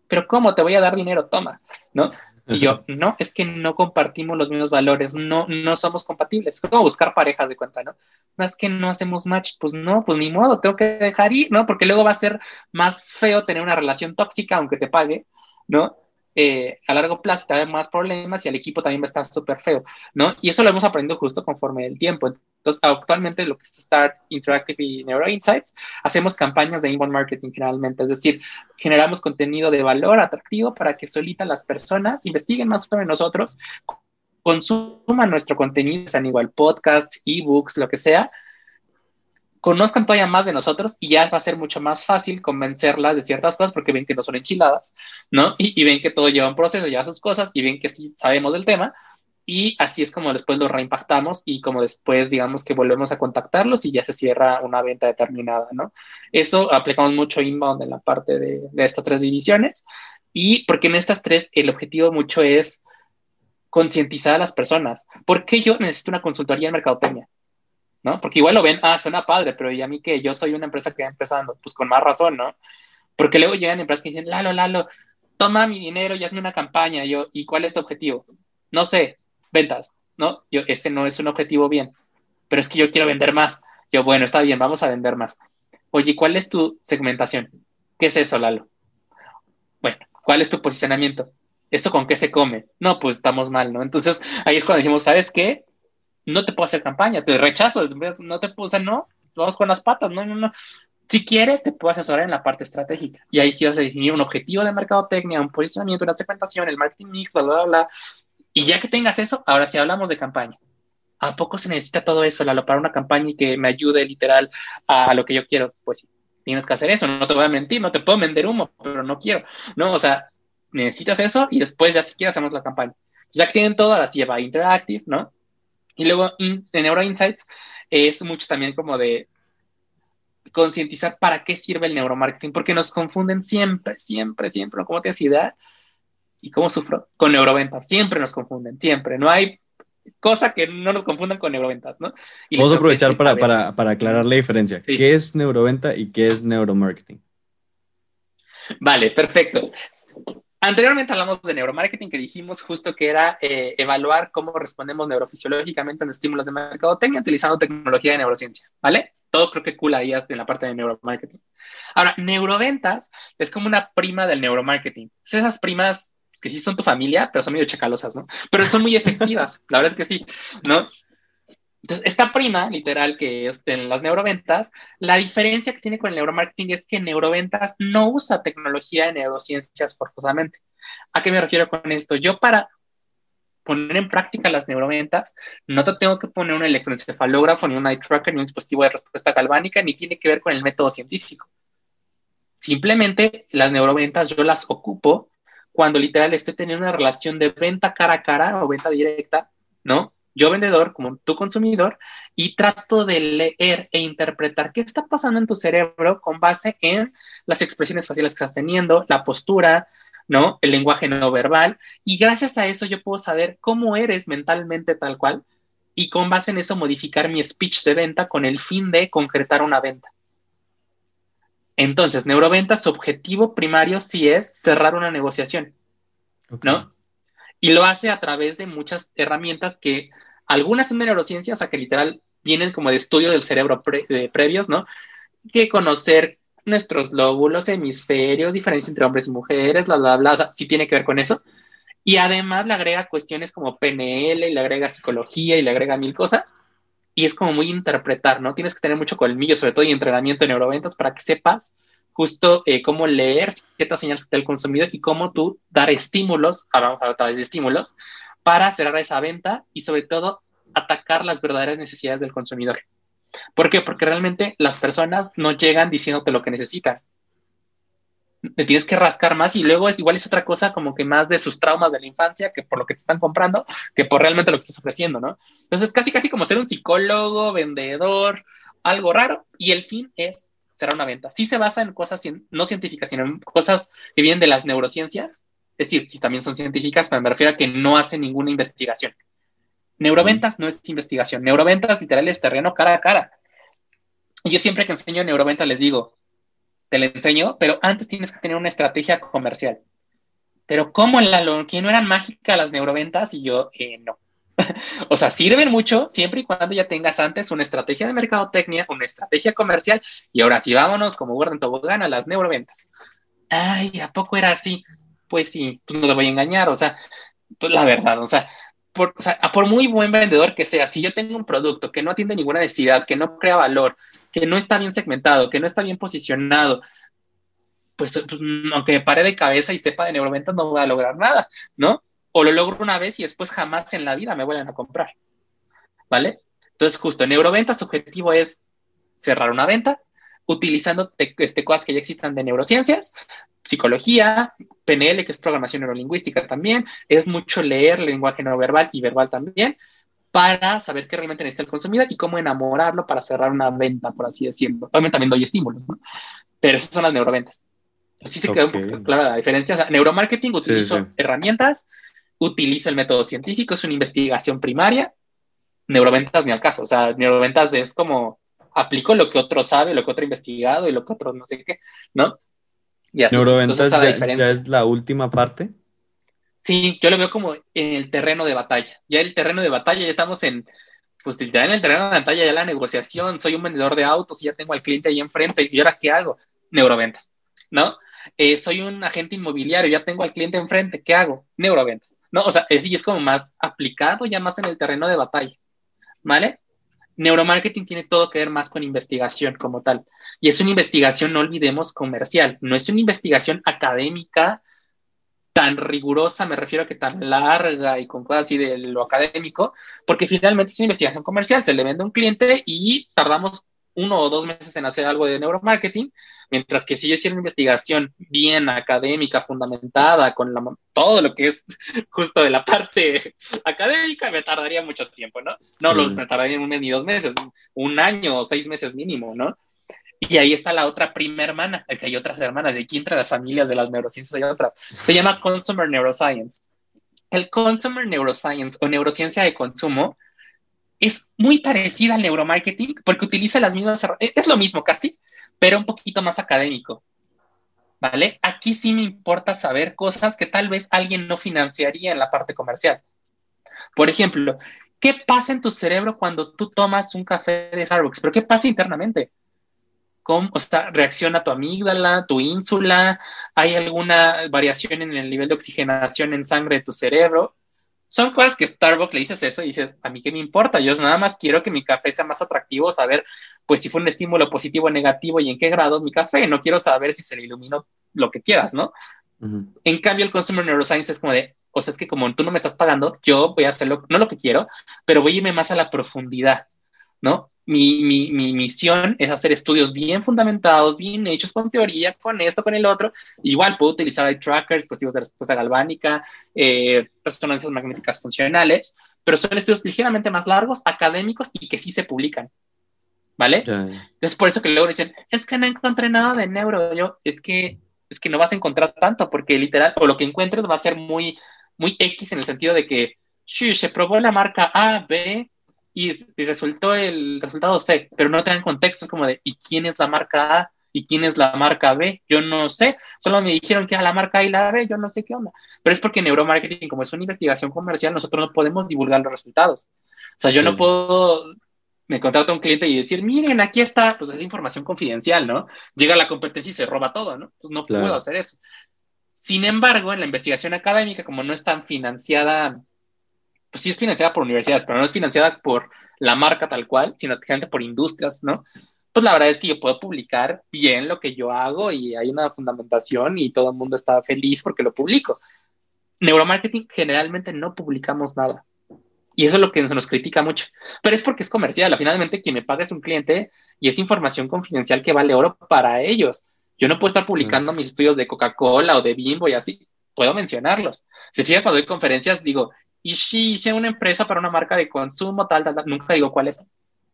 pero ¿cómo? Te voy a dar dinero, toma, ¿no? Y yo, no, es que no compartimos los mismos valores, no, no somos compatibles. Es como buscar parejas de cuenta, ¿no? No es que no hacemos match, pues no, pues ni modo, tengo que dejar ir, ¿no? Porque luego va a ser más feo tener una relación tóxica, aunque te pague, ¿no? Eh, a largo plazo te da más problemas y el equipo también va a estar súper feo, ¿no? Y eso lo hemos aprendido justo conforme el tiempo. Entonces, actualmente lo que es Start Interactive y Neuro Insights, hacemos campañas de inbound marketing generalmente, es decir, generamos contenido de valor atractivo para que solita las personas investiguen más sobre nosotros, consuman nuestro contenido, sean igual podcasts, ebooks, lo que sea, conozcan todavía más de nosotros y ya va a ser mucho más fácil convencerlas de ciertas cosas porque ven que no son enchiladas, ¿no? Y, ven que todo lleva un proceso, lleva sus cosas y ven que sí sabemos del tema. Y así es como después lo reimpactamos y como después, digamos que volvemos a contactarlos y ya se cierra una venta determinada, ¿no? Eso aplicamos mucho inbound en la parte de, de estas tres divisiones y porque en estas tres el objetivo mucho es concientizar a las personas. ¿Por qué yo necesito una consultoría en mercadotecnia? ¿No? Porque igual lo ven, ah, suena padre, pero ¿y a mí que Yo soy una empresa que va empezando, pues con más razón, ¿no? Porque luego llegan empresas que dicen, Lalo, Lalo, toma mi dinero y hazme una campaña. yo, ¿y cuál es tu objetivo? No sé, ventas, ¿no? Yo, ese no es un objetivo bien, pero es que yo quiero vender más. Yo, bueno, está bien, vamos a vender más. Oye, ¿cuál es tu segmentación? ¿Qué es eso, Lalo? Bueno, ¿cuál es tu posicionamiento? ¿Esto con qué se come? No, pues estamos mal, ¿no? Entonces ahí es cuando decimos, ¿sabes qué? No te puedo hacer campaña, te rechazo, no te puedo, o sea, no, vamos con las patas, no, no, no. Si quieres, te puedo asesorar en la parte estratégica. Y ahí sí vas a definir un objetivo de mercadotecnia, un posicionamiento, una segmentación, el marketing mix, bla, bla, bla. Y ya que tengas eso, ahora sí hablamos de campaña. ¿A poco se necesita todo eso, Lalo, para una campaña y que me ayude literal a lo que yo quiero? Pues tienes que hacer eso, no te voy a mentir, no te puedo vender humo, pero no quiero, ¿no? O sea, necesitas eso y después ya si quieres hacemos la campaña. Ya que tienen todo, ahora sí lleva Interactive, ¿no? Y luego en Neuro Insights es mucho también como de concientizar para qué sirve el neuromarketing, porque nos confunden siempre, siempre, siempre, ¿cómo te idea? ¿Y cómo sufro? Con neuroventas, siempre nos confunden, siempre, no hay cosa que no nos confundan con neuroventas, ¿no? Vamos a aprovechar para, para, para, aclarar la diferencia. ¿Qué es neuroventa y qué es neuromarketing? Vale, perfecto. Anteriormente hablamos de neuromarketing, que dijimos justo que era eh, evaluar cómo respondemos neurofisiológicamente a los estímulos de mercadotecnia utilizando tecnología de neurociencia, ¿vale? Todo creo que cool ahí en la parte de neuromarketing. Ahora, neuroventas es como una prima del neuromarketing. Esas primas que sí son tu familia, pero son medio chacalosas, ¿no? Pero son muy efectivas, la verdad es que sí, ¿no? Entonces, esta prima, literal, que es en las neuroventas, la diferencia que tiene con el neuromarketing es que neuroventas no usa tecnología de neurociencias forzosamente. ¿A qué me refiero con esto? Yo para poner en práctica las neuroventas, no te tengo que poner un electroencefalógrafo, ni un eye tracker, ni un dispositivo de respuesta galvánica, ni tiene que ver con el método científico. Simplemente las neuroventas yo las ocupo cuando literal estoy teniendo una relación de venta cara a cara o venta directa, ¿no? Yo vendedor como tu consumidor y trato de leer e interpretar qué está pasando en tu cerebro con base en las expresiones faciales que estás teniendo, la postura, ¿no? El lenguaje no verbal y gracias a eso yo puedo saber cómo eres mentalmente tal cual y con base en eso modificar mi speech de venta con el fin de concretar una venta. Entonces, neuroventa, su objetivo primario sí es cerrar una negociación, ¿no? Y lo hace a través de muchas herramientas que algunas son de neurociencia, o sea, que literal vienen como de estudio del cerebro previos, ¿no? Que conocer nuestros lóbulos, hemisferios, diferencia entre hombres y mujeres, bla, bla, bla, sí tiene que ver con eso. Y además le agrega cuestiones como PNL, y le agrega psicología y le agrega mil cosas. Y es como muy interpretar, ¿no? Tienes que tener mucho colmillo, sobre todo y entrenamiento en neuroventas para que sepas justo eh, cómo leer ciertas señales del consumidor y cómo tú dar estímulos, vamos a través de estímulos, para cerrar esa venta y sobre todo atacar las verdaderas necesidades del consumidor. ¿Por qué? Porque realmente las personas no llegan diciéndote lo que necesitan. Te tienes que rascar más y luego es igual es otra cosa como que más de sus traumas de la infancia que por lo que te están comprando, que por realmente lo que estás ofreciendo, ¿no? Entonces casi casi como ser un psicólogo, vendedor, algo raro y el fin es cerrar una venta. Sí se basa en cosas no científicas, sino en cosas que vienen de las neurociencias, es decir, si también son científicas, pero me refiero a que no hacen ninguna investigación. Neuroventas no es investigación. Neuroventas literal es terreno cara a cara. Y yo siempre que enseño neuroventas les digo, te lo enseño, pero antes tienes que tener una estrategia comercial. Pero ¿cómo en la que no eran mágicas las neuroventas? Y yo, eh, no. *laughs* o sea, sirven mucho siempre y cuando ya tengas antes una estrategia de mercadotecnia, una estrategia comercial. Y ahora sí, vámonos como guardan tobogán a las neuroventas. Ay, ¿a poco era así? Pues sí, pues no te voy a engañar, o sea, pues la verdad, o sea, por, o sea, por muy buen vendedor que sea, si yo tengo un producto que no atiende ninguna necesidad, que no crea valor, que no está bien segmentado, que no está bien posicionado, pues, pues aunque me pare de cabeza y sepa de neuroventas, no voy a lograr nada, ¿no? O lo logro una vez y después jamás en la vida me vuelven a comprar, ¿vale? Entonces, justo, neuroventas, su objetivo es cerrar una venta, utilizando este, cosas que ya existan de neurociencias, psicología, PNL, que es programación neurolingüística también, es mucho leer lenguaje no verbal y verbal también, para saber qué realmente necesita el consumidor y cómo enamorarlo para cerrar una venta, por así decirlo. Obviamente también doy estímulos, ¿no? Pero esas son las neuroventas. Así se quedó un poco clara la diferencia. O sea, neuromarketing utilizo herramientas, utilizo el método científico, es una investigación primaria. Neuroventas ni al caso. O sea, neuroventas es como aplico lo que otro sabe, lo que otro ha investigado y lo que otro no sé qué, ¿no? Y así. Neuroventas ya, es la última parte. Sí, yo lo veo como en el terreno de batalla. Ya el terreno de batalla, ya estamos en, pues en el terreno de batalla, ya la negociación. Soy un vendedor de autos y ya tengo al cliente ahí enfrente. ¿Y ahora qué hago? Neuroventas, ¿no? Eh, soy un agente inmobiliario, ya tengo al cliente enfrente. ¿Qué hago? Neuroventas. No, o sea, es, es como más aplicado, ya más en el terreno de batalla. ¿Vale? Neuromarketing tiene todo que ver más con investigación como tal. Y es una investigación, no olvidemos, comercial. No es una investigación académica tan rigurosa, me refiero a que tan larga y con cosas así de lo académico, porque finalmente es una investigación comercial. Se le vende a un cliente y tardamos uno o dos meses en hacer algo de neuromarketing, mientras que si yo hiciera una investigación bien académica, fundamentada, con todo lo que es *laughs* justo de la parte *laughs* académica, me tardaría mucho tiempo, ¿no? No lo, me tardaría un mes ni dos meses, un año o seis meses mínimo, ¿no? Y ahí está la otra prima hermana, el que hay otras hermanas, de aquí entre las familias de las neurociencias hay otras. Se llama Consumer Neuroscience. El Consumer Neuroscience o neurociencia de consumo es muy parecida al neuromarketing porque utiliza las mismas, es lo mismo casi, pero un poquito más académico. ¿Vale? Aquí sí me importa saber cosas que tal vez alguien no financiaría en la parte comercial. Por ejemplo, ¿qué pasa en tu cerebro cuando tú tomas un café de Starbucks? ¿Pero qué pasa internamente? ¿Cómo o reacciona tu amígdala, tu ínsula? ¿Hay alguna variación en el nivel de oxigenación en sangre de tu cerebro? Son cosas que Starbucks le dices eso y dices, a mí qué me importa, yo nada más quiero que mi café sea más atractivo, saber pues si fue un estímulo positivo o negativo y en qué grado mi café, no quiero saber si se le iluminó lo que quieras, ¿no? En cambio, el Consumer Neuroscience es como de, o sea, es que como tú no me estás pagando, yo voy a hacerlo, no lo que quiero, pero voy a irme más a la profundidad, ¿no? Mi, mi, mi, misión es hacer estudios bien fundamentados, bien hechos con teoría, con esto, con el otro. Igual puedo utilizar eye trackers, dispositivos de respuesta galvánica, eh, resonancias magnéticas funcionales, pero son estudios ligeramente más largos, académicos y que sí se publican. ¿Vale? Es por eso que luego dicen, es que no encontré nada de neuro. Yo, es que, es que no vas a encontrar tanto, porque literal, o lo que encuentres va a ser muy, muy X en el sentido de que, sí, se probó la marca A, B, y, resultó el resultado C, pero no te dan contextos como de ¿y quién es la marca A? ¿Y quién es la marca B? Yo no sé, solo me dijeron que era la marca A y la B, yo no sé qué onda. Pero es porque neuromarketing, como es una investigación comercial, nosotros no podemos divulgar los resultados. O sea, yo no puedo me contrata un cliente y decir, miren, aquí está, pues es información confidencial, ¿no? Llega la competencia y se roba todo, ¿no? Entonces no puedo hacer eso. Sin embargo, en la investigación académica, como no es tan financiada, pues sí es financiada por universidades, pero no es financiada por la marca tal cual, sino gente por industrias, ¿no? Pues la verdad es que yo puedo publicar bien lo que yo hago y hay una fundamentación y todo el mundo está feliz porque lo publico. Neuromarketing generalmente no publicamos nada. Y eso es lo que nos critica mucho. Pero es porque es comercial. Finalmente, quien me paga es un cliente y es información confidencial que vale oro para ellos. Yo no puedo estar publicando mis estudios de Coca-Cola o de Bimbo y así. Puedo mencionarlos. Se fija cuando doy conferencias, digo, y si hice una empresa para una marca de consumo, tal, tal, tal. Nunca digo cuál es.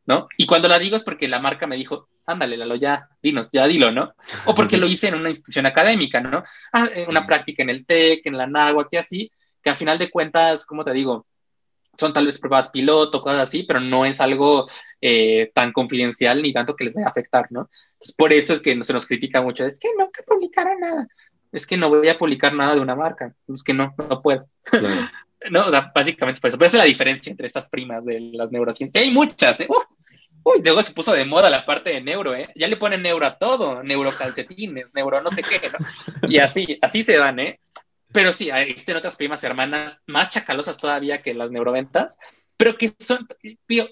¿No? Y cuando la digo es porque la marca me dijo, ándale, Lalo, ya, dinos, ya dilo, ¿no? O porque lo hice en una institución académica, ¿no? Ah, una práctica en el TEC, en la NAGUA, que así, que a final de cuentas, ¿cómo te digo? son tal vez pruebas piloto, cosas así, pero no es algo eh, tan confidencial ni tanto que les vaya a afectar, ¿no? Entonces, por eso es que se nos critica mucho, es que no que publicara nada, es que no voy a publicar nada de una marca, es que no, no puedo. *laughs* no, o sea, básicamente por eso. Pero esa es la diferencia entre estas primas de las neurociencias. Hay muchas, ¿eh? uy, luego se puso de moda la parte de neuro, ¿eh? Ya le ponen neuro a todo, neurocalcetines, neuro no sé qué, ¿no? Y así, así se van, ¿eh? Pero sí, existen otras primas hermanas más chacalosas todavía que las neuroventas, pero que son,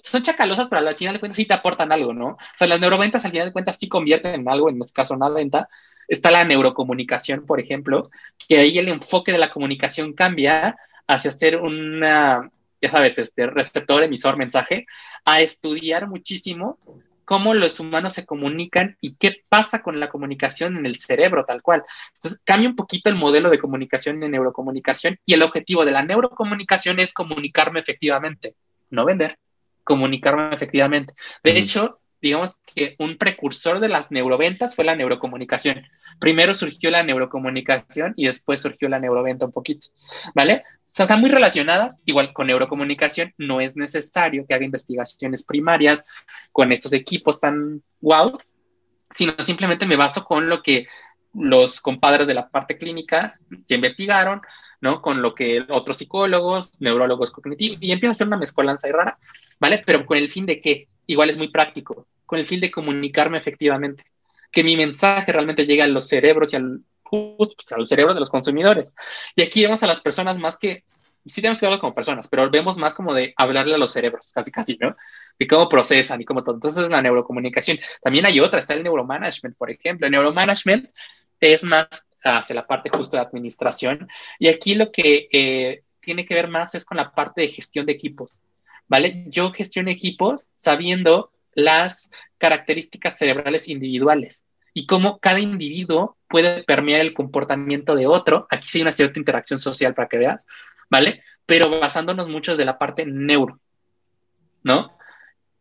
son chacalosas, pero al final de cuentas sí te aportan algo, ¿no? O sea, las neuroventas al final de cuentas sí convierten en algo, en este caso una venta. Está la neurocomunicación, por ejemplo, que ahí el enfoque de la comunicación cambia hacia ser una, ya sabes, este receptor, emisor, mensaje, a estudiar muchísimo cómo los humanos se comunican y qué pasa con la comunicación en el cerebro tal cual. Entonces, cambia un poquito el modelo de comunicación en neurocomunicación y el objetivo de la neurocomunicación es comunicarme efectivamente, no vender, comunicarme efectivamente. De hecho, digamos que un precursor de las neuroventas fue la neurocomunicación. Primero surgió la neurocomunicación y después surgió la neuroventa un poquito, ¿vale? O sea, están muy relacionadas, igual con neurocomunicación, no es necesario que haga investigaciones primarias con estos equipos tan wow, sino simplemente me baso con lo que los compadres de la parte clínica ya investigaron, ¿no? Con lo que otros psicólogos, neurólogos cognitivos, y empiezo a hacer una mezcolanza y rara, ¿vale? Pero con el fin de qué? Igual es muy práctico, con el fin de comunicarme efectivamente, que mi mensaje realmente llegue a los cerebros y al, pues, a los cerebros de los consumidores. Y aquí vemos a las personas más que, sí tenemos que hablar como personas, pero vemos más como de hablarle a los cerebros, casi casi, ¿no? De cómo procesan y cómo todo. Entonces, la neurocomunicación. También hay otra, está el neuromanagement, por ejemplo. El neuromanagement es más hacia la parte justo de administración. Y aquí lo que eh, tiene que ver más es con la parte de gestión de equipos, ¿vale? Yo gestiono equipos sabiendo las características cerebrales individuales y cómo cada individuo puede permear el comportamiento de otro. Aquí sí hay una cierta interacción social para que veas, ¿vale? Pero basándonos muchos de la parte neuro, ¿no?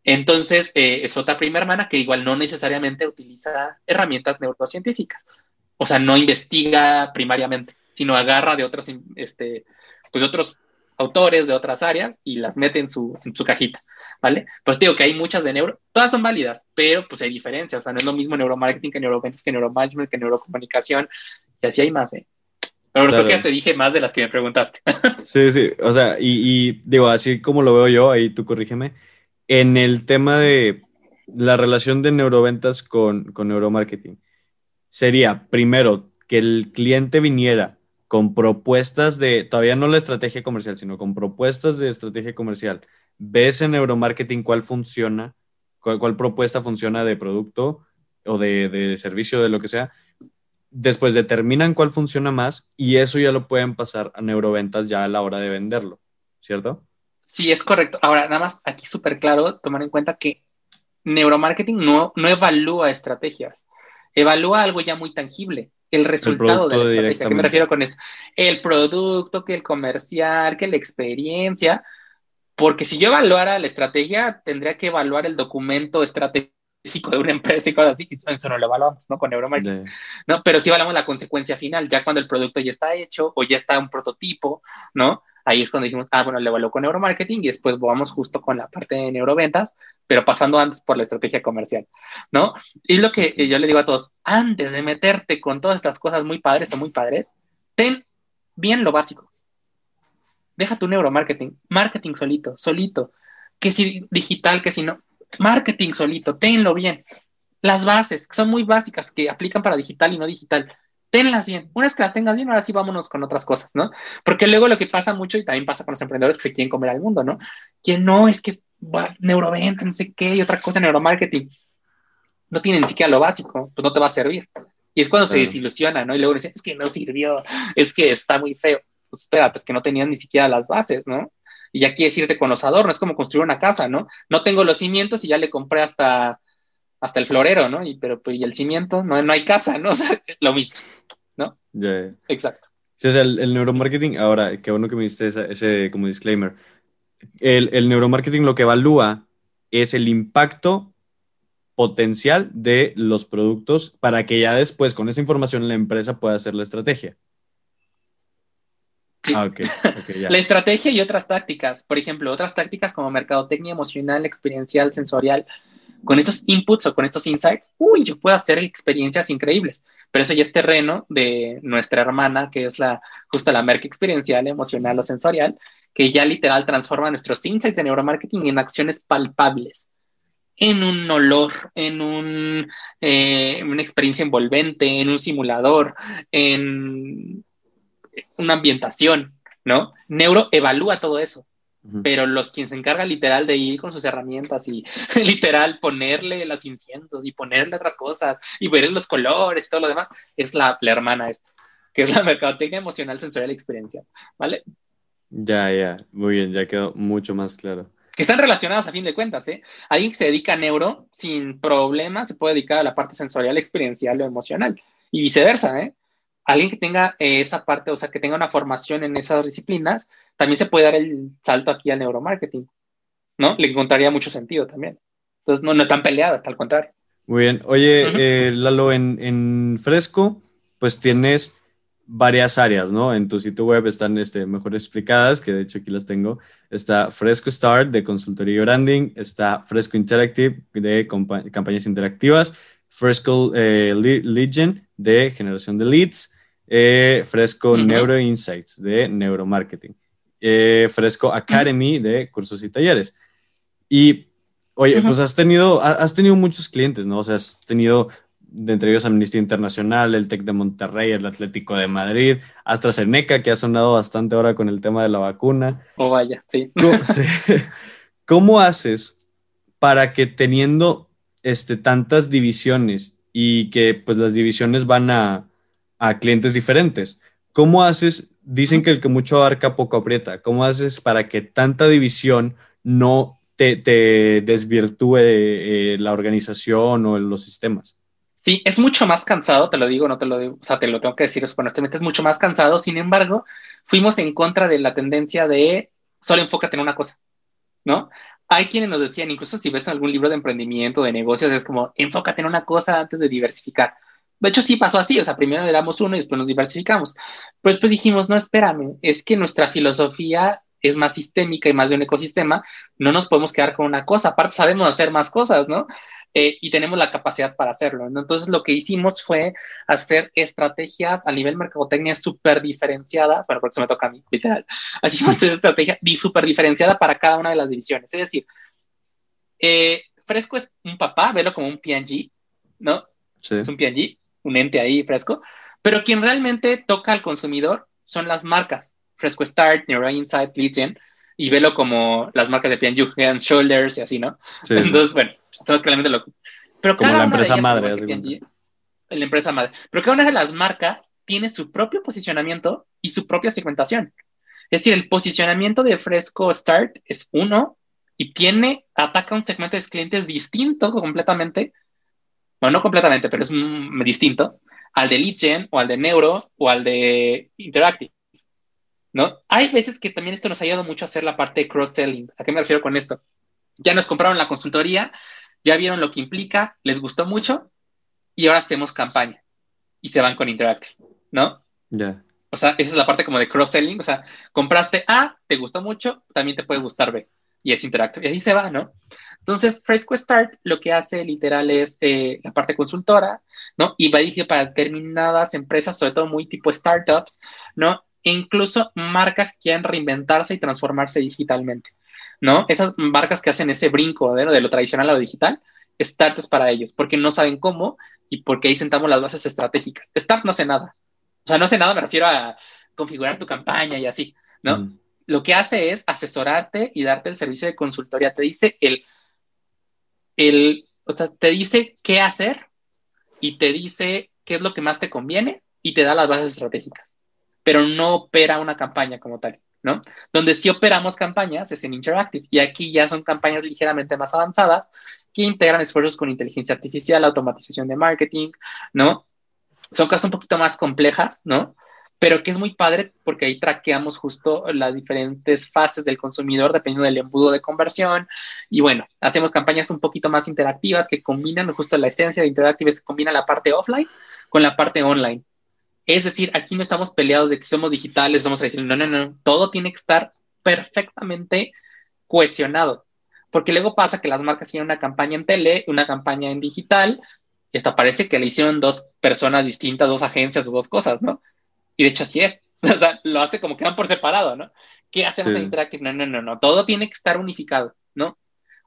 Entonces, eh, es otra prima hermana que igual no necesariamente utiliza herramientas neurocientíficas. O sea, no investiga primariamente, sino agarra de otros, este, pues otros autores de otras áreas y las mete en su, en su cajita, ¿vale? Pues digo que hay muchas de neuro, todas son válidas, pero pues hay diferencias, o sea, no es lo mismo neuromarketing que neuroventas, que neuromanagement, que neurocomunicación, y así hay más, ¿eh? Pero creo que ya te dije más de las que me preguntaste. *laughs* Sí, sí, o sea, y, y digo, así como lo veo yo, ahí tú corrígeme, en el tema de la relación de neuroventas con, con neuromarketing, sería primero que el cliente viniera con propuestas de, todavía no la estrategia comercial, sino con propuestas de estrategia comercial. Ves en neuromarketing cuál funciona, cuál, propuesta funciona de producto o de, de, servicio, de lo que sea. Después determinan cuál funciona más y eso ya lo pueden pasar a neuroventas ya a la hora de venderlo, ¿cierto? Sí, es correcto. Ahora, nada más aquí súper claro tomar en cuenta que neuromarketing no, no evalúa estrategias, evalúa algo ya muy tangible el resultado de la estrategia. ¿Qué me refiero con esto? El producto, que el comercial, que la experiencia. Porque si yo evaluara la estrategia, tendría que evaluar el documento estratégico de una empresa y cosas así. Eso no lo evaluamos, ¿no? Con Neuromarketing. ¿no? Pero sí evaluamos la consecuencia final, ya cuando el producto ya está hecho o ya está un prototipo, ¿no? Ahí es cuando dijimos, ah, bueno, le evaluó con neuromarketing y después vamos justo con la parte de neuroventas, pero pasando antes por la estrategia comercial, ¿no? Y lo que yo le digo a todos, antes de meterte con todas estas cosas muy padres o muy padres, ten bien lo básico. Deja tu neuromarketing, marketing solito, solito, que si digital, que si no, Marketing solito, tenlo bien. Las bases, que son muy básicas, que aplican para digital y no digital, tenlas bien. Una vez que las tengas bien, ahora sí vámonos con otras cosas, ¿no? Porque luego lo que pasa mucho, y también pasa con los emprendedores que se quieren comer al mundo, ¿no? Que no, es que es neuroventa, no sé qué, y otra cosa, neuromarketing. No tienen ni siquiera lo básico, pues no te va a servir. Y es cuando se desilusiona, ¿no? Y luego dicen, es que no sirvió, es que está muy feo. Pues espérate, es que no tenían ni siquiera las bases, ¿no? Y ya quieres irte con los adornos, es como construir una casa, ¿no? No tengo los cimientos y ya le compré hasta, hasta el florero, ¿no? Y, pero, pues, y el cimiento, no, no hay casa, ¿no? *laughs* O sea, lo mismo, ¿no? Exacto. Sí, o sea, el, neuromarketing, ahora, qué bueno que me diste ese, ese como disclaimer. El, el neuromarketing lo que evalúa es el impacto potencial de los productos para que ya después con esa información la empresa pueda hacer la estrategia. Ah, *laughs* la estrategia y otras tácticas, por ejemplo, otras tácticas como mercadotecnia emocional, experiencial, sensorial, con estos inputs o con estos insights, uy, yo puedo hacer experiencias increíbles, pero eso ya es terreno de nuestra hermana, que es la justo la merca experiencial, emocional o sensorial, que ya literal transforma nuestros insights de neuromarketing en acciones palpables en un olor, en un, eh, una experiencia envolvente, en un simulador, en una ambientación, ¿no? Neuro evalúa todo eso, pero los quien se encarga literal de ir con sus herramientas y *laughs* literal ponerle los inciensos y ponerle otras cosas y ver los colores y todo lo demás, es la, la hermana esta, que es la mercadotecnia emocional sensorial experiencia, ¿vale? Ya, ya, muy bien, ya quedó mucho más claro que están relacionadas a fin de cuentas, ¿eh? Alguien que se dedica a neuro, sin problema, se puede dedicar a la parte sensorial, experiencial o emocional, y viceversa, ¿eh? Alguien que tenga eh, esa parte, o sea, que tenga una formación en esas disciplinas, también se puede dar el salto aquí al neuromarketing, ¿no? Le encontraría mucho sentido también. Entonces, no, no están peleadas, al contrario. Muy bien. Oye, eh, Lalo, en, en Fresco, pues tienes varias áreas, ¿no? En tu sitio web están este, mejor explicadas, que de hecho aquí las tengo. Está Fresco Start de consultoría y branding, está Fresco Interactive de campañas interactivas, Fresco eh, Legion de generación de leads, eh, Fresco Neuro Insights de neuromarketing, eh, Fresco Academy de cursos y talleres. Y, oye, pues has tenido, has tenido muchos clientes, ¿no? O sea, has tenido de entre ellos Amnistía Internacional, el TEC de Monterrey, el Atlético de Madrid, AstraZeneca, que ha sonado bastante ahora con el tema de la vacuna. Oh, vaya, sí. *laughs* ¿Cómo, haces para que teniendo este, tantas divisiones y que pues las divisiones van a, a clientes diferentes, ¿cómo haces? Dicen que el que mucho abarca poco aprieta. ¿Cómo haces para que tanta división no te, te desvirtúe eh, la organización o los sistemas? Sí, es mucho más cansado, te lo digo, no te lo digo, o sea, te lo tengo que decir, honestamente es mucho más cansado. Sin embargo, fuimos en contra de la tendencia de solo enfócate en una cosa, ¿no? Hay quienes nos decían, incluso si ves algún libro de emprendimiento, de negocios, es como enfócate en una cosa antes de diversificar. De hecho, sí pasó así, o sea, primero éramos uno y después nos diversificamos. Pero después dijimos, no, espérame, es que nuestra filosofía es más sistémica y más de un ecosistema, no nos podemos quedar con una cosa, aparte sabemos hacer más cosas, ¿no? Eh, y tenemos la capacidad para hacerlo. Entonces, lo que hicimos fue hacer estrategias a nivel mercadotecnia súper diferenciadas, bueno, porque eso me toca a mí, literal. *laughs* Fue una estrategia súper diferenciada para cada una de las divisiones. Es decir, eh, Fresco es un papá, velo como un PNG, ¿no? Es un PNG, un ente ahí fresco, pero quien realmente toca al consumidor son las marcas. Fresco Start, Neuro Insight, Legion, y velo como las marcas de PNG, Head Shoulders y así, ¿no? Entonces, bueno, todo claramente lo. Pero como la empresa madre. la empresa madre. Pero cada una de las marcas tiene su propio posicionamiento y su propia segmentación. Es decir, el posicionamiento de Fresco Start es uno y tiene, ataca un segmento de clientes distinto completamente. Bueno, no completamente, pero es distinto al de Lead o al de Neuro o al de Interactive. ¿No? Hay veces que también esto nos ha ayudado mucho a hacer la parte de cross-selling. ¿A qué me refiero con esto? Ya nos compraron la consultoría, ya vieron lo que implica, les gustó mucho y ahora hacemos campaña y se van con Interactive, ¿no? Ya. O sea, esa es la parte como de cross-selling, o sea, compraste A, te gustó mucho, también te puede gustar B y es Interactive y así se va, ¿no? Entonces, Fresco Start lo que hace literal es eh, la parte consultora, ¿no? Y va dije para determinadas empresas, sobre todo muy tipo startups, ¿no? E incluso marcas que quieren reinventarse y transformarse digitalmente. ¿no? Esas marcas que hacen ese brinco de lo tradicional a lo digital, Start es para ellos, porque no saben cómo y porque ahí sentamos las bases estratégicas. Start no hace nada. O sea, no hace nada, me refiero a configurar tu campaña y así, ¿no? Mm. Lo que hace es asesorarte y darte el servicio de consultoría. Te dice el, el, o sea, te dice qué hacer y te dice qué es lo que más te conviene y te da las bases estratégicas, pero no opera una campaña como tal. ¿no? Donde sí operamos campañas es en Interactive y aquí ya son campañas ligeramente más avanzadas que integran esfuerzos con inteligencia artificial, automatización de marketing, ¿no? Son cosas un poquito más complejas, ¿no? Pero que es muy padre porque ahí traqueamos justo las diferentes fases del consumidor dependiendo del embudo de conversión. Y bueno, hacemos campañas un poquito más interactivas que combinan justo la esencia de Interactive, que combina la parte offline con la parte online. Es decir, aquí no estamos peleados de que somos digitales, somos tradicionales. No, no, no. Todo tiene que estar perfectamente cohesionado. Porque luego pasa que las marcas tienen una campaña en tele, una campaña en digital, y hasta parece que le hicieron dos personas distintas, dos agencias o dos cosas, ¿no? Y de hecho así es. *laughs* O sea, lo hace como que van por separado, ¿no? ¿Qué hacemos en Interactive? No, no, no, no. Todo tiene que estar unificado, ¿no?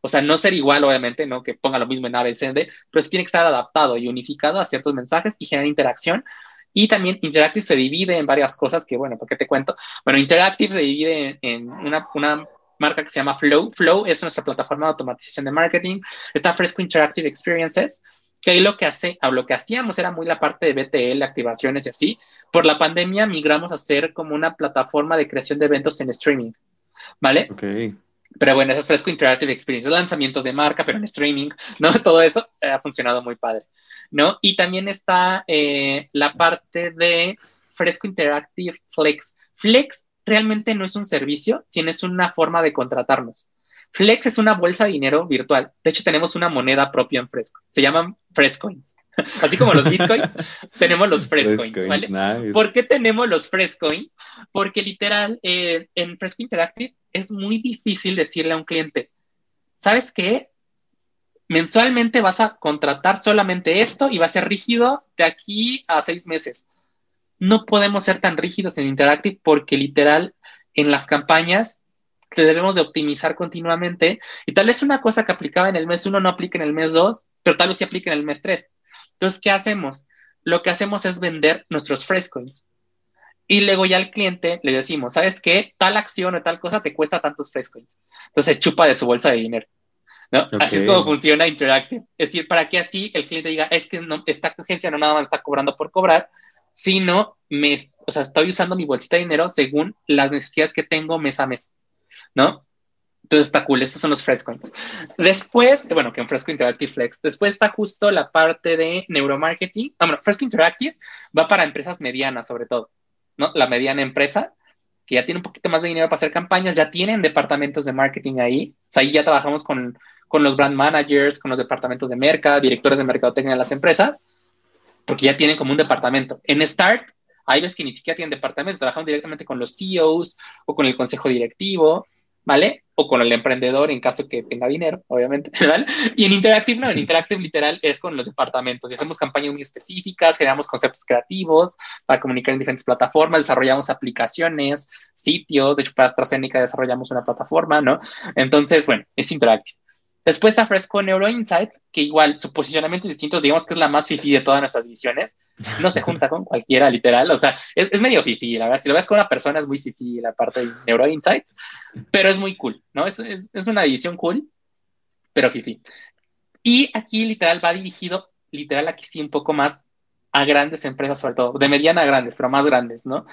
O sea, no ser igual, obviamente, ¿no? Que ponga lo mismo en ABCD, pero sí tiene que estar adaptado y unificado a ciertos mensajes y generar interacción y también Interactive se divide en varias cosas que, bueno, ¿por qué te cuento? Bueno, Interactive se divide en una, una marca que se llama Flow. Flow es nuestra plataforma de automatización de marketing. Está Fresco Interactive Experiences, que ahí lo que hace, o lo que hacíamos era muy la parte de BTL, activaciones y así. Por la pandemia migramos a ser como una plataforma de creación de eventos en streaming, ¿vale? Ok. Pero bueno, eso es Fresco Interactive Experience, lanzamientos de marca, pero en streaming, *laughs* ¿no? Todo eso ha funcionado muy padre, ¿no? Y también está eh, la parte de Fresco Interactive Flex. Flex realmente no es un servicio, sino es una forma de contratarnos. Flex es una bolsa de dinero virtual. De hecho, tenemos una moneda propia en Fresco. Se llaman Frescoins. *laughs* Así como los bitcoins, *laughs* tenemos los Frescoins. ¿vale? ¿Por qué tenemos los Frescoins? Porque literal, eh, en Fresco Interactive es muy difícil decirle a un cliente, ¿sabes qué? Mensualmente vas a contratar solamente esto y va a ser rígido de aquí a seis meses. No podemos ser tan rígidos en Interactive porque literal en las campañas te debemos de optimizar continuamente y tal vez una cosa que aplicaba en el mes uno no aplica en el mes dos, pero tal vez sí aplica en el mes tres. Entonces, ¿qué hacemos? Lo que hacemos es vender nuestros frescoins. Y luego ya al cliente le decimos, ¿sabes qué? Tal acción o tal cosa te cuesta tantos frescoins. Entonces chupa de su bolsa de dinero. ¿no? Así es como funciona Interactive. Es decir, para que así el cliente diga, es que no, esta agencia no nada más está cobrando por cobrar, sino me, o sea, estoy usando mi bolsita de dinero según las necesidades que tengo mes a mes, ¿no? Entonces está cool, estos son los frescoins. Después, bueno, que en Fresco Interactive Flex, después está justo la parte de neuromarketing. Ah, bueno, Fresco Interactive va para empresas medianas, sobre todo. ¿no? La mediana empresa, que ya tiene un poquito más de dinero para hacer campañas, ya tienen departamentos de marketing ahí. O sea, ahí ya trabajamos con, con los brand managers, con los departamentos de merca, directores de mercadotecnia de las empresas, porque ya tienen como un departamento. En Start, hay veces que ni siquiera tienen departamento, trabajamos directamente con los CEOs o con el consejo directivo, ¿vale? O con el emprendedor en caso que tenga dinero, obviamente, *laughs* ¿vale? Y en Interactive, no, en Interactive literal es con los departamentos y hacemos campañas muy específicas, generamos conceptos creativos para comunicar en diferentes plataformas, desarrollamos aplicaciones, sitios, de hecho para AstraZeneca desarrollamos una plataforma, ¿no? Entonces, bueno, es Interactive. Después está Fresco Neuro Insights, que igual su posicionamiento es distinto, digamos que es la más fifi de todas nuestras divisiones. No se junta con cualquiera, literal. O sea, es, medio fifi, la verdad. Si lo ves con una persona es muy fifi la parte de Neuro Insights, pero es muy cool, ¿no? Es, es una división cool, pero fifi. Y aquí literal va dirigido, literal aquí sí un poco más a grandes empresas, sobre todo, de mediana a grandes, pero más grandes, ¿no?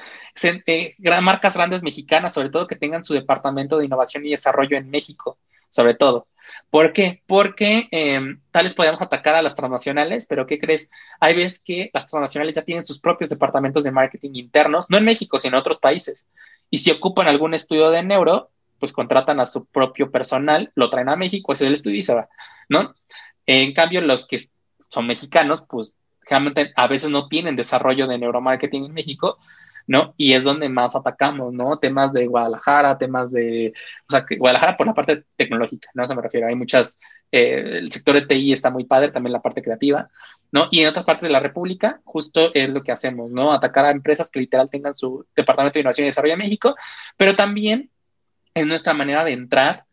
Eh, marcas grandes mexicanas, sobre todo que tengan su departamento de innovación y desarrollo en México, sobre todo. ¿Por qué? Porque eh, tales podemos atacar a las transnacionales, pero ¿qué crees? Hay veces que las transnacionales ya tienen sus propios departamentos de marketing internos, no en México, sino en otros países. Y si ocupan algún estudio de neuro, pues contratan a su propio personal, lo traen a México, ese es el estudio y se va, ¿no? En cambio, los que son mexicanos, pues realmente a veces no tienen desarrollo de neuromarketing en México, ¿no? Y es donde más atacamos, ¿no? Temas de Guadalajara, temas de, o sea, Guadalajara por la parte tecnológica, ¿no? Se me refiero, hay muchas, eh, el sector de TI está muy padre, también la parte creativa, ¿no? Y en otras partes de la República, justo es lo que hacemos, ¿no? Atacar a empresas que literal tengan su Departamento de Innovación y Desarrollo en México, pero también es nuestra manera de entrar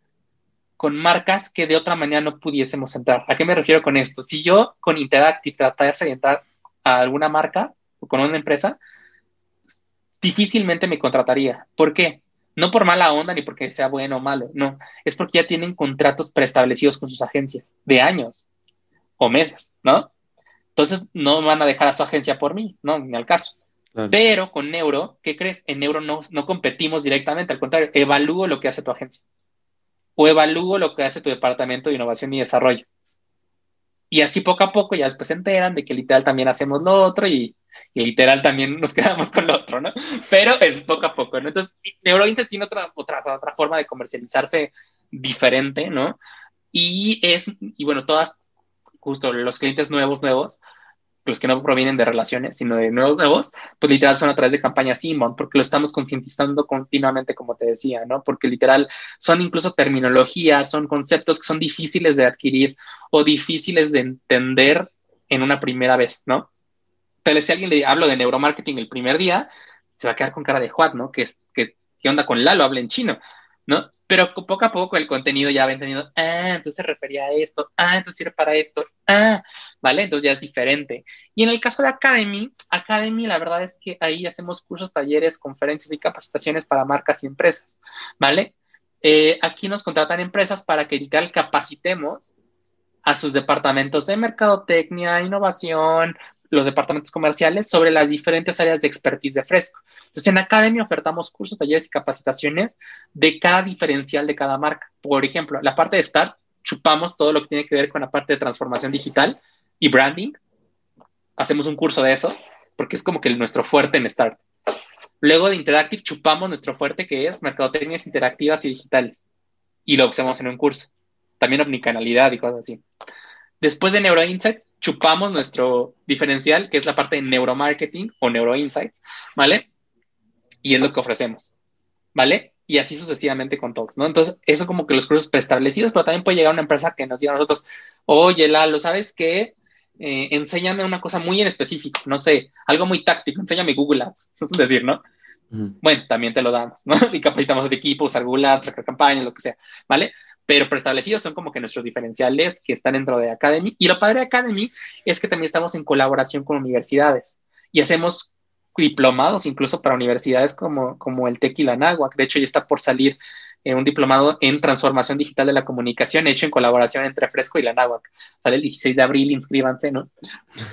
con marcas que de otra manera no pudiésemos entrar. ¿A qué me refiero con esto? Si yo con Interactive tratase de entrar a alguna marca o con una empresa, difícilmente me contrataría. ¿Por qué? No por mala onda ni porque sea bueno o malo, no. Es porque ya tienen contratos preestablecidos con sus agencias de años o meses, ¿no? Entonces no van a dejar a su agencia por mí, no, ni al caso. Pero con Neuro, ¿qué crees? En Neuro no, no competimos directamente, al contrario, evalúo lo que hace tu agencia o evalúo lo que hace tu departamento de innovación y desarrollo. Y así poco a poco ya después se enteran de que literal también hacemos lo otro y, literal también nos *laughs* quedamos con lo otro, ¿no? Pero es poco a poco, ¿no? Entonces, NeuroInsight tiene otra, otra, otra forma de comercializarse diferente, ¿no? Y es, y bueno, todas, justo los clientes nuevos, nuevos, los que no provienen de relaciones, sino de nuevos nuevos, pues literal son a través de campañas Simon, porque lo estamos concientizando continuamente, como te decía, ¿no? Porque literal son incluso terminologías, son conceptos que son difíciles de adquirir o difíciles de entender en una primera vez, ¿no? Pero si alguien le hablo de neuromarketing el primer día, se va a quedar con cara de Juan, ¿no? Que, que, ¿Qué onda con Lalo? Habla en chino, ¿no? pero poco a poco el contenido ya va entendiendo, ah, entonces se refería a esto, ah, entonces sirve para esto, ah, ¿vale? Entonces ya es diferente. Y en el caso de Academy, Academy la verdad es que ahí hacemos cursos, talleres, conferencias y capacitaciones para marcas y empresas, ¿vale? Eh, aquí nos contratan empresas para que literal capacitemos a sus departamentos de mercadotecnia, innovación, los departamentos comerciales sobre las diferentes áreas de expertise de Fresco. Entonces, en Academy ofertamos cursos, talleres y capacitaciones de cada diferencial de cada marca. Por ejemplo, la parte de Start, chupamos todo lo que tiene que ver con la parte de transformación digital y branding. Hacemos un curso de eso, porque es como que nuestro fuerte en Start. Luego de Interactive, chupamos nuestro fuerte, que es mercadotecnias interactivas y digitales. Y lo hacemos en un curso. También omnicanalidad y cosas así. Después de NeuroInsights, chupamos nuestro diferencial, que es la parte de neuromarketing o neuroinsights, ¿vale? Y es lo que ofrecemos, ¿vale? Y así sucesivamente con todos, ¿no? Entonces, eso como que los cursos preestablecidos, pero también puede llegar una empresa que nos diga a nosotros, oye, Lalo, ¿sabes qué? Eh, enséñame una cosa muy en específico, no sé, algo muy táctico, enséñame Google Ads, *laughs* eso es decir, ¿no? Bueno, también te lo damos, ¿no? *laughs* Y capacitamos de equipo, usar Google Ads, sacar campañas, lo que sea, ¿vale? Pero preestablecidos son como que nuestros diferenciales que están dentro de Academy. Y lo padre de Academy es que también estamos en colaboración con universidades y hacemos diplomados incluso para universidades como, como el TEC y la NAGUAC. De hecho, ya está por salir eh, un diplomado en transformación digital de la comunicación hecho en colaboración entre Fresco y la NAGUAC. Sale el 16 de abril, inscríbanse, ¿no?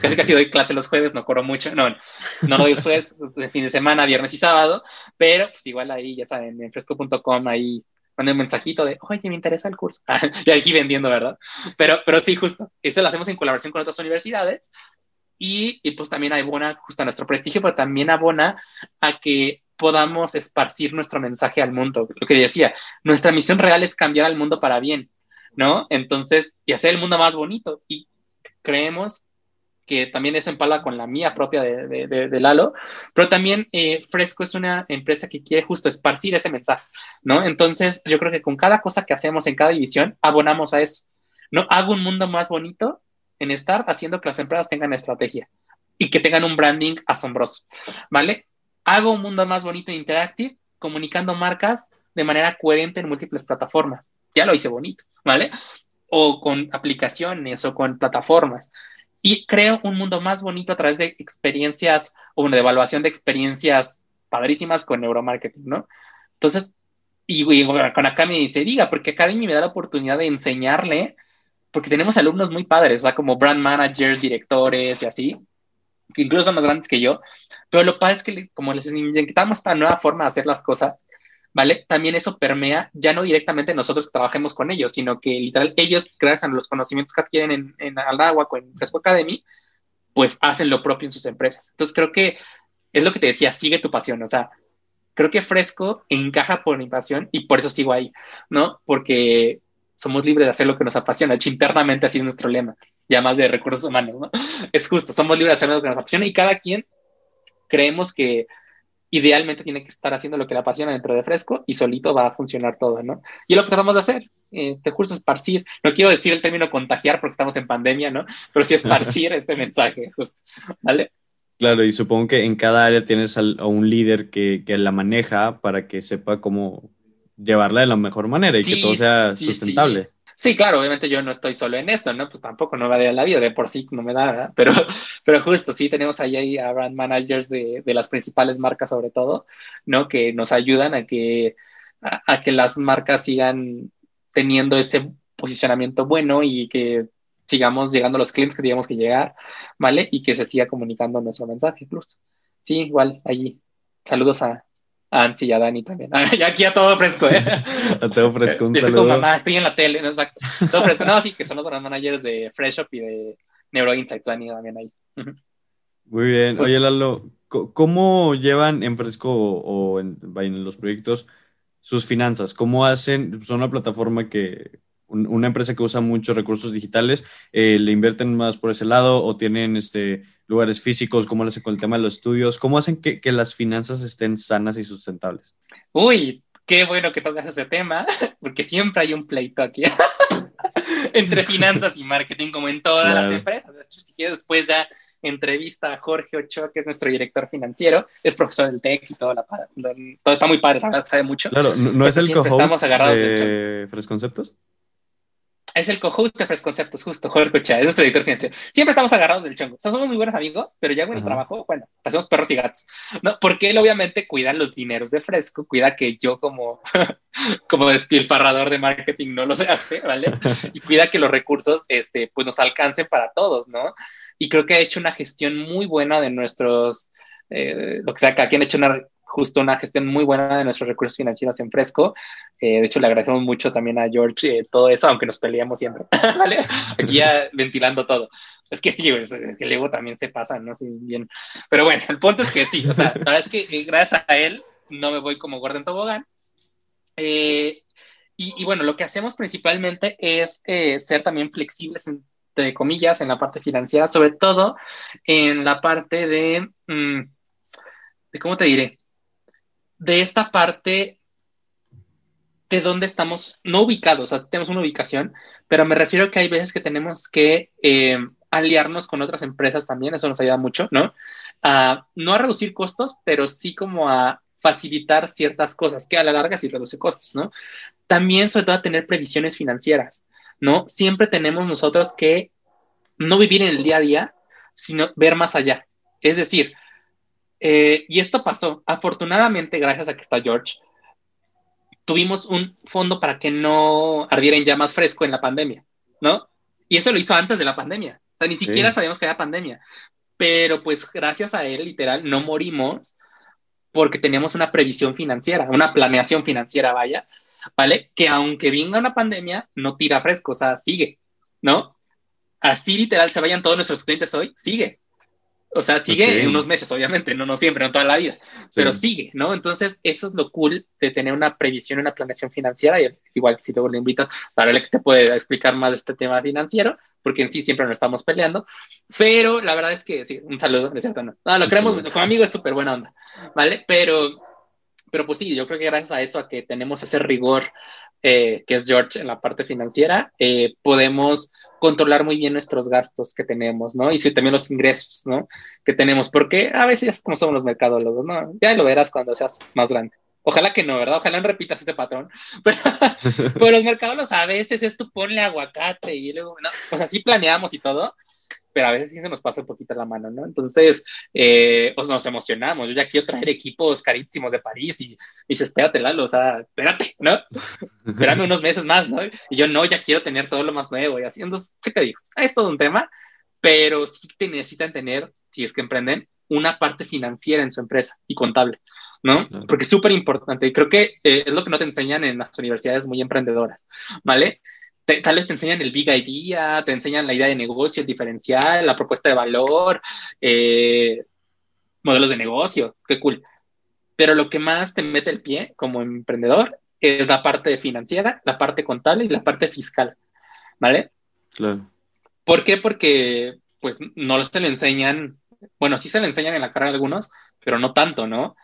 Casi casi doy clase los jueves, no corro mucho, no, no, lo doy jueves, *laughs* fin de semana, viernes y sábado, pero pues igual ahí, ya saben, en fresco.com ahí mande un mensajito de, oye, me interesa el curso. *laughs* y aquí vendiendo, ¿verdad? Pero, pero sí, justo. Eso lo hacemos en colaboración con otras universidades y, y pues también abona justo a nuestro prestigio, pero también abona a que podamos esparcir nuestro mensaje al mundo. Lo que decía, nuestra misión real es cambiar al mundo para bien, ¿no? Entonces, y hacer el mundo más bonito. Y creemos que también eso empala con la mía propia de, de, Lalo, pero también eh, Fresco es una empresa que quiere justo esparcir ese mensaje, ¿no? Entonces, yo creo que con cada cosa que hacemos en cada división, abonamos a eso, ¿no? Hago un mundo más bonito en estar haciendo que las empresas tengan estrategia y que tengan un branding asombroso, ¿vale? Hago un mundo más bonito e interactive comunicando marcas de manera coherente en múltiples plataformas. Ya lo hice bonito, ¿vale? O con aplicaciones o con plataformas y creo un mundo más bonito a través de experiencias o una evaluación de experiencias padrísimas con neuromarketing, ¿no? Entonces, y, con Academy se diga, porque Academy me da la oportunidad de enseñarle, porque tenemos alumnos muy padres, o sea, como brand managers, directores y así, que incluso son más grandes que yo, pero lo que pasa es que como les inyectamos esta nueva forma de hacer las cosas, ¿vale? También eso permea, ya no directamente nosotros que trabajemos con ellos, sino que literal ellos, gracias a los conocimientos que adquieren en, en Alagua o en Fresco Academy, pues hacen lo propio en sus empresas. Entonces creo que es lo que te decía, sigue tu pasión, o sea, creo que Fresco encaja por mi pasión y por eso sigo ahí, ¿no? Porque somos libres de hacer lo que nos apasiona, hecho internamente así es nuestro lema, ya más de recursos humanos, ¿no? *laughs* Es justo, somos libres de hacer lo que nos apasiona y cada quien creemos que idealmente tiene que estar haciendo lo que le apasiona dentro de Fresco y solito va a funcionar todo, ¿no? Y es lo que tratamos de hacer, este curso esparcir, no quiero decir el término contagiar porque estamos en pandemia, ¿no? Pero sí esparcir *laughs* este mensaje, justo, ¿vale? Claro, y supongo que en cada área tienes a un líder que, que la maneja para que sepa cómo llevarla de la mejor manera y que todo sea sustentable. Sí. Claro, obviamente yo no estoy solo en esto, ¿no? Pues tampoco no me da la vida, de por sí no me da, ¿verdad? *laughs* Pero, pero justo sí tenemos ahí a brand managers de, de las principales marcas sobre todo, ¿no? Que nos ayudan a que, a, que las marcas sigan teniendo ese posicionamiento bueno y que sigamos llegando a los clientes que teníamos que llegar, ¿vale? Y que se siga comunicando nuestro mensaje incluso. Sí, igual, allí. Saludos a, a Ansi y a Dani también. ya aquí a todo fresco, ¿eh? a *laughs* todo fresco, un saludo. mamá, estoy en la tele, ¿no? Exacto. Todo fresco. No, sí, que son los managers de Fresh Up y de Neuro Insights, Dani también ahí. Muy bien. Oye, Lalo, ¿cómo llevan en Fresco o en, en los proyectos sus finanzas? ¿Cómo hacen? Son una plataforma que una empresa que usa muchos recursos digitales, eh, ¿le invierten más por ese lado o tienen este, lugares físicos? ¿Cómo lo hacen con el tema de los estudios? ¿Cómo hacen que, las finanzas estén sanas y sustentables? Uy, qué bueno que tocas ese tema, *laughs* porque siempre hay un pleito aquí *laughs* entre finanzas y marketing, como en todas las empresas. Si quieres, después ya entrevista a Jorge Ochoa, que es nuestro director financiero, es profesor del TEC y todo, la, todo está muy padre, sabe mucho. Claro, ¿no, es el co-host de Fresconceptos? Es el co-host de Fresh Conceptos, justo, Jorge Cocha, es nuestro editor financiero. Siempre estamos agarrados del chongo. somos muy buenos amigos, pero ya con el trabajo, bueno, hacemos perros y gatos. ¿no? Porque él obviamente cuida los dineros de Fresco, cuida que yo como, *laughs* como despilfarrador de marketing no lo hace, ¿vale? *laughs* Y cuida que los recursos, este, pues nos alcancen para todos, ¿no? Y creo que ha hecho una gestión muy buena de nuestros, eh, lo que sea, que aquí han hecho una justo una gestión muy buena de nuestros recursos financieros en Fresco. Eh, de hecho, le agradecemos mucho también a George eh, todo eso, aunque nos peleamos siempre. *laughs* Aquí ya ventilando todo. Es que sí, es, que luego también se pasa, ¿no? Sí, bien. Pero bueno, el punto es que sí, o sea, la verdad es que eh, gracias a él no me voy como Gordon Tobogán. Y, bueno, lo que hacemos principalmente es ser también flexibles, entre comillas, en la parte financiera, sobre todo en la parte de, mm, de ¿cómo te diré? De esta parte de dónde estamos, no ubicados, tenemos una ubicación, pero me refiero a que hay veces que tenemos que eh, aliarnos con otras empresas también, eso nos ayuda mucho, ¿no? no a reducir costos, pero sí como a facilitar ciertas cosas, que a la larga sí reduce costos, ¿no? También, sobre todo, a tener previsiones financieras, ¿no? Siempre tenemos nosotros que no vivir en el día a día, sino ver más allá. Es decir, eh, y esto pasó. Afortunadamente, gracias a que está George, tuvimos un fondo para que no ardiera en llamas fresco en la pandemia, ¿no? Y eso lo hizo antes de la pandemia. O sea, ni siquiera sabíamos que había pandemia. Pero pues gracias a él, literal, no morimos porque teníamos una previsión financiera, una planeación financiera, vaya, ¿vale? Que aunque venga una pandemia, no tira fresco, o sea, sigue, ¿no? Así literal se vayan todos nuestros clientes hoy, sigue. O sea, sigue en unos meses, obviamente, no, no siempre, no toda la vida, pero sigue, ¿no? Entonces, eso es lo cool de tener una previsión, una planeación financiera, y igual si luego le invitas, para que te puede explicar más de este tema financiero, porque en sí siempre nos estamos peleando, pero la verdad es que sí, un saludo, es cierto, no, no lo creemos, como amigo es súper buena onda, ¿vale? Pero, pero pues sí, yo creo que gracias a eso, a que tenemos ese rigor eh, que es George en la parte financiera, eh, podemos controlar muy bien nuestros gastos que tenemos, ¿no? Y sí, también los ingresos, ¿no? Que tenemos, porque a veces como somos los mercadólogos, ¿no? Ya lo verás cuando seas más grande. Ojalá que no, ¿verdad? Ojalá no repitas este patrón. *laughs* *laughs* Pero, los mercadólogos a veces es tú ponle aguacate y luego, ¿no? O sea, sí planeamos y todo, pero a veces sí se nos pasa un poquito la mano, ¿no? Entonces, eh, pues nos emocionamos. Yo ya quiero traer equipos carísimos de París y, y dice, espérate, Lalo, o sea, espérate, ¿no? *laughs* Espérame unos meses más, ¿no? Y yo, no, ya quiero tener todo lo más nuevo y así. Entonces, ¿qué te digo? Es todo un tema, pero sí te necesitan tener, si es que emprenden, una parte financiera en su empresa y contable, ¿no? Porque es súper importante y creo que eh, es lo que no te enseñan en las universidades muy emprendedoras, ¿vale? Tal vez te enseñan el big idea, te enseñan la idea de negocio, el diferencial, la propuesta de valor, eh, modelos de negocio, qué cool. Pero lo que más te mete el pie como emprendedor es la parte financiera, la parte contable y la parte fiscal, ¿vale? Claro. ¿Por qué? Porque pues no se lo enseñan, bueno, sí se lo enseñan en la carrera algunos, pero no tanto, ¿no?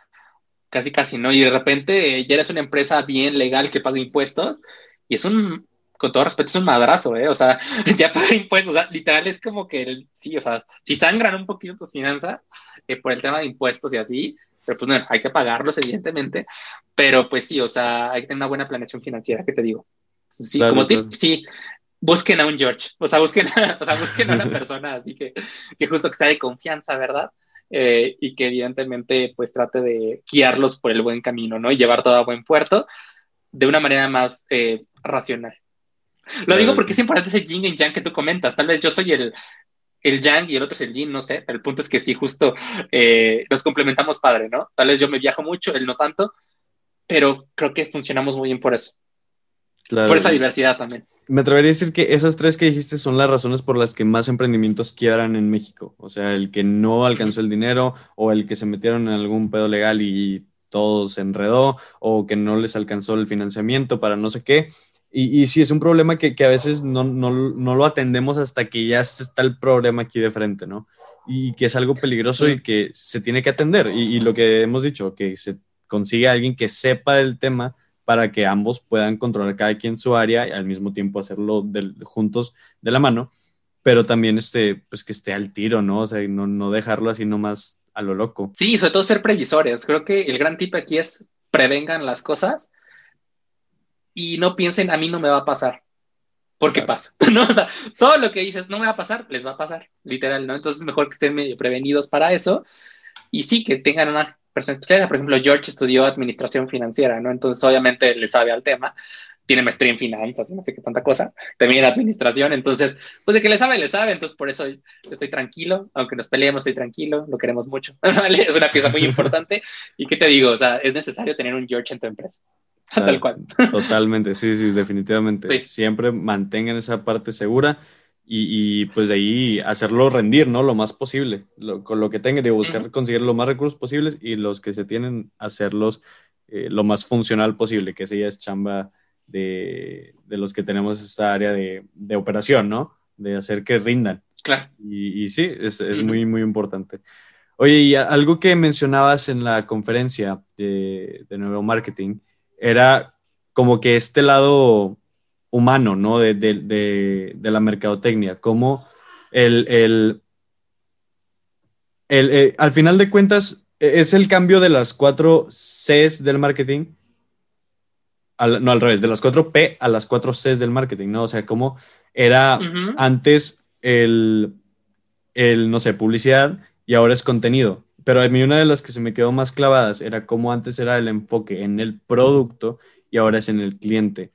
Casi, casi, ¿no? Y de repente ya eres una empresa bien legal que paga impuestos y es un con todo respeto, es un madrazo, ¿eh? O sea, *laughs* ya pagar impuestos, o sea, literal es como que, sí, o sea, si sangran un poquito tus finanzas eh, por el tema de impuestos y así, pero pues no, hay que pagarlos, evidentemente, pero pues sí, o sea, hay que tener una buena planeación financiera, ¿qué te digo? Sí, como tip, sí, busquen a un George, o sea, busquen, *laughs* o sea, busquen a una persona así que, que justo que sea de confianza, ¿verdad? Eh, y que evidentemente pues trate de guiarlos por el buen camino, ¿no? Y llevar todo a buen puerto de una manera más eh, racional. Lo digo porque es importante ese yin y yang que tú comentas. Tal vez yo soy el, el yang y el otro es el yin, no sé. el punto es que sí, justo eh, nos complementamos padre, ¿no? Tal vez yo me viajo mucho, él no tanto, pero creo que funcionamos muy bien por eso. Por esa diversidad también. Me atrevería a decir que esas tres que dijiste son las razones por las que más emprendimientos quiebran en México. O sea, el que no alcanzó el dinero o el que se metieron en algún pedo legal y todo se enredó o que no les alcanzó el financiamiento para no sé qué. Y, y sí, es un problema que, que a veces no, no, no, lo atendemos hasta que ya está el problema aquí de frente, ¿no? Y que es algo peligroso y que se tiene que atender. Y, y lo que hemos dicho, que se consigue alguien que sepa el tema para que ambos puedan controlar cada quien su área y al mismo tiempo hacerlo juntos de la mano, pero también este, pues que esté al tiro, ¿no? O sea, no, no dejarlo así nomás a lo loco. Sí, sobre todo ser previsores. Creo que el gran tip aquí es prevengan las cosas y no piensen, a mí no me va a pasar. Porque pasa, *laughs* ¿no? O sea, todo lo que dices no me va a pasar, les va a pasar, literal, ¿no? Entonces, mejor que estén medio prevenidos para eso y sí que tengan una persona especial. Por ejemplo, George estudió administración financiera, ¿no? Entonces, obviamente, le sabe al tema. Tiene maestría en finanzas y no sé qué tanta cosa. También en administración. Entonces, pues de que le sabe, le sabe. Entonces, por eso estoy tranquilo. Aunque nos peleemos, estoy tranquilo. Lo queremos mucho. *laughs* ¿Vale? Es una pieza muy *laughs* importante. ¿Y qué te digo? O sea, es necesario tener un George en tu empresa. *laughs* Tal cual. Totalmente, sí, sí, definitivamente. Siempre mantengan esa parte segura y, pues de ahí hacerlo rendir, ¿no? Lo más posible, con lo que tengan, de buscar conseguir los más recursos posibles y los que se tienen, hacerlos eh, lo más funcional posible, que esa ya es chamba de, de los que tenemos esta área de, de, operación, ¿no? De hacer que rindan. Claro. Y, y sí, es, es muy, muy importante. Oye, y algo que mencionabas en la conferencia de, de nuevo marketing era como que este lado humano, ¿no? De, de, de, la mercadotecnia, como el, el, el, eh, al final de cuentas e, es el cambio de las cuatro Cs del marketing, no al revés, de las cuatro P a las cuatro Cs del marketing, ¿no? O sea, como era antes el, el, no sé, publicidad y ahora es contenido. Pero a mí una de las que se me quedó más clavadas era cómo antes era el enfoque en el producto y ahora es en el cliente.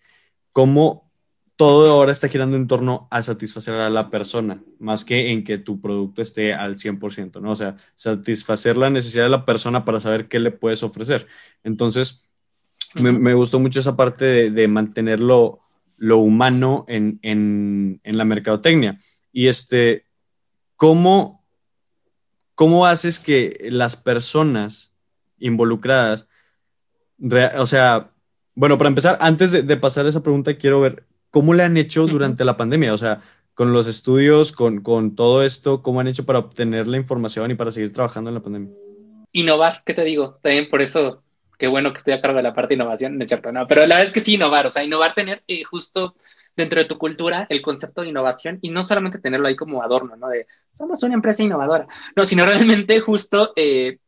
Cómo todo ahora está girando en torno a satisfacer a la persona, más que en que tu producto esté al 100%, ¿no? O sea, satisfacer la necesidad de la persona para saber qué le puedes ofrecer. Entonces, me, gustó mucho esa parte de, de mantenerlo lo humano en, en, en, la mercadotecnia. Y este, ¿cómo, ¿cómo haces que las personas involucradas, o sea, bueno, para empezar, antes de, de pasar esa pregunta, quiero ver ¿Cómo le han hecho durante la pandemia? O sea, con los estudios, con, con, todo esto, ¿cómo han hecho para obtener la información y para seguir trabajando en la pandemia? Innovar, ¿qué te digo? También por eso, qué bueno que estoy a cargo de la parte de innovación, no es cierto, no, pero la verdad es que sí, innovar, o sea, innovar, tener eh, justo dentro de tu cultura el concepto de innovación y no solamente tenerlo ahí como adorno, ¿no? De somos una empresa innovadora, no, sino realmente justo eh,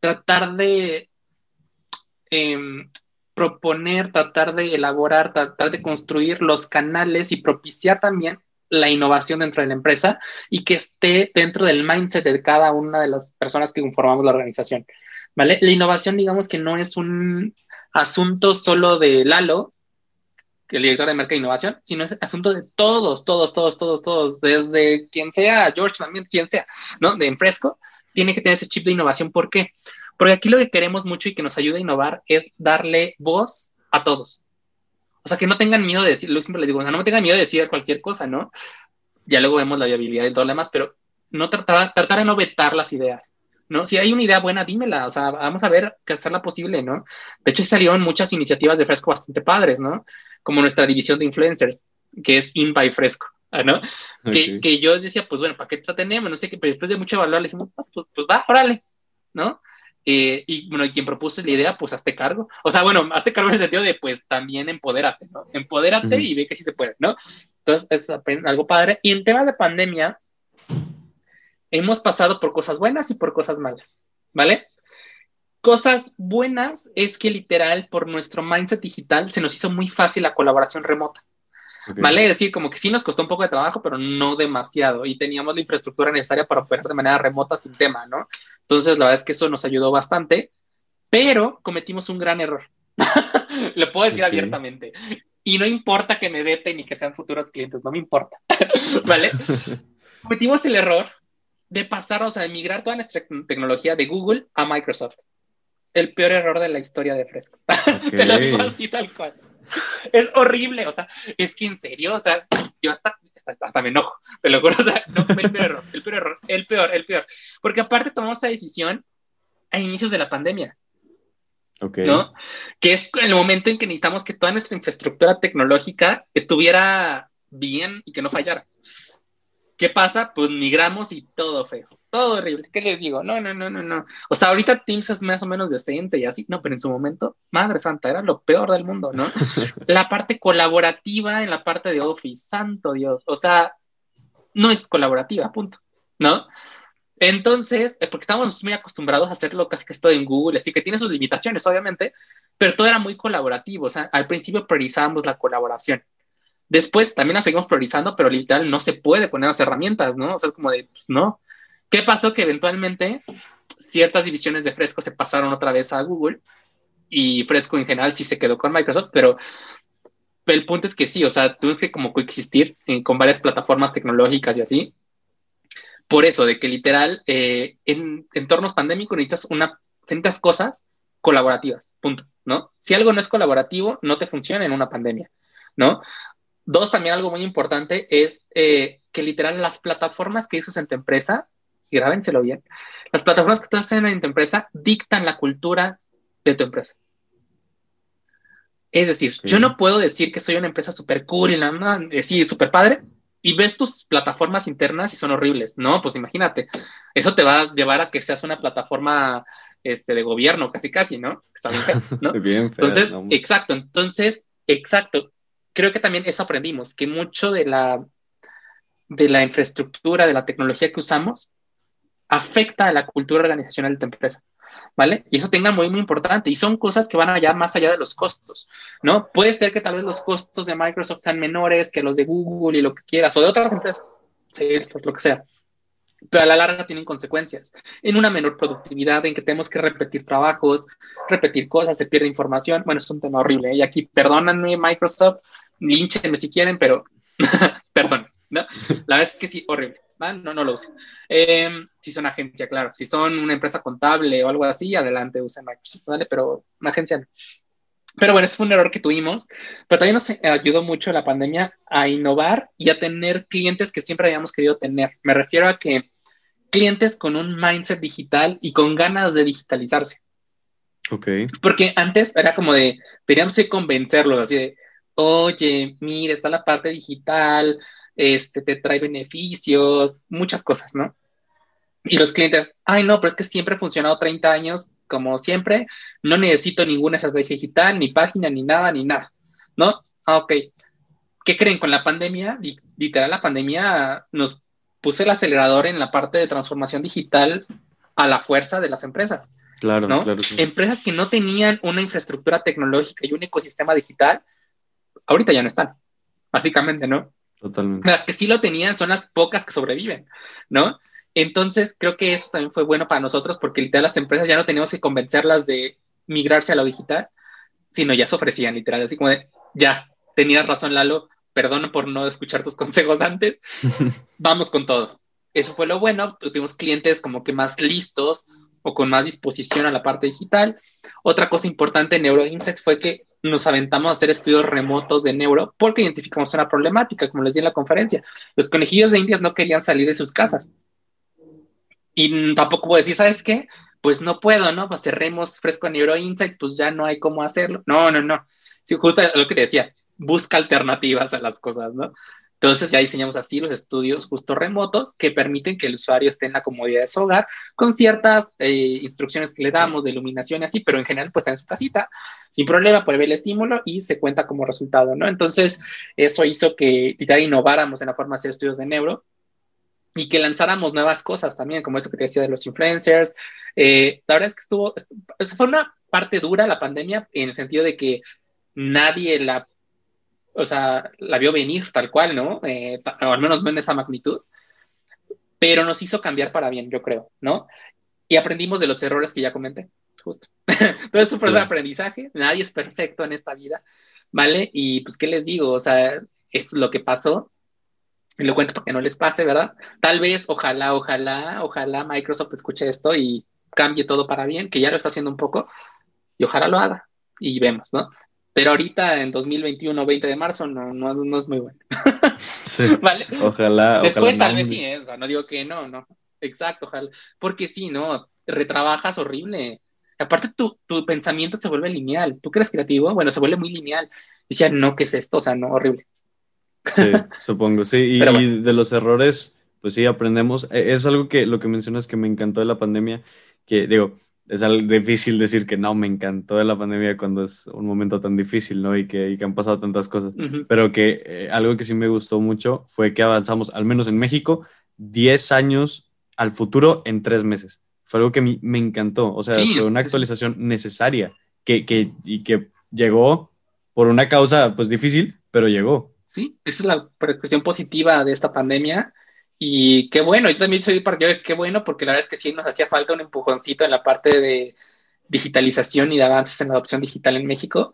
tratar de eh, proponer, tratar de elaborar, tratar de construir los canales y propiciar también la innovación dentro de la empresa y que esté dentro del mindset de cada una de las personas que conformamos la organización. ¿Vale? La innovación, digamos que no es un asunto solo de Lalo, el director de mercado de innovación, sino es asunto de todos, todos, todos, todos, todos, desde quien sea, George también, quien sea, ¿no? De Enfresco, tiene que tener ese chip de innovación. ¿Por qué? Porque aquí lo que queremos mucho y que nos ayuda a innovar es darle voz a todos. O sea, que no tengan miedo de decir, lo siempre les digo, o sea, no me tengan miedo de decir cualquier cosa, ¿no? Ya luego vemos la viabilidad y todo lo demás, pero no tratar, tratar de no vetar las ideas, ¿no? Si hay una idea buena, dímela, o sea, vamos a ver qué hacerla posible, ¿no? De hecho, salieron muchas iniciativas de Fresco bastante padres, ¿no? Como nuestra división de influencers, que es In by Fresco, ¿no? Que, que, yo decía, pues bueno, ¿para qué la tenemos? No sé qué, pero después de mucho valor le dijimos, pues, pues va, órale, ¿no? Eh, y bueno, quien propuso la idea, pues hazte cargo. O sea, bueno, hazte cargo en el sentido de, pues también empodérate, ¿no? Empodérate y ve que sí se puede, ¿no? Entonces, es algo padre. Y en temas de pandemia, hemos pasado por cosas buenas y por cosas malas, ¿vale? Cosas buenas es que literal por nuestro mindset digital se nos hizo muy fácil la colaboración remota. ¿Vale? Es decir, como que sí nos costó un poco de trabajo, pero no demasiado. Y teníamos la infraestructura necesaria para operar de manera remota sin tema, ¿no? Entonces, la verdad es que eso nos ayudó bastante, pero cometimos un gran error. *laughs* Lo puedo decir abiertamente. Y no importa que me veten ni que sean futuros clientes, no me importa. *laughs* ¿Vale? *laughs* cometimos el error de pasar, o sea, de migrar toda nuestra tecnología de Google a Microsoft. El peor error de la historia de Fresco. *laughs* Te lo digo así tal cual. Es horrible, o sea, es que en serio, o sea, yo hasta, hasta, me enojo, te lo juro, o sea, no, el peor error, el peor error, el peor, el peor. Porque aparte tomamos esa decisión a inicios de la pandemia. Okay. ¿No? Que es el momento en que necesitamos que toda nuestra infraestructura tecnológica estuviera bien y que no fallara. ¿Qué pasa? Pues migramos y todo feo, todo horrible. ¿Qué les digo? No, no, no, no, no. O sea, ahorita Teams es más o menos decente y así, no, pero en su momento, madre santa, era lo peor del mundo, ¿no? *laughs* la parte colaborativa en la parte de Office, santo Dios, o sea, no es colaborativa, punto, ¿no? Entonces, eh, porque estábamos muy acostumbrados a hacerlo casi que esto en Google, así que tiene sus limitaciones, obviamente, pero todo era muy colaborativo, o sea, al principio priorizábamos la colaboración. Después también la seguimos priorizando, pero literal no se puede poner las herramientas, ¿no? O sea, es como de, pues, no. ¿Qué pasó? Que eventualmente ciertas divisiones de Fresco se pasaron otra vez a Google y Fresco en general sí se quedó con Microsoft, pero el punto es que sí, o sea, tuvimos que como coexistir eh, con varias plataformas tecnológicas y así. Por eso, de que literal, eh, en entornos pandémicos necesitas, una, necesitas cosas colaborativas, punto, ¿no? Si algo no es colaborativo, no te funciona en una pandemia, ¿no? Dos, también algo muy importante es eh, que literal las plataformas que usas en tu empresa, y grábenselo bien, las plataformas que tú haces en tu empresa dictan la cultura de tu empresa. Es decir, yo no puedo decir que soy una empresa súper cool y la decir súper padre y ves tus plataformas internas y son horribles. No, pues imagínate, eso te va a llevar a que seas una plataforma este, de gobierno, casi casi, ¿no? Está bien, ¿no? *laughs* entonces, exacto, entonces, exacto creo que también eso aprendimos, que mucho de la, de la infraestructura, de la tecnología que usamos, afecta a la cultura organizacional de tu empresa. ¿Vale? Y eso tenga muy, muy importante. Y son cosas que van allá más allá de los costos, ¿no? Puede ser que tal vez los costos de Microsoft sean menores que los de Google y lo que quieras, o de otras empresas, por lo que sea. Pero a la larga tienen consecuencias. En una menor productividad, en que tenemos que repetir trabajos, repetir cosas, se pierde información. Bueno, es un tema horrible. ¿eh? Y aquí, perdónanme, Microsoft, línchenme si quieren, pero *laughs* perdón, ¿no? La verdad es que sí, horrible. No, no lo usen. Em, si son agencia, claro. Si son una empresa contable o algo así, adelante usen Microsoft, ¿vale? Pero una agencia no. Pero bueno, ese fue un error que tuvimos, pero también nos ayudó mucho la pandemia a innovar y a tener clientes que siempre habíamos querido tener. Me refiero a que clientes con un mindset digital y con ganas de digitalizarse. Ok. Porque antes era como de, teníamos que convencerlos, así de, oye, mira, está la parte digital, este, te trae beneficios, muchas cosas, ¿no? Y los clientes, ay, no, pero es que siempre ha funcionado 30 años como siempre, no necesito ninguna estrategia digital, ni página, ni nada, ni nada, ¿no? Ah, ok. ¿Qué creen con la pandemia? Literal, la pandemia nos puso el acelerador en la parte de transformación digital a la fuerza de las empresas. Claro, ¿no? claro. Empresas que no tenían una infraestructura tecnológica y un ecosistema digital, ahorita ya no están, básicamente, ¿no? Totalmente. Las que sí lo tenían son las pocas que sobreviven, ¿no? Entonces, creo que eso también fue bueno para nosotros porque literal las empresas ya no teníamos que convencerlas de migrarse a lo digital, sino ya se ofrecían literal, así como de, ya, tenías razón Lalo, perdón por no escuchar tus *laughs* consejos antes, *laughs* vamos con todo. Eso fue lo bueno, tuvimos clientes como que más listos o con más disposición a la parte digital. Otra cosa importante en NeuroInsects fue que nos aventamos a hacer estudios remotos de neuro porque identificamos una problemática, como les di en la conferencia. Los conejillos de indias no querían salir de sus casas. Y tampoco puedo decir, ¿sabes qué? Pues no puedo, ¿no? Pues cerremos fresco a NeuroInsight, pues ya no hay cómo hacerlo. No, no, no. Sí, justo lo que te decía, busca alternativas a las cosas, ¿no? Entonces ya diseñamos así los estudios justo remotos que permiten que el usuario esté en la comodidad de su hogar con ciertas eh, instrucciones que le damos de iluminación y así, pero en general pues está en su casita sin problema, puede ver el estímulo y se cuenta como resultado, ¿no? Entonces eso hizo que literal innováramos en la forma de hacer estudios de neuro y que lanzáramos nuevas cosas también, como esto que te decía de los influencers. Eh, la verdad es que estuvo, fue una parte dura la pandemia en el sentido de que nadie la, o sea, la vio venir tal cual, ¿no? Eh, o al menos no en esa magnitud, pero nos hizo cambiar para bien, yo creo, ¿no? Y aprendimos de los errores que ya comenté, justo. *laughs* Todo esto fue un aprendizaje, nadie es perfecto en esta vida, ¿vale? Y pues, ¿qué les digo? O sea, es lo que pasó, y lo cuento para que no les pase, ¿verdad? Tal vez, ojalá, ojalá, ojalá Microsoft escuche esto y cambie todo para bien, que ya lo está haciendo un poco, y ojalá lo haga, y vemos, ¿no? Pero ahorita en 2021, 20 de marzo, no, no, no es muy bueno. Sí, *laughs* ¿Vale? Ojalá. Después tal vez sí, ¿eh? o sea, no digo que no, no. Exacto, ojalá. Porque sí, ¿no? Retrabajas horrible. Aparte, tu, tu pensamiento se vuelve lineal. ¿Tú crees creativo? Bueno, se vuelve muy lineal. Decía, no, ¿qué es esto? O sea, no, horrible. Sí, supongo, sí. *laughs* Y, de los errores, pues sí, aprendemos. E, es algo que lo que mencionas que me encantó de la pandemia, que digo, es difícil decir que no, me encantó de la pandemia cuando es un momento tan difícil, ¿no? Y que, y que han pasado tantas cosas. Pero que eh, algo que sí me gustó mucho fue que avanzamos, al menos en México, 10 años al futuro en 3 meses. Fue algo que me encantó. O sea, fue una actualización necesaria que, que, y que llegó por una causa, pues difícil, pero llegó. Sí, esa es la cuestión positiva de esta pandemia. Y qué bueno, yo también soy partidario de qué bueno, porque la verdad es que sí nos hacía falta un empujoncito en la parte de digitalización y de avances en la adopción digital en México.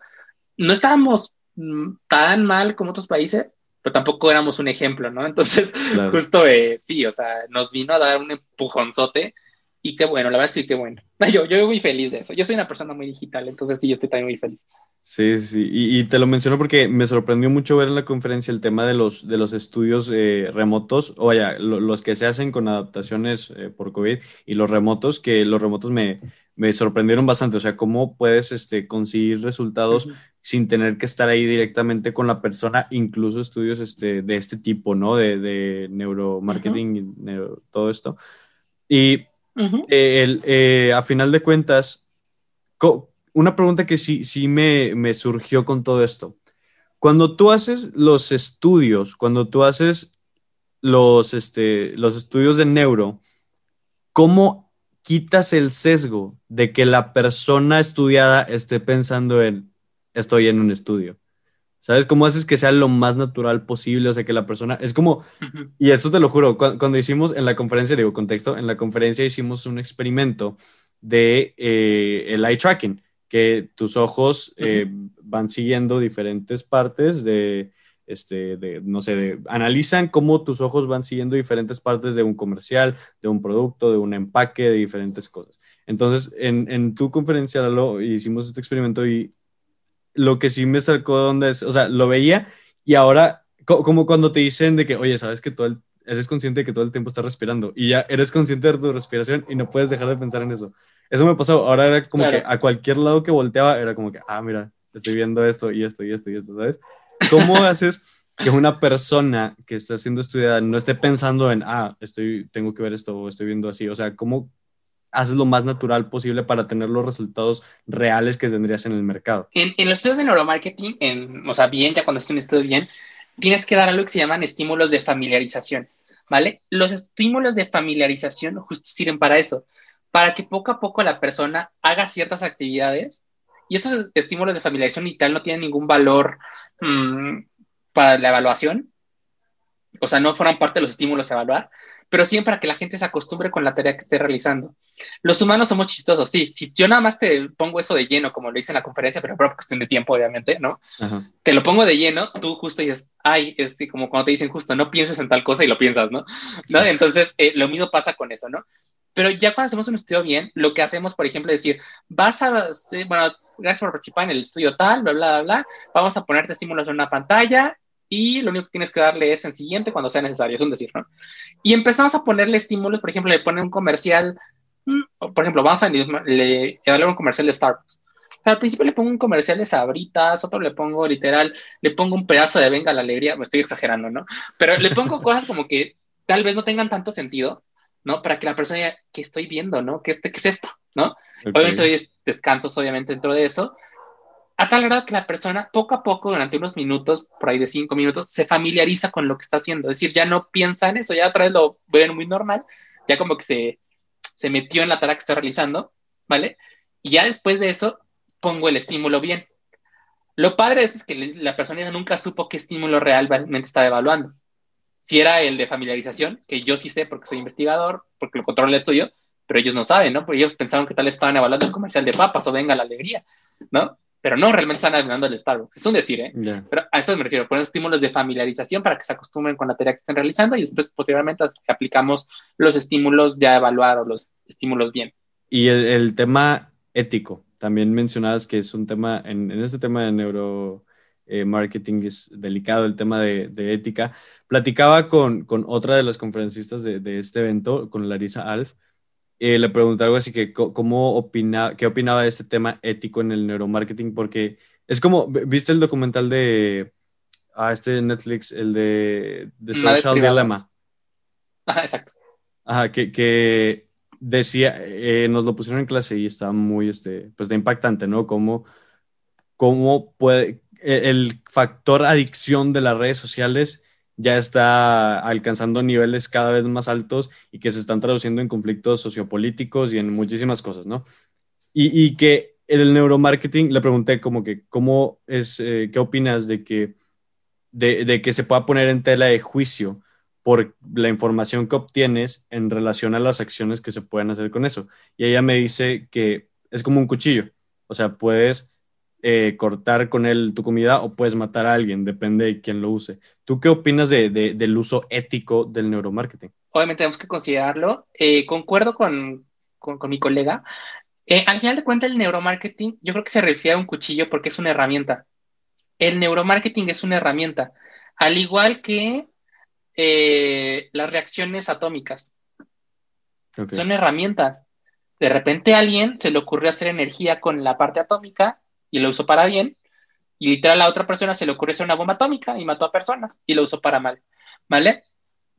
No estábamos mm, tan mal como otros países, pero tampoco éramos un ejemplo, ¿no? *laughs* Entonces, justo eh, sí, o sea, nos vino a dar un empujonzote y qué bueno, la verdad sí, qué bueno. *laughs* Yo, yo muy feliz de eso. Yo soy una persona muy digital, entonces sí, yo estoy también muy feliz. Sí, sí, y, te lo menciono porque me sorprendió mucho ver en la conferencia el tema de los, de los estudios eh, remotos, o vaya, los que se hacen con adaptaciones eh, por COVID y los remotos, que los remotos me, me sorprendieron bastante, o sea, cómo puedes este, conseguir resultados sin tener que estar ahí directamente con la persona, incluso estudios este, de este tipo, ¿no? De, de neuromarketing y todo esto. Y el, a final de cuentas, una pregunta que sí, sí me, me, surgió con todo esto. Cuando tú haces los estudios, cuando tú haces los, este, los estudios de neuro, ¿cómo quitas el sesgo de que la persona estudiada esté pensando en estoy en un estudio? ¿Sabes? ¿Cómo haces que sea lo más natural posible? O sea, que la persona, es como, y esto te lo juro, cuando, hicimos en la conferencia, digo contexto, en la conferencia hicimos un experimento de eh, el eye tracking que tus ojos eh, van siguiendo diferentes partes de, este, de, no sé, de, analizan cómo tus ojos van siguiendo diferentes partes de un comercial, de un producto, de un empaque, de diferentes cosas. Entonces, en, en tu conferencia lo hicimos este experimento y lo que sí me sacó de onda es, o sea, lo veía y ahora, como cuando te dicen de que, oye, sabes que todo el, eres consciente de que todo el tiempo estás respirando y ya eres consciente de tu respiración y no puedes dejar de pensar en eso. Eso me pasó. Ahora era como que a cualquier lado que volteaba era como que, ah, mira, estoy viendo esto y esto y esto y esto, ¿sabes? ¿Cómo *laughs* haces que una persona que está siendo estudiada no esté pensando en, ah, estoy, tengo que ver esto o estoy viendo así? O sea, ¿cómo haces lo más natural posible para tener los resultados reales que tendrías en el mercado? En, los estudios de neuromarketing, en, o sea, bien, ya cuando es un estudio bien, tienes que dar algo que se llaman estímulos de familiarización, ¿vale? Los estímulos de familiarización justo sirven para eso para que poco a poco la persona haga ciertas actividades. Y estos estímulos de familiarización y tal no tienen ningún valor mm, para la evaluación. O sea, no forman parte de los estímulos a evaluar, pero siempre para que la gente se acostumbre con la tarea que esté realizando. Los humanos somos chistosos, sí. Si yo nada más te pongo eso de lleno, como lo hice en la conferencia, pero por cuestión de tiempo, obviamente, ¿no? Te lo pongo de lleno, tú justo dices, ay, es como cuando te dicen justo, no pienses en tal cosa y lo piensas, ¿no? ¿No? Entonces, eh, lo mismo pasa con eso, ¿no? Pero ya cuando hacemos un estudio bien, lo que hacemos, por ejemplo, es decir, vas a, bueno, gracias por participar en el estudio tal, bla, bla, bla, bla, vamos a ponerte estímulos en una pantalla y lo único que tienes que darle es en siguiente cuando sea necesario, es un decir, ¿no? Y empezamos a ponerle estímulos, por ejemplo, le ponen un comercial, mm, por ejemplo, vamos a le, un comercial de Starbucks. Al principio le pongo un comercial de sabritas, otro le pongo literal, le pongo un pedazo de venga la alegría, me estoy exagerando, ¿no? Pero le pongo *laughs* cosas como que tal vez no tengan tanto sentido, ¿no? Para que la persona diga, ¿qué estoy viendo, no? ¿Qué, este, qué es esto, no? Obviamente hay descansos, obviamente, dentro de eso, a tal grado que la persona poco a poco, durante unos minutos, por ahí de cinco minutos, se familiariza con lo que está haciendo. Es decir, ya no piensa en eso, ya otra vez lo ven muy normal, ya como que se, se metió en la tarea que está realizando, ¿vale? Y ya después de eso, pongo el estímulo bien. Lo padre es que la persona nunca supo qué estímulo realmente estaba evaluando. Si era el de familiarización, que yo sí sé porque soy investigador, porque lo controlo el estudio, pero ellos no saben, ¿no? Porque ellos pensaron que tal estaban evaluando el comercial de papas o venga la alegría, ¿no? Pero no, realmente están evaluando el Starbucks. Es un decir, ¿eh? Pero a eso me refiero, poner estímulos de familiarización para que se acostumbren con la tarea que estén realizando y después, posteriormente, aplicamos los estímulos ya evaluar o los estímulos bien. Y el, el tema ético, también mencionabas que es un tema, en, en este tema de neuro eh, es delicado, el tema de, ética. Platicaba con, con, otra de las conferencistas de, de este evento, con Larisa Alf, eh, le pregunté algo así que cómo opina, qué opinaba de este tema ético en el neuromarketing, porque es como, ¿viste el documental de ah, este Netflix, el de, de Social Dilemma? Ajá, *laughs* exacto. Ajá, que, que decía, eh, nos lo pusieron en clase y estaba muy, este, pues de impactante, ¿no? Cómo, cómo puede, e, el factor adicción de las redes sociales ya está alcanzando niveles cada vez más altos y que se están traduciendo en conflictos sociopolíticos y en muchísimas cosas, ¿no? Y, y que el neuromarketing, le pregunté como que, ¿cómo es, eh, qué opinas de que, de, de, que se pueda poner en tela de juicio por la información que obtienes en relación a las acciones que se pueden hacer con eso? Y ella me dice que es como un cuchillo, o sea, puedes eh, cortar con él tu comida o puedes matar a alguien, depende de quién lo use. ¿Tú qué opinas de, del uso ético del neuromarketing? Obviamente tenemos que considerarlo. Eh, concuerdo con, con, mi colega. Eh, al final de cuentas, el neuromarketing, yo creo que se refiere a un cuchillo porque es una herramienta. El neuromarketing es una herramienta, al igual que las reacciones atómicas. Son herramientas. De repente a alguien se le ocurrió hacer energía con la parte atómica y lo usó para bien, y literal a la otra persona se le ocurrió hacer una bomba atómica y mató a personas y lo usó para mal, ¿vale?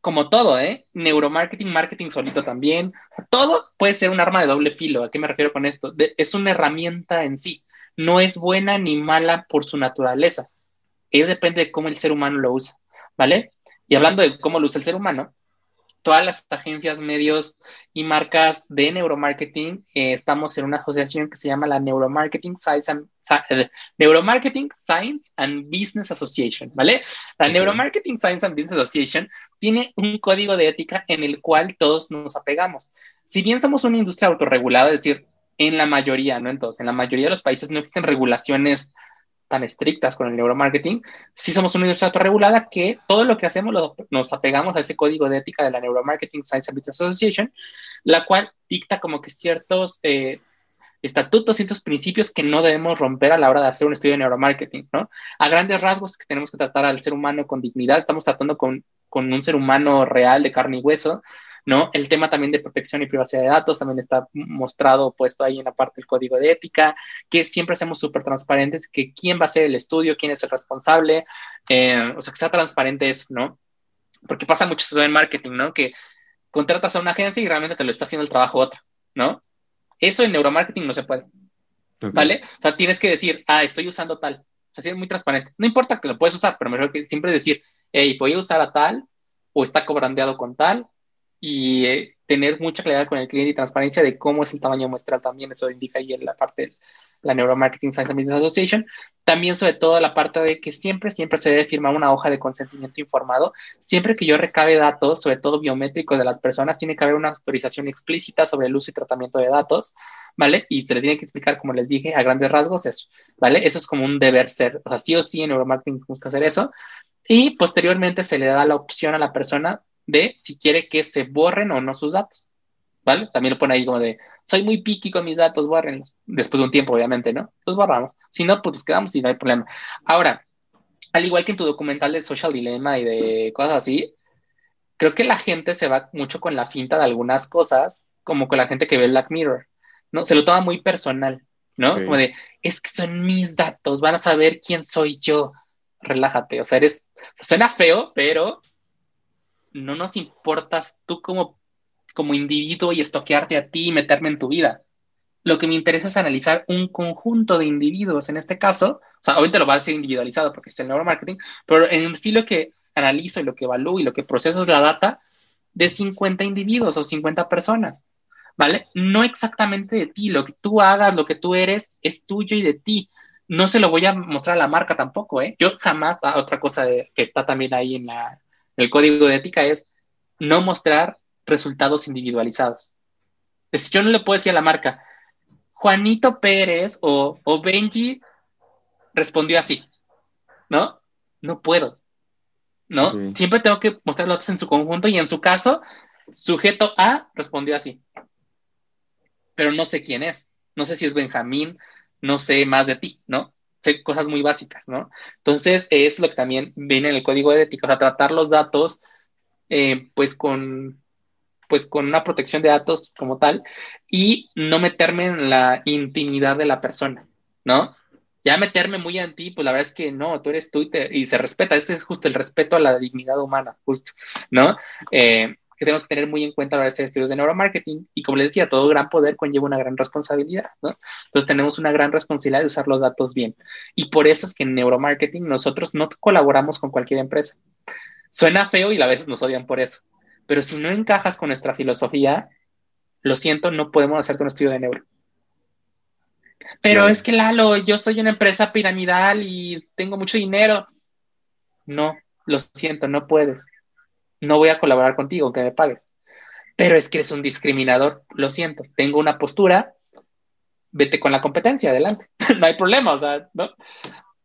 Como todo, ¿eh? Neuromarketing, marketing solito también, todo puede ser un arma de doble filo. ¿A qué me refiero con esto? es una herramienta en sí, no es buena ni mala por su naturaleza. Eso depende de cómo el ser humano lo usa, ¿vale? Y hablando de cómo lo usa el ser humano, todas las agencias, medios y marcas de neuromarketing, eh, estamos en una asociación que se llama la Neuromarketing Science and, eh, Neuromarketing Science and Business Association, ¿vale? La Neuromarketing Science and Business Association tiene un código de ética en el cual todos nos apegamos. Si bien somos una industria autorregulada, es decir, en la mayoría, no en todos, en la mayoría de los países no existen regulaciones tan estrictas con el neuromarketing, sí somos una industria autorregulada que todo lo que hacemos nos apegamos a ese código de ética de la Neuromarketing Science and Business Association, la cual dicta como que ciertos eh, estatutos, ciertos principios que no debemos romper a la hora de hacer un estudio de neuromarketing, ¿no? A grandes rasgos que tenemos que tratar al ser humano con dignidad, estamos tratando con, con un ser humano real de carne y hueso, ¿no? El tema también de protección y privacidad de datos también está mostrado, puesto ahí en la parte del código de ética, que siempre seamos súper transparentes, que quién va a hacer el estudio, quién es el responsable, eh, o sea, que sea transparente eso, ¿no? Porque pasa mucho eso en marketing, ¿no? Que contratas a una agencia y realmente te lo está haciendo el trabajo otra, ¿no? Eso en neuromarketing no se puede, ¿vale? O sea, tienes que decir, ah, estoy usando tal. O sea, es muy transparente. No importa que lo puedes usar, pero mejor que siempre decir, hey, voy a usar a tal, o está cobrandeado con tal, y eh, tener mucha claridad con el cliente y transparencia de cómo es el tamaño muestral también, eso indica ahí en la parte de la Neuromarketing Science and Business Association. También sobre todo la parte de que siempre, siempre se debe firmar una hoja de consentimiento informado. Siempre que yo recabe datos, sobre todo biométricos de las personas, tiene que haber una autorización explícita sobre el uso y tratamiento de datos, ¿vale? Y se le tiene que explicar, como les dije, a grandes rasgos eso, ¿vale? Eso es como un deber ser. O sea, sí o sí en neuromarketing que hacer eso. Y posteriormente se le da la opción a la persona de si quiere que se borren o no sus datos. ¿Vale? También lo pone ahí como de, soy muy piqui con mis datos, bórrenlos. Después de un tiempo, obviamente, ¿no? Los borramos. Si no, pues los quedamos y no hay problema. Ahora, al igual que en tu documental de Social Dilemma y de cosas así, creo que la gente se va mucho con la finta de algunas cosas, como con la gente que ve Black Mirror, ¿no? Se lo toma muy personal, ¿no? Como de, es que son mis datos, van a saber quién soy yo. Relájate, o sea, eres, suena feo, pero no nos importas tú como, como individuo y estoquearte a ti y meterme en tu vida. lo que me interesa es analizar un conjunto de individuos. En este caso, o sea, ahorita lo va a decir individualizado porque es el neuromarketing, pero en sí lo que analizo y lo que evalúo y lo que proceso es la data de 50 individuos o 50 personas, ¿vale? No exactamente de ti, lo que tú hagas, lo que tú eres, es tuyo y de ti. No se lo voy a mostrar a la marca tampoco, ¿eh? Yo jamás, ah, otra cosa que está también ahí en, la, el código de ética es no mostrar resultados individualizados. Es, yo no le puedo decir a la marca, Juanito Pérez o, Benji respondió así, ¿no? No puedo, ¿no? Siempre tengo que mostrar los datos en su conjunto y en su caso, sujeto A respondió así, pero no sé quién es, no sé si es Benjamín, no sé más de ti, ¿no? Cosas muy básicas, ¿no? Entonces, es lo que también viene en el código de ética, o sea, tratar los datos, eh, pues con pues con una protección de datos como tal y no meterme en la intimidad de la persona, ¿no? Ya meterme muy en ti, pues la verdad es que no, tú eres tú y, se respeta, ese es justo el respeto a la dignidad humana, justo, ¿no? Eh, que tenemos que tener muy en cuenta a la hora de estudios de neuromarketing y como les decía, todo gran poder conlleva una gran responsabilidad, ¿no? Entonces tenemos una gran responsabilidad de usar los datos bien y por eso es que en neuromarketing nosotros no colaboramos con cualquier empresa. Suena feo y a veces nos odian por eso, pero si no encajas con nuestra filosofía, lo siento, no podemos hacerte un estudio de neuro. Pero es que Lalo, yo soy una empresa piramidal y tengo mucho dinero. No, lo siento, no puedes. No voy a colaborar contigo, que me pagues. Pero es que eres un discriminador, lo siento. Tengo una postura, vete con la competencia, adelante. *laughs* no hay problema, o sea, ¿no?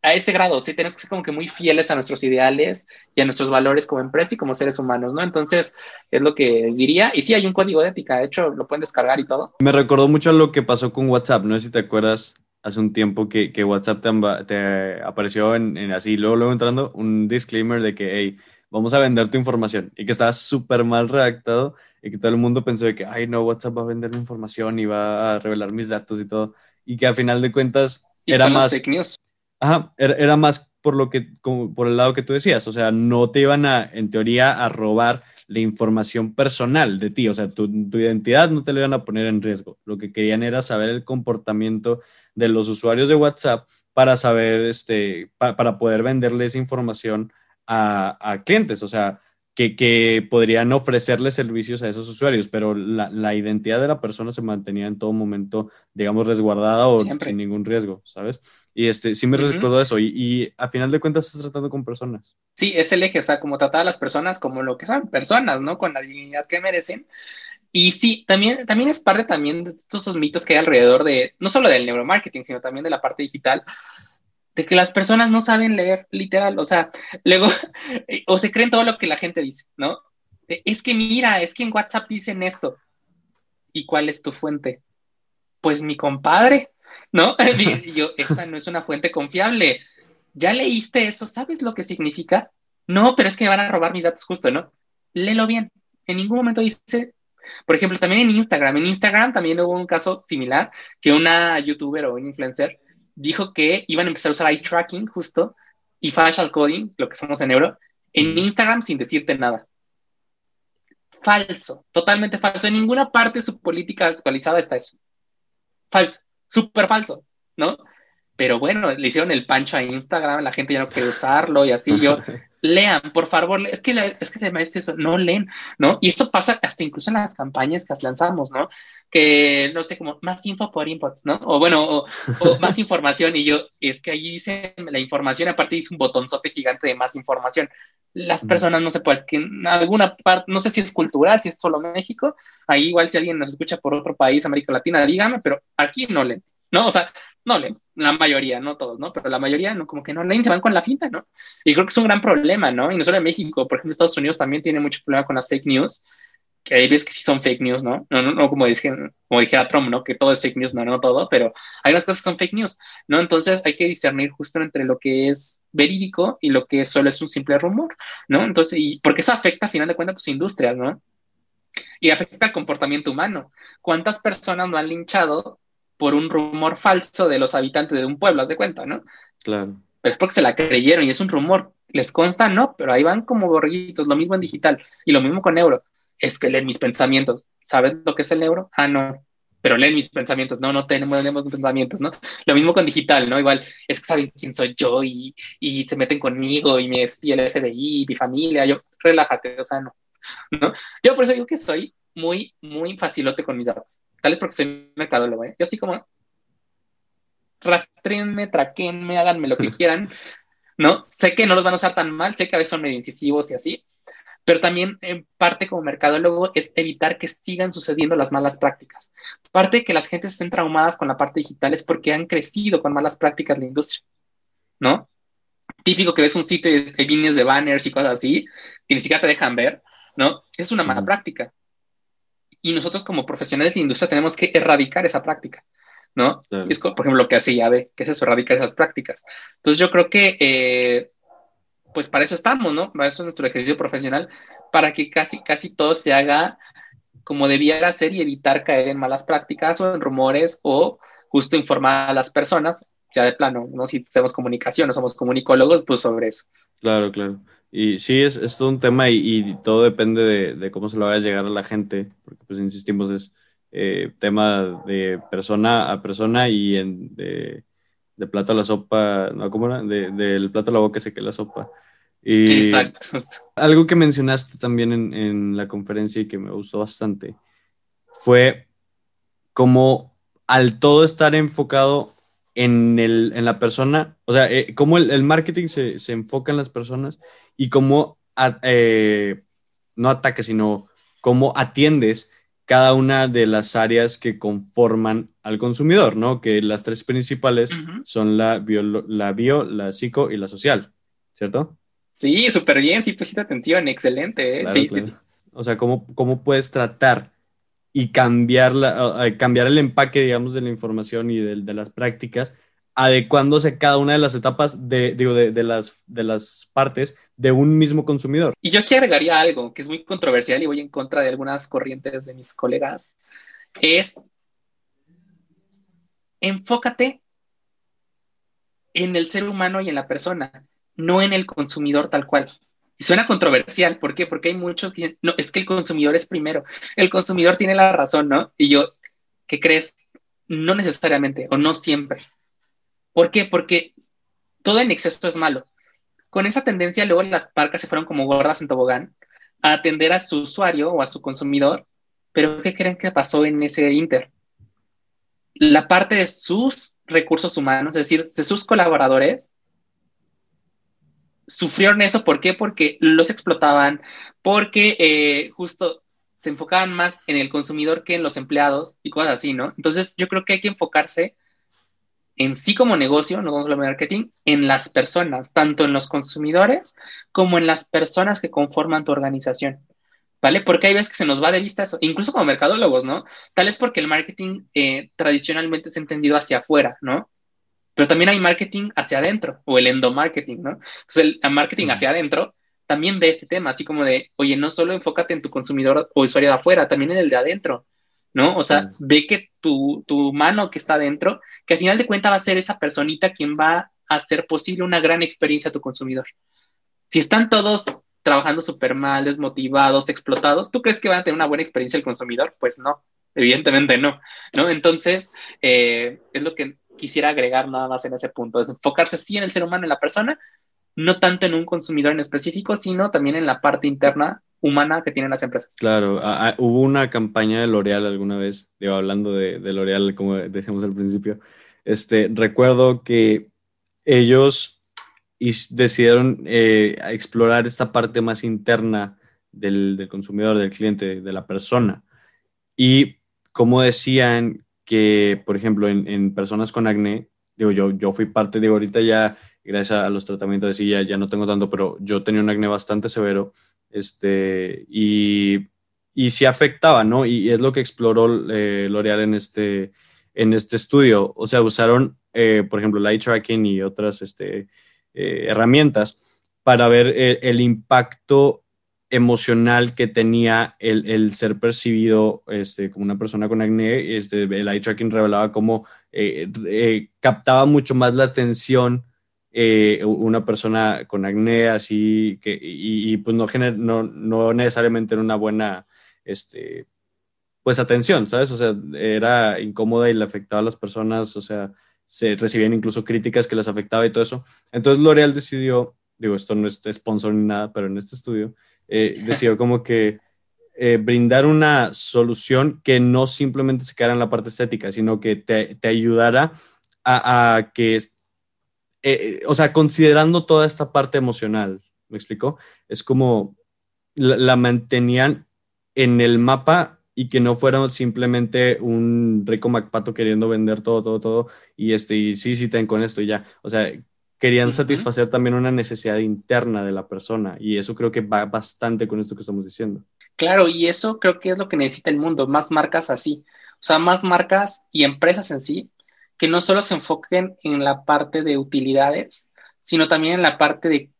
a este grado, sí tenemos que ser como que muy fieles a nuestros ideales y a nuestros valores como empresa y como seres humanos, ¿no? Entonces, es lo que diría. Y sí, hay un código de ética, de hecho, lo pueden descargar y todo. Me recordó mucho lo que pasó con WhatsApp, no sé si te acuerdas hace un tiempo que, que WhatsApp te, apareció en, en, así, luego, luego entrando, un disclaimer de que, hey, vamos a vender tu información y que estaba súper mal redactado y que todo el mundo pensó de que, ay, no, WhatsApp va a vender mi información y va a revelar mis datos y todo. Y que al final de cuentas era más... Fake news Ajá, era, más por lo que, como por el lado que tú decías, o sea, no te iban a, en teoría, a robar la información personal de ti, o sea, tu, identidad no te la iban a poner en riesgo. Lo que querían era saber el comportamiento de los usuarios de WhatsApp para saber, este, para poder venderle esa información a, a clientes, o sea, que, podrían ofrecerle servicios a esos usuarios, pero la, identidad de la persona se mantenía en todo momento, digamos, resguardada o sin ningún riesgo, ¿sabes? Y este, sí me recuerdo eso, y, a final de cuentas estás tratando con personas. Sí, es el eje, o sea, como tratar a las personas como lo que son, personas, ¿no? Con la dignidad que merecen. Y sí, también, también es parte también de todos esos mitos que hay alrededor de, no solo del neuromarketing, sino también de la parte digital, de que las personas no saben leer literal, o sea, luego, *laughs* o se creen todo lo que la gente dice, ¿no? Es que mira, es que en WhatsApp dicen esto. ¿Y cuál es tu fuente? Pues mi compadre, ¿no? *laughs* *laughs* yo, esa no es una fuente confiable. ¿Ya leíste eso? ¿Sabes lo que significa? No, pero es que van a robar mis datos justo, ¿no? Léelo bien. En ningún momento dice, por ejemplo, también en Instagram. En Instagram también hubo un caso similar que una youtuber o un influencer dijo que iban a empezar a usar eye tracking justo y facial coding, lo que somos en euro, en Instagram sin decirte nada. Falso, totalmente falso. En ninguna parte de su política actualizada está eso. Falso, súper falso, ¿no? Pero bueno, le hicieron el pancho a Instagram, la gente ya no quiere usarlo y así. Yo, *laughs* lean, por favor, es que, es que se eso, no leen, ¿no? Y esto pasa hasta incluso en las campañas que lanzamos, ¿no? Que, no sé, como más info por inputs, ¿no? O bueno, o, *laughs* más información, y yo, es que allí dice la información, aparte dice un botonzote gigante de más información. Las personas no se pueden, que en alguna parte, no sé si es cultural, si es solo México, ahí igual si alguien nos escucha por otro país, América Latina, dígame, pero aquí no leen, ¿no? O sea, no leen, la mayoría, no todos, ¿no? Pero la mayoría, ¿no? Como que no leen, se van con la finta, ¿no? Y creo que es un gran problema, ¿no? Y no solo en México, por ejemplo, Estados Unidos también tiene mucho problema con las fake news, que hay veces que sí son fake news, ¿no? No, no, no como, dije, como dijera Trump, ¿no? Que todo es fake news, no, no todo, pero hay unas cosas que son fake news, ¿no? Entonces hay que discernir justo entre lo que es verídico y lo que solo es un simple rumor, ¿no? Entonces, y porque eso afecta, al final de cuentas, tus industrias, ¿no? Y afecta el comportamiento humano. ¿Cuántas personas no han linchado por un rumor falso de los habitantes de un pueblo, haz de cuenta, ¿no? Claro. Pero es porque se la creyeron y es un rumor. ¿Les consta? No, pero ahí van como borrillitos, lo mismo en digital y lo mismo con euro. Es que leen mis pensamientos. ¿Sabes lo que es el euro? Ah, no. pero leen mis pensamientos, no, no tenemos, tenemos pensamientos, ¿no? Lo mismo con digital, ¿no? Igual es que saben quién soy yo y, y se meten conmigo y me espía el FBI, mi familia, yo, relájate, o sea, no, ¿no? Yo por eso digo que soy muy, muy facilote con mis datos, tal vez porque soy mercadólogo, ¿eh? Yo estoy como, rastrenme, traquenme, háganme lo que *laughs* quieran, ¿no? Sé que no los van a usar tan mal, sé que a veces son medio incisivos y así, pero también en parte como mercadólogo es evitar que sigan sucediendo las malas prácticas. Parte de que las gentes estén traumadas con la parte digital es porque han crecido con malas prácticas la industria, ¿no? Típico que ves un sitio y de banners y cosas así, que ni siquiera te dejan ver, ¿no? Es una mala práctica. Y nosotros como profesionales de industria tenemos que erradicar esa práctica, ¿no? Es, por ejemplo, lo que hace Yave, que es eso, erradicar esas prácticas. Entonces yo creo que eh, pues para eso estamos, ¿no? Para eso es nuestro ejercicio profesional, para que casi, casi todo se haga como debiera ser y evitar caer en malas prácticas o en rumores o justo informar a las personas, ya de plano, ¿no? Si hacemos comunicación, no somos comunicólogos, pues sobre eso. Claro, claro. Y sí, es, es todo un tema y, todo depende de, cómo se lo vaya a llegar a la gente, porque pues insistimos, es eh, tema de persona a persona y en, de, de plato a la sopa, ¿no? ¿Cómo era? del plato a la boca se que la sopa. Y Exacto. Algo que mencionaste también en, la conferencia y que me gustó bastante fue como al todo estar enfocado en, el, en la persona, o sea, eh, cómo el, marketing se, se, enfoca en las personas y cómo, eh, no ataque, sino cómo atiendes cada una de las áreas que conforman al consumidor, ¿no? Que las tres principales son la bio, la bio, la psico y la social, ¿cierto? Sí, súper bien, sí pusiste atención, excelente. ¿eh? sí, sí, O sea, ¿cómo, ¿cómo puedes tratar y cambiar, cambiar el empaque, digamos, de la información y de, de las prácticas adecuándose cada una de las etapas de, digo, de, de, las, de las partes de un mismo consumidor. Y yo aquí agregaría algo que es muy controversial y voy en contra de algunas corrientes de mis colegas, es enfócate en el ser humano y en la persona, no en el consumidor tal cual. Y suena controversial, ¿por qué? Porque hay muchos que dicen, no, es que el consumidor es primero, el consumidor tiene la razón, ¿no? Y yo, ¿qué crees? No necesariamente o no siempre. ¿Por qué? Porque todo en exceso es malo. Con esa tendencia, luego las marcas se fueron como gordas en tobogán a atender a su usuario o a su consumidor. Pero ¿qué creen que pasó en ese Inter? La parte de sus recursos humanos, es decir, de sus colaboradores, sufrieron eso. ¿Por qué? Porque los explotaban, porque eh, justo se enfocaban más en el consumidor que en los empleados y cosas así, ¿no? Entonces yo creo que hay que enfocarse en sí como negocio, no como marketing, en las personas, tanto en los consumidores como en las personas que conforman tu organización. ¿Vale? Porque hay veces que se nos va de vista eso, incluso como mercadólogos, ¿no? Tal es porque el marketing eh, tradicionalmente es entendido hacia afuera, ¿no? Pero también hay marketing hacia adentro, o el endomarketing, ¿no? Entonces, el marketing hacia adentro también ve este tema, así como de, oye, no solo enfócate en tu consumidor o usuario de afuera, también en el de adentro. ¿no? O sea, ve que tu, tu, mano que está dentro, que al final de cuentas va a ser esa personita quien va a hacer posible una gran experiencia a tu consumidor. Si están todos trabajando súper mal, desmotivados, explotados, ¿tú crees que van a tener una buena experiencia el consumidor? Pues no, evidentemente no, ¿no? Entonces, eh, es lo que quisiera agregar nada más en ese punto, es enfocarse sí en el ser humano, en la persona, no tanto en un consumidor en específico, sino también en la parte interna humana que tienen las empresas. Claro, hubo una campaña de L'Oreal alguna vez, digo, hablando de, de L'Oreal, como decíamos al principio, este, recuerdo que ellos decidieron eh, explorar esta parte más interna del, del, consumidor, del cliente, de la persona. Y como decían que, por ejemplo, en, en personas con acné, digo, yo, yo fui parte, digo, ahorita ya, gracias a los tratamientos silla, ya no tengo tanto, pero yo tenía un acné bastante severo este, y, y sí afectaba, ¿no? Y, es lo que exploró eh, L'Oreal en este, en este estudio. O sea, usaron, eh, por ejemplo, light tracking y otras este, eh, herramientas para ver el, impacto emocional que tenía el, ser percibido este, como una persona con acné. Este, el eye tracking revelaba cómo captaba mucho más la atención eh, una persona con acné así que y, pues no, no, no necesariamente en una buena este pues atención, ¿sabes? O sea, era incómoda y le afectaba a las personas, o sea, se recibían incluso críticas que les afectaba y todo eso. Entonces L'Oreal decidió, digo, esto no es sponsor ni nada, pero en este estudio, eh, decidió como que eh, brindar una solución que no simplemente se quedara en la parte estética, sino que te, te ayudara a, que, eh, o sea, considerando toda esta parte emocional, ¿me explico? Es como la, la mantenían en el mapa y que no fuera simplemente un rico MacPato queriendo vender todo, todo, todo, y este, y sí, sí, ten con esto y ya. O sea, querían satisfacer también una necesidad interna de la persona, y eso creo que va bastante con esto que estamos diciendo. Claro, y eso creo que es lo que necesita el mundo, más marcas así. O sea, más marcas y empresas en sí, que no solo se enfoquen en la parte de utilidades, sino también en la parte de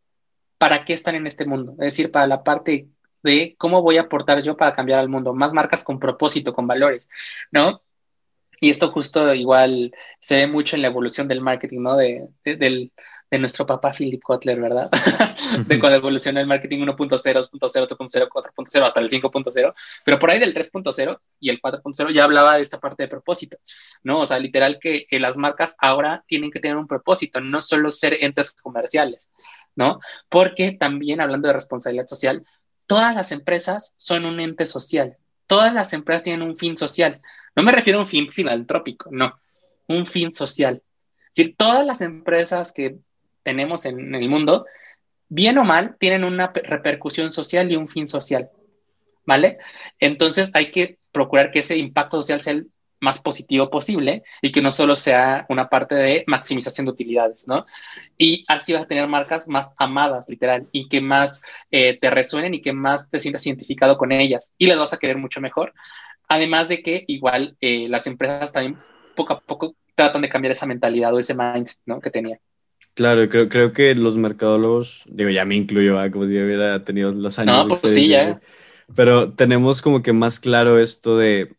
para qué están en este mundo. Es decir, para la parte de cómo voy a aportar yo para cambiar al mundo, más marcas con propósito, con valores, ¿no? Y esto justo igual se ve mucho en la evolución del marketing, ¿no? De, del, de nuestro papá Philip Kotler, ¿verdad? *laughs* de cuando evolucionó el marketing 1.0, 2.0, 2.0, 4.0 hasta el 5.0, pero por ahí del 3.0 y el 4.0 ya hablaba de esta parte de propósito, ¿no? O sea, literal que, que, las marcas ahora tienen que tener un propósito, no solo ser entes comerciales, ¿no? Porque también hablando de responsabilidad social, todas las empresas son un ente social. Todas las empresas tienen un fin social. No me refiero a un fin filantrópico, no, un fin social. Si todas las empresas que tenemos en el mundo, bien o mal, tienen una repercusión social y un fin social. ¿Vale? Entonces hay que procurar que ese impacto social sea el más positivo posible y que no solo sea una parte de maximización de utilidades, ¿no? Y así vas a tener marcas más amadas, literal, y que más eh, te resuenen y que más te sientas identificado con ellas y las vas a querer mucho mejor. Además de que igual eh, las empresas también poco a poco tratan de cambiar esa mentalidad o ese mindset, ¿no? Que tenía. Claro, creo, creo que los mercadólogos, digo, ya me incluyo, como si hubiera tenido los años. No, pues sí, ya. Pero tenemos como que más claro esto de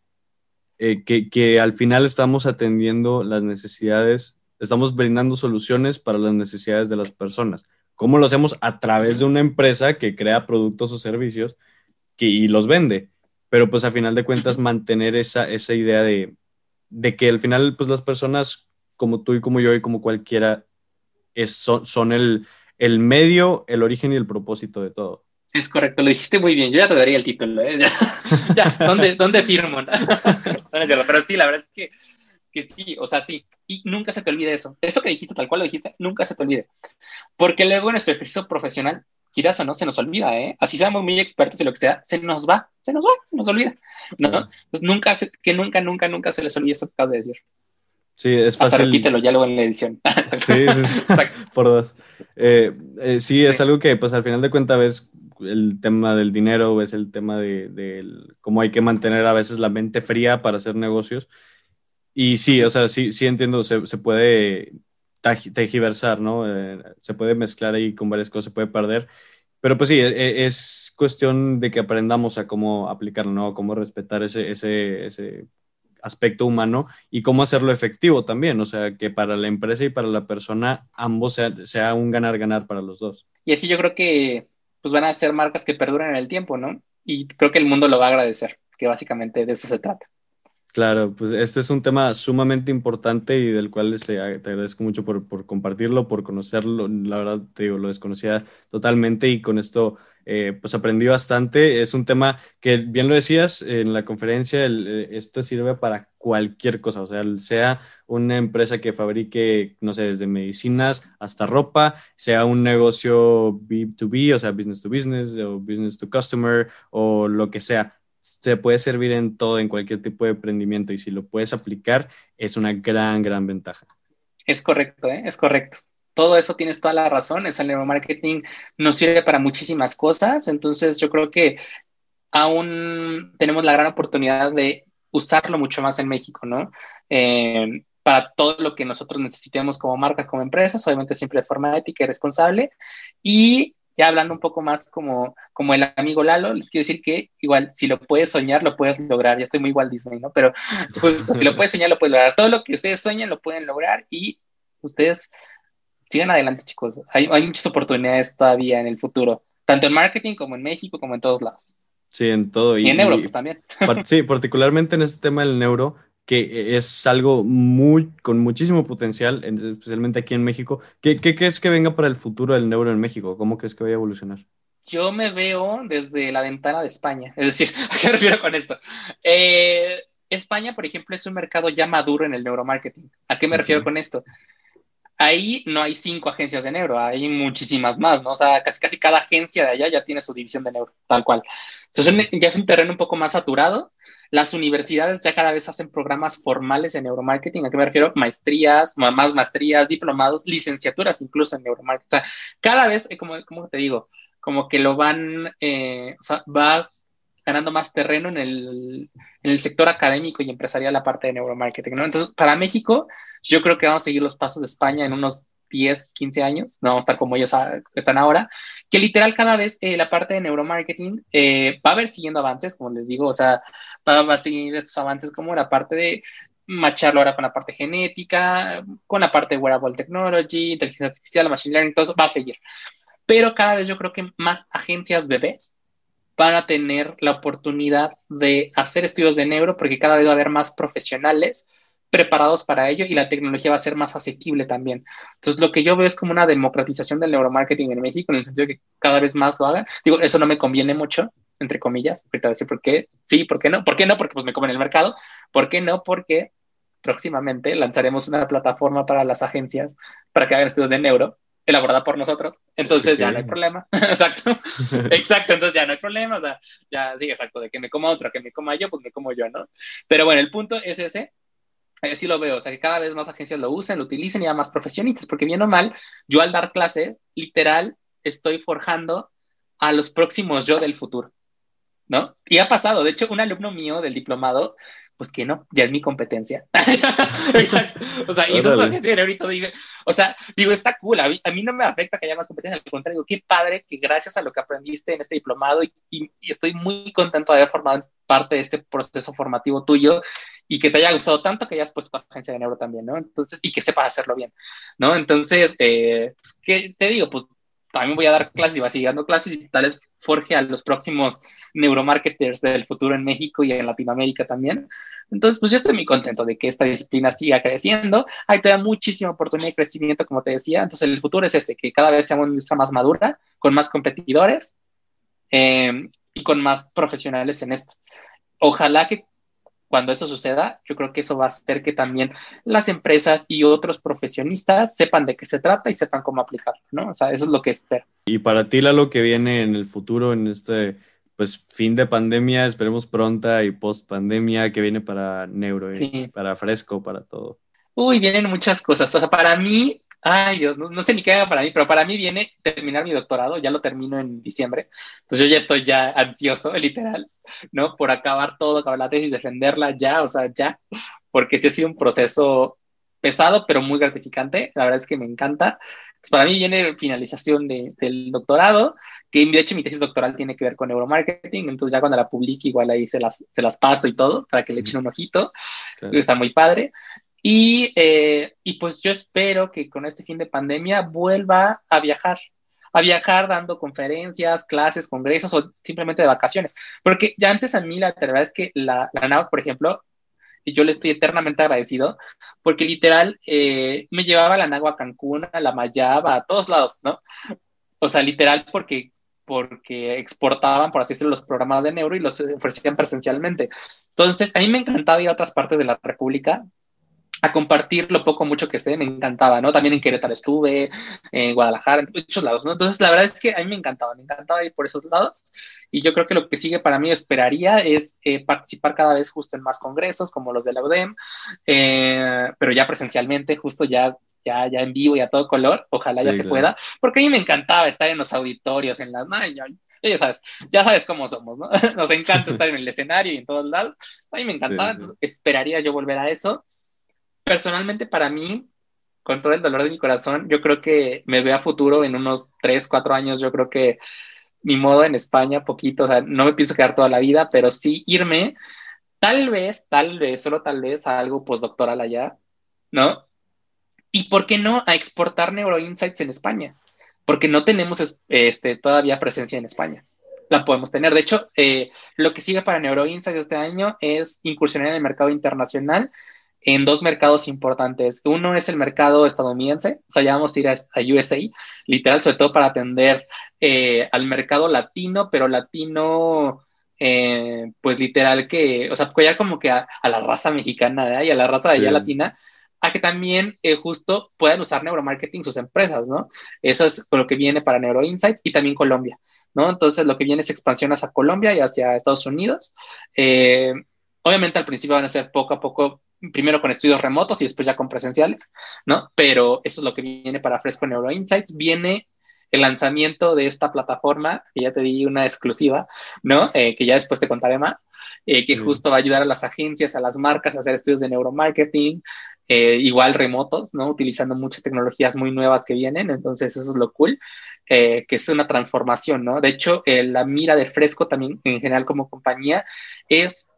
eh, que, al final estamos atendiendo las necesidades, estamos brindando soluciones para las necesidades de las personas. ¿Cómo lo hacemos? A través de una empresa que crea productos o servicios que, y los vende. Pero pues a final de cuentas mantener esa, esa idea de, de que al final pues las personas como tú y como yo y como cualquiera es, son, son el, el medio, el origen y el propósito de todo. Es correcto, lo dijiste muy bien. Yo ya te daría el título. ¿eh? *laughs* Ya, ¿dónde, ¿dónde, firmo? *laughs* pero sí, la verdad es que, que, sí, o sea, sí. Y nunca se te olvide eso. Eso que dijiste, tal cual lo dijiste, nunca se te olvide. Porque luego en nuestro ejercicio profesional, quieras o no, se nos olvida, ¿eh? Así seamos muy expertos en lo que sea, se nos va, se nos va, se nos olvida. ¿no? Pues nunca, que nunca, nunca, nunca se les olvide eso que acabas de decir. Sí, es fácil. Hasta repítelo ya luego en la edición. *laughs* sí, sí, sí. por dos. Eh, eh, sí, es algo que pues al final de cuentas ves el tema del dinero, es el tema de, cómo hay que mantener a veces la mente fría para hacer negocios. Y sí, o sea, sí, sí entiendo, se, se puede tejiversar, ¿no? Eh, se puede mezclar ahí con varias cosas, se puede perder. Pero pues sí, e, e, es, cuestión de que aprendamos a cómo aplicarlo, ¿no? Cómo respetar ese, ese, ese aspecto humano y cómo hacerlo efectivo también, o sea, que para la empresa y para la persona ambos sea, sea un ganar-ganar para los dos. Y así yo creo que pues van a ser marcas que perduran en el tiempo, ¿no? Y creo que el mundo lo va a agradecer, que básicamente de eso se trata. Claro, pues este es un tema sumamente importante y del cual te, te agradezco mucho por, por, compartirlo, por conocerlo. La verdad, te digo, lo desconocía totalmente y con esto eh, pues aprendí bastante. Es un tema que, bien lo decías en la conferencia, eh, esto sirve para cualquier cosa, o sea, sea una empresa que fabrique, no sé, desde medicinas hasta ropa, sea un negocio B2B, o sea, business to business o business to customer o lo que sea se puede servir en todo, en cualquier tipo de emprendimiento y si lo puedes aplicar es una gran, gran ventaja. Es correcto, ¿eh? es correcto. Todo eso tienes toda la razón. El neuromarketing nos sirve para muchísimas cosas. Entonces, yo creo que aún tenemos la gran oportunidad de usarlo mucho más en México, ¿no? Eh, para todo lo que nosotros necesitemos como marcas, como empresas, obviamente siempre de forma ética y responsable. Y ya hablando un poco más como, como el amigo Lalo, les quiero decir que igual, si lo puedes soñar, lo puedes lograr. Ya estoy muy igual Disney, ¿no? Pero pues, si lo puedes soñar, lo puedes lograr. Todo lo que ustedes sueñen, lo pueden lograr y ustedes sigan adelante, chicos. Hay, hay muchas oportunidades todavía en el futuro, tanto en marketing como en México, como en todos lados. Sí, en todo. Y, en neuro también. Sí, particularmente en este tema del neuro, que es algo muy, con muchísimo potencial, especialmente aquí en México. ¿Qué, ¿Qué, crees que venga para el futuro del neuro en México? ¿Cómo crees que vaya a evolucionar? Yo me veo desde la ventana de España. Es decir, *laughs* ¿a qué refiero con esto? Eh, España, por ejemplo, es un mercado ya maduro en el neuromarketing. ¿A qué me refiero con esto? Ahí no hay cinco agencias de neuro, hay muchísimas más, ¿no? O sea, casi, casi cada agencia de allá ya tiene su división de neuro, tal cual. Entonces, ya es un terreno un poco más saturado. Las universidades ya cada vez hacen programas formales en neuromarketing. ¿A qué me refiero? Maestrías, más maestrías, diplomados, licenciaturas incluso en neuromarketing. O sea, cada vez, eh, como, como te digo, como que lo van, eh, va ganando más terreno en el, en el, sector académico y empresarial la parte de neuromarketing, ¿no? Entonces, para México, yo creo que vamos a seguir los pasos de España en unos 10, 15 años, no vamos a estar como ellos están ahora, que literal cada vez eh, la parte de neuromarketing eh, va a haber siguiendo avances, como les digo, o sea, va, va, a seguir estos avances como la parte de macharlo ahora con la parte genética, con la parte de wearable technology, inteligencia artificial, machine learning, todo eso va a seguir. Pero cada vez yo creo que más agencias bebés van a tener la oportunidad de hacer estudios de neuro porque cada vez va a haber más profesionales preparados para ello y la tecnología va a ser más asequible también. Entonces, lo que yo veo es como una democratización del neuromarketing en México, en el sentido de que cada vez más lo hagan. Digo, eso no me conviene mucho, entre comillas, ahorita decir por qué, sí, por qué no, por qué no, porque pues me comen el mercado, por qué no, porque próximamente lanzaremos una plataforma para las agencias para que hagan estudios de neuro elaborada por nosotros, entonces ya no hay problema. *laughs* exacto, exacto, entonces ya no hay problema, o sea, ya sí, exacto, de que me coma otro, que me coma yo, pues me como yo, ¿no? Pero bueno, el punto es ese, así lo veo, o sea, que cada vez más agencias lo usen, lo utilicen y ya más profesionistas, porque bien o mal, yo al dar clases, literal, estoy forjando a los próximos yo del futuro, ¿no? Y ha pasado, de hecho, un alumno mío del diplomado pues que no, ya es mi competencia. Exacto. *laughs* O sea, y eso es que ahorita digo, o sea, digo, está cool, a mí, no me afecta que haya más competencia, al contrario, qué padre que gracias a lo que aprendiste en este diplomado y, estoy muy contento de haber formado parte de este proceso formativo tuyo y que te haya gustado tanto que hayas puesto tu agencia de neuro también, ¿no? Entonces, y que sepas hacerlo bien, ¿no? Entonces, eh, pues, ¿qué te digo? Pues también voy a dar clases y voy a seguir dando clases y tal vez forje a los próximos neuromarketers del futuro en México y en Latinoamérica también. Entonces, pues yo estoy muy contento de que esta disciplina siga creciendo. Hay todavía muchísima oportunidad de crecimiento, como te decía. Entonces, el futuro es ese, que cada vez sea una industria más madura, con más competidores eh, y con más profesionales en esto. Ojalá que cuando eso suceda, yo creo que eso va a hacer que también las empresas y otros profesionistas sepan de qué se trata y sepan cómo aplicarlo, ¿no? O sea, eso es lo que espero. Y para ti, lo que viene en el futuro, en este pues fin de pandemia, esperemos pronta y post pandemia que viene para Neuro, y para Fresco, para todo. Uy, vienen muchas cosas. O sea, para mí, ay Dios, no, sé ni qué haga para mí, pero para mí viene terminar mi doctorado, ya lo termino en diciembre. Entonces yo ya estoy ya ansioso, *laughs* literal. ¿no? Por acabar todo, acabar la tesis, defenderla ya, o sea, ya, porque sí ha sido un proceso pesado, pero muy gratificante. La verdad es que me encanta. Pues para mí viene finalización del doctorado, que de hecho mi tesis doctoral tiene que ver con neuromarketing, entonces ya cuando la publique igual ahí se las, se las paso y todo para que le echen un ojito. Está muy padre. Y, eh, y pues yo espero que con este fin de pandemia vuelva a viajar, a viajar dando conferencias, clases, congresos o simplemente de vacaciones. Porque ya antes a mí la verdad es que la, la por ejemplo, y yo le estoy eternamente agradecido, porque literal eh, me llevaba la NAV a Cancún, a la Mayaba, a todos lados, ¿no? O sea, literal porque porque exportaban, por así decirlo, los programas de neuro y los ofrecían presencialmente. Entonces, a mí me encantaba ir a otras partes de la República, a compartir lo poco mucho que sé, me encantaba, ¿no? También en Querétaro estuve, en Guadalajara, en muchos lados, ¿no? Entonces, la verdad es que a mí me encantaba, me encantaba ir por esos lados y yo creo que lo que sigue para mí, esperaría, es eh, participar cada vez justo en más congresos como los de la UDEM, eh, pero ya presencialmente, justo ya ya, ya en vivo y a todo color, ojalá ya se pueda, porque a mí me encantaba estar en los auditorios, en las... ya sabes, ya sabes cómo somos, ¿no? *laughs* Nos encanta *laughs* estar en el escenario y en todos lados. A mí me encantaba, entonces esperaría yo volver a eso personalmente para mí, con todo el dolor de mi corazón, yo creo que me veo a futuro en unos 3, 4 años, yo creo que mi modo en España, poquito, o sea, no me pienso quedar toda la vida, pero sí irme, tal vez, tal vez, solo tal vez a algo postdoctoral allá, ¿no? Y por qué no a exportar Neuroinsights en España, porque no tenemos este, todavía presencia en España. la podemos tener. De hecho, eh, lo que sigue para NeuroInsights este año es incursionar en el mercado internacional en dos mercados importantes. Uno es el mercado estadounidense, o sea, ya vamos a ir a, USA, literal, sobre todo para atender eh, al mercado latino, pero latino, eh, pues literal que, o sea, ya como que a, la raza mexicana y a la raza de allá latina, a que también eh, justo puedan usar neuromarketing sus empresas, ¿no? Eso es lo que viene para NeuroInsights y también Colombia, ¿no? Entonces, lo que viene es expansión hacia Colombia y hacia Estados Unidos. obviamente, al principio van a ser poco a poco primero con estudios remotos y después ya con presenciales, ¿no? Pero eso es lo que viene para Fresco Neuro Insights. Viene el lanzamiento de esta plataforma, que ya te di una exclusiva, ¿no? Eh, que ya después te contaré más, eh, que justo va a ayudar a las agencias, a las marcas a hacer estudios de neuromarketing, eh, igual remotos, ¿no? Utilizando muchas tecnologías muy nuevas que vienen, entonces eso es lo cool, que es una transformación, ¿no? De hecho, la mira de Fresco también en general como compañía es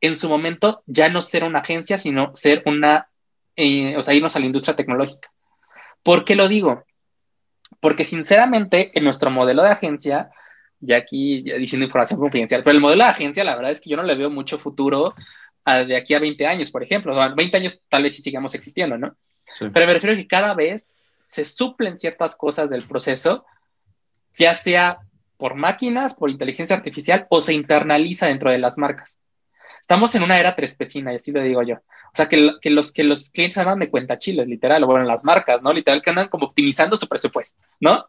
en su momento ya no ser una agencia, sino ser una, eh, o sea, irnos a la industria tecnológica. ¿Por qué lo digo? Porque sinceramente en nuestro modelo de agencia, ya aquí ya diciendo información confidencial, pero el modelo de agencia la verdad es que yo no le veo mucho futuro de aquí a 20 años, por ejemplo. O sea, 20 años tal vez sí sigamos existiendo, ¿no? Pero me refiero a que cada vez se suplen ciertas cosas del proceso, ya sea por máquinas, por inteligencia artificial o se internaliza dentro de las marcas. Estamos en una era trespecina, y así lo digo yo. O sea, que, que, los, que los clientes andan de cuenta chiles, literal, o bueno, las marcas, ¿no? Literal, que andan como optimizando su presupuesto, ¿no?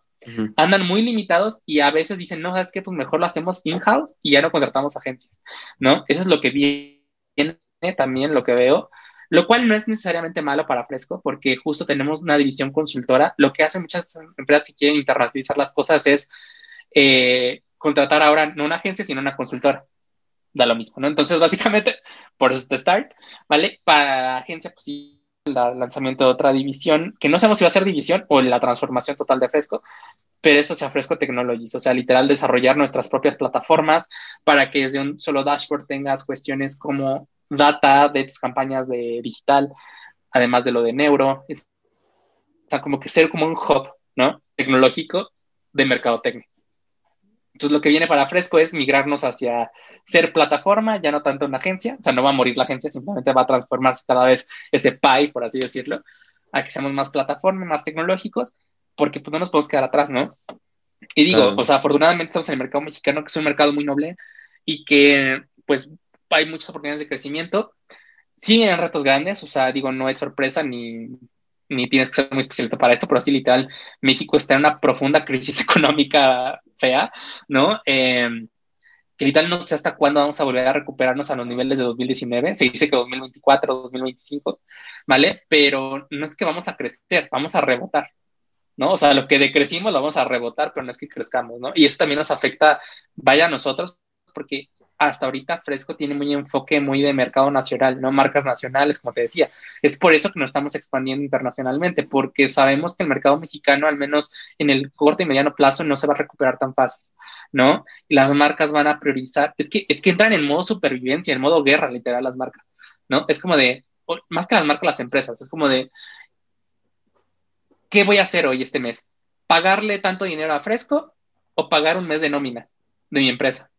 Andan muy limitados y a veces dicen, no, ¿sabes qué? Pues mejor lo hacemos in-house y ya no contratamos agencias, ¿no? Eso es lo que viene también, lo que veo, lo cual no es necesariamente malo para Fresco, porque justo tenemos una división consultora. Lo que hacen muchas empresas que quieren internacionalizar las cosas es eh, contratar ahora no una agencia, sino una consultora da lo mismo, ¿no? Entonces, básicamente, *laughs* por eso es Start, ¿vale? Para la agencia, pues el lanzamiento de otra división, que no sabemos si va a ser división o la transformación total de Fresco, pero eso sea Fresco Technologies, o sea, literal desarrollar nuestras propias plataformas para que desde un solo dashboard tengas cuestiones como data de tus campañas de digital, además de lo de neuro, o sea, como que ser como un hub, ¿no? Tecnológico de mercadotecnia. Entonces, lo que viene para Fresco es migrarnos hacia ser plataforma, ya no tanto una agencia, o sea, no va a morir la agencia, simplemente va a transformarse cada vez ese pie, por así decirlo, a que seamos más plataforma, más tecnológicos, porque pues no nos podemos quedar atrás, ¿no? Y digo, o sea, afortunadamente estamos en el mercado mexicano, que es un mercado muy noble y que pues hay muchas oportunidades de crecimiento. Sí vienen retos grandes, o sea, digo, no es sorpresa ni, ni tienes que ser muy especialista para esto, pero así literal, México está en una profunda *laughs* crisis económica fea, ¿no? Eh, que literal no sé hasta cuándo vamos a volver a recuperarnos a los niveles de 2019, se dice que 2024, 2025, ¿vale? Pero no es que vamos a crecer, vamos a rebotar, ¿no? O sea, lo que decrecimos lo vamos a rebotar, pero no es que crezcamos, ¿no? Y eso también nos afecta, vaya a nosotros, porque hasta ahorita Fresco tiene muy enfoque muy de mercado nacional, no marcas nacionales, como te decía. Es por eso que nos estamos expandiendo internacionalmente, porque sabemos que el mercado mexicano, al menos en el corto y mediano plazo, no se va a recuperar tan fácil, ¿no? Las marcas van a priorizar, es que, es que entran en modo supervivencia, en modo guerra, literal, las marcas, ¿no? Es como de, más que las marcas, las empresas, es como de, ¿qué voy a hacer hoy este mes? ¿Pagarle tanto dinero a Fresco o pagar un mes de nómina de mi empresa?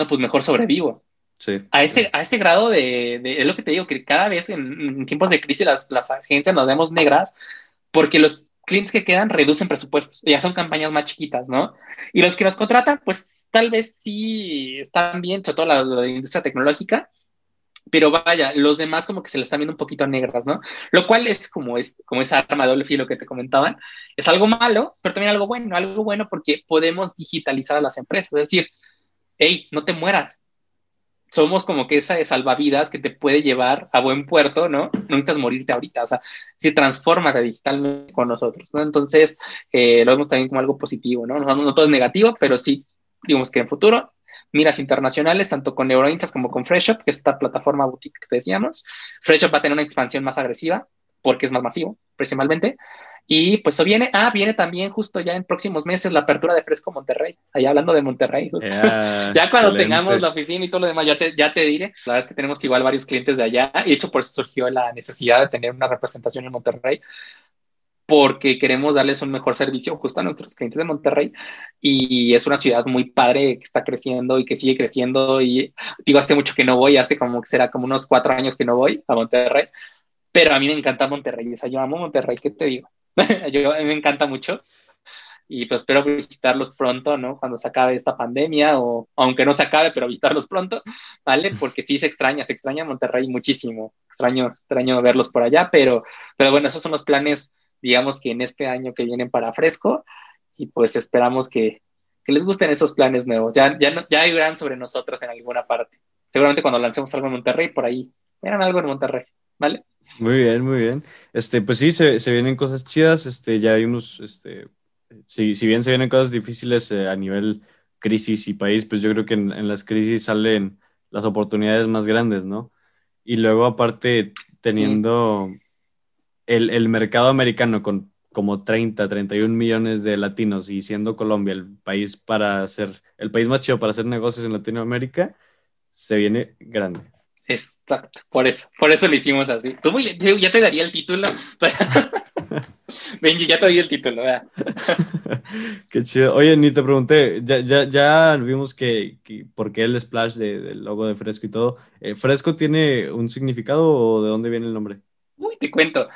No, pues mejor sobrevivo. Sí. A este, a este grado de, es lo que te digo, que cada vez en, tiempos de crisis las, las, agencias nos vemos negras porque los clientes que quedan reducen presupuestos, ya son campañas más chiquitas, ¿no? Y los que nos contratan, pues tal vez sí están bien, sobre todo la, la industria tecnológica, pero vaya, los demás como que se les están viendo un poquito negras, ¿no? Lo cual es como, es como esa arma de doble filo que te comentaban. Es algo malo, pero también algo bueno, algo bueno porque podemos digitalizar a las empresas. Es decir, hey, no te mueras. Somos como que esa de salvavidas que te puede llevar a buen puerto, ¿no? No necesitas morirte ahorita, o sea, se transforma digitalmente con nosotros, ¿no? Entonces, eh, lo vemos también como algo positivo, ¿no? No, todo es negativo, pero sí, digamos que en futuro, miras internacionales, tanto con NeuroInsights como con FreshUp, que es esta plataforma boutique que decíamos. FreshUp va a tener una expansión más agresiva porque es más masivo, principalmente. Y pues eso viene, ah, viene también justo ya en próximos meses la apertura de Fresco Monterrey, allá hablando de Monterrey. *laughs* ya cuando tengamos la oficina y todo lo demás, ya te, ya te diré. La verdad es que tenemos igual varios clientes de allá y de hecho por eso surgió la necesidad de tener una representación en Monterrey. porque queremos darles un mejor servicio justo a nuestros clientes de Monterrey y es una ciudad muy padre que está creciendo y que sigue creciendo y digo, hace mucho que no voy, hace como que será como unos cuatro años que no voy a Monterrey, pero a mí me encanta Monterrey, o sea, yo amo Monterrey, ¿qué te digo? *laughs* yo, me encanta mucho y pues espero visitarlos pronto, ¿no? Cuando se acabe esta pandemia o aunque no se acabe, pero visitarlos pronto, ¿vale? Porque sí se extraña, se extraña Monterrey muchísimo, extraño, extraño verlos por allá, pero, pero bueno, esos son los planes digamos que en este año que vienen para Fresco y pues esperamos que, les gusten esos planes nuevos. Ya, ya, ya sobre nosotros en alguna parte. Seguramente cuando lancemos algo en Monterrey, por ahí, eran algo en Monterrey, ¿vale? Muy bien, muy bien. Este, pues sí, se, vienen cosas chidas, este, ya hay unos, este, si, si bien se vienen cosas difíciles eh, a nivel crisis y país, pues yo creo que en, las crisis salen las oportunidades más grandes, ¿no? Y luego aparte teniendo el, mercado americano con como 30, 31 millones de latinos y siendo Colombia el país para hacer, el país más chido para hacer negocios en Latinoamérica, se viene grande. Exacto, por eso, por eso lo hicimos así. Tú ya te daría el título. *laughs* Benji, ya te di el título. *laughs* qué chido. Oye, ni te pregunté, ya, ya, ya vimos que, por qué el splash del logo de Fresco y todo. Eh, ¿Fresco tiene un significado o de dónde viene el nombre? Uy, te cuento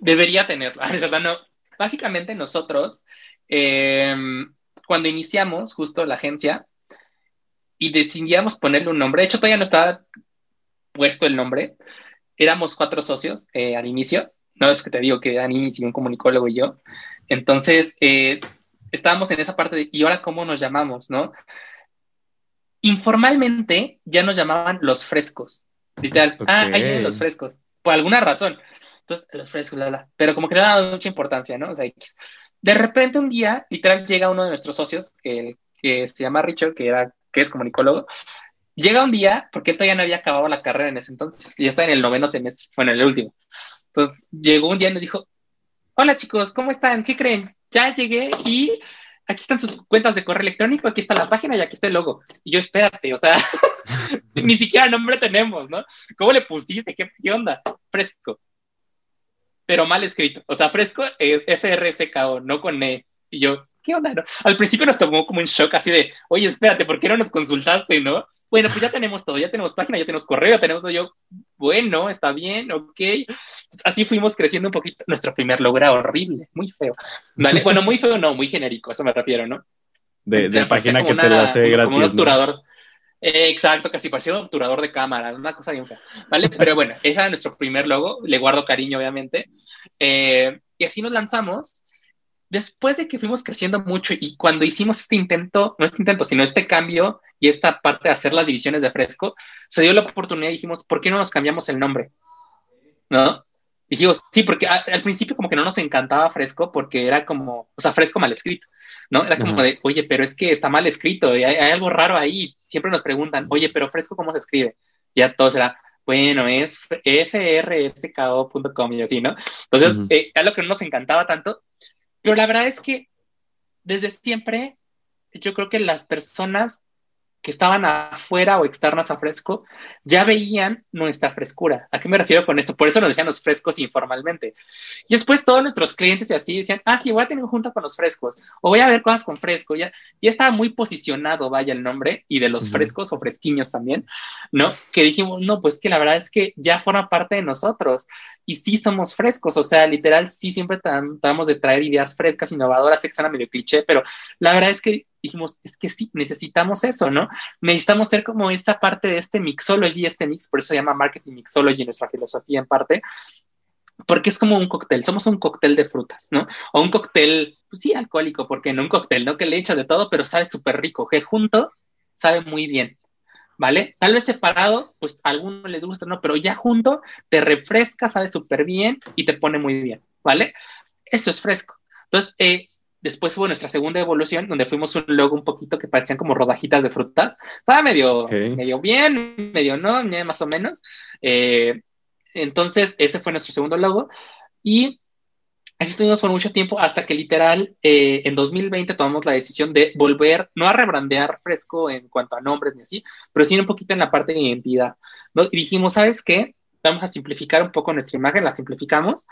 debería tenerlo. *laughs* No, básicamente nosotros, em, cuando iniciamos justo la agencia y decidíamos ponerle un nombre, de hecho todavía no estaba puesto el nombre, éramos cuatro socios eh, al inicio, no es que te digo que Dani y un comunicólogo y yo, entonces eh, estábamos en esa parte de, ¿y ahora cómo nos llamamos, no? Informalmente ya nos llamaban los frescos, literal, ah, ahí vienen los frescos, por alguna razón. Entonces, los frescos, la, Pero como que le daba mucha importancia, ¿no? O sea, de repente un día, literal, llega uno de nuestros socios, que, que se llama Richard, que, era, que es comunicólogo, llega un día, porque él todavía no había acabado la carrera en ese entonces, ya está en el noveno semestre, bueno, en el último. Entonces, llegó un día y nos dijo, hola chicos, ¿cómo están? ¿Qué creen? Ya llegué y aquí están sus cuentas de correo electrónico, aquí está la página y aquí está el logo. Y yo, espérate, o sea, *laughs* ni siquiera nombre tenemos, ¿no? ¿Cómo le pusiste? ¿Qué, qué onda? Fresco pero mal escrito. O sea, fresco es F-R-S-K-O, no con E. Y yo, ¿qué onda? Al principio nos tomó como un shock así de, oye, espérate, ¿por qué no nos consultaste, no? Bueno, pues ya tenemos todo, ya tenemos página, ya tenemos correo, ya tenemos todo. Yo, bueno, está bien, ok. así fuimos creciendo un poquito. Nuestro primer logo era horrible, muy feo. ¿Vale? *laughs* Bueno, muy feo no, muy genérico, eso me refiero, ¿no? De, de página que te la hace gratis. Como un obturador. Eh, exacto, casi parecía un obturador de cámara, una cosa bien fea, ¿vale? Pero bueno, ese era nuestro primer logo, le guardo cariño, obviamente. Eh, y así nos lanzamos. Después de que fuimos creciendo mucho y cuando hicimos este intento, no este intento, sino este cambio y esta parte de hacer las divisiones de fresco, se dio la oportunidad y dijimos, ¿por qué no nos cambiamos el nombre? ¿No? Dijimos, sí, porque al principio como que no nos encantaba fresco porque era como, o sea, fresco mal escrito, ¿no? Era como de, oye, pero es que está mal escrito, y hay, algo raro ahí. Siempre nos preguntan, oye, pero fresco, ¿cómo se escribe? Ya todo será, bueno, es frsko.com y así, ¿no? Entonces, eh, lo que no nos encantaba tanto, pero la verdad es que desde siempre yo creo que las personas que estaban afuera o externas a fresco, ya veían nuestra frescura. ¿A qué me refiero con esto? Por eso nos decían los frescos informalmente. Y después todos nuestros clientes y así decían, ah, sí, voy a tener junta con los frescos, o voy a ver cosas con fresco. Ya, ya estaba muy posicionado, vaya el nombre, y de los frescos o fresquiños también, ¿no? Que dijimos, no, pues que la verdad es que ya forma parte de nosotros. Y sí somos frescos, o sea, literal, sí siempre tratamos de traer ideas frescas, innovadoras, sé que suena medio cliché, pero la verdad es que dijimos, es que sí, necesitamos eso, ¿no? Necesitamos ser como esta parte de este mixology, este mix, por eso se llama marketing mixology, nuestra filosofía en parte, porque es como un cóctel, somos un cóctel de frutas, ¿no? O un cóctel, pues sí, alcohólico, porque no un cóctel, ¿no? Que le echa de todo, pero sabe súper rico, que junto sabe muy bien, ¿vale? Tal vez separado, pues a algunos les gusta, ¿no? Pero ya junto te refresca, sabe súper bien y te pone muy bien, ¿vale? Eso es fresco. Entonces, eh, Después hubo nuestra segunda evolución, donde fuimos un logo un poquito que parecían como rodajitas de frutas. Estaba medio, medio bien, medio no, más o menos. Eh, entonces, ese fue nuestro segundo logo. Y así estuvimos por mucho tiempo hasta que literal eh, en 2020 tomamos la decisión de volver, no a rebrandear fresco en cuanto a nombres ni así, pero sí un poquito en la parte de identidad. Y dijimos, ¿sabes qué? Vamos a simplificar un poco nuestra imagen, la simplificamos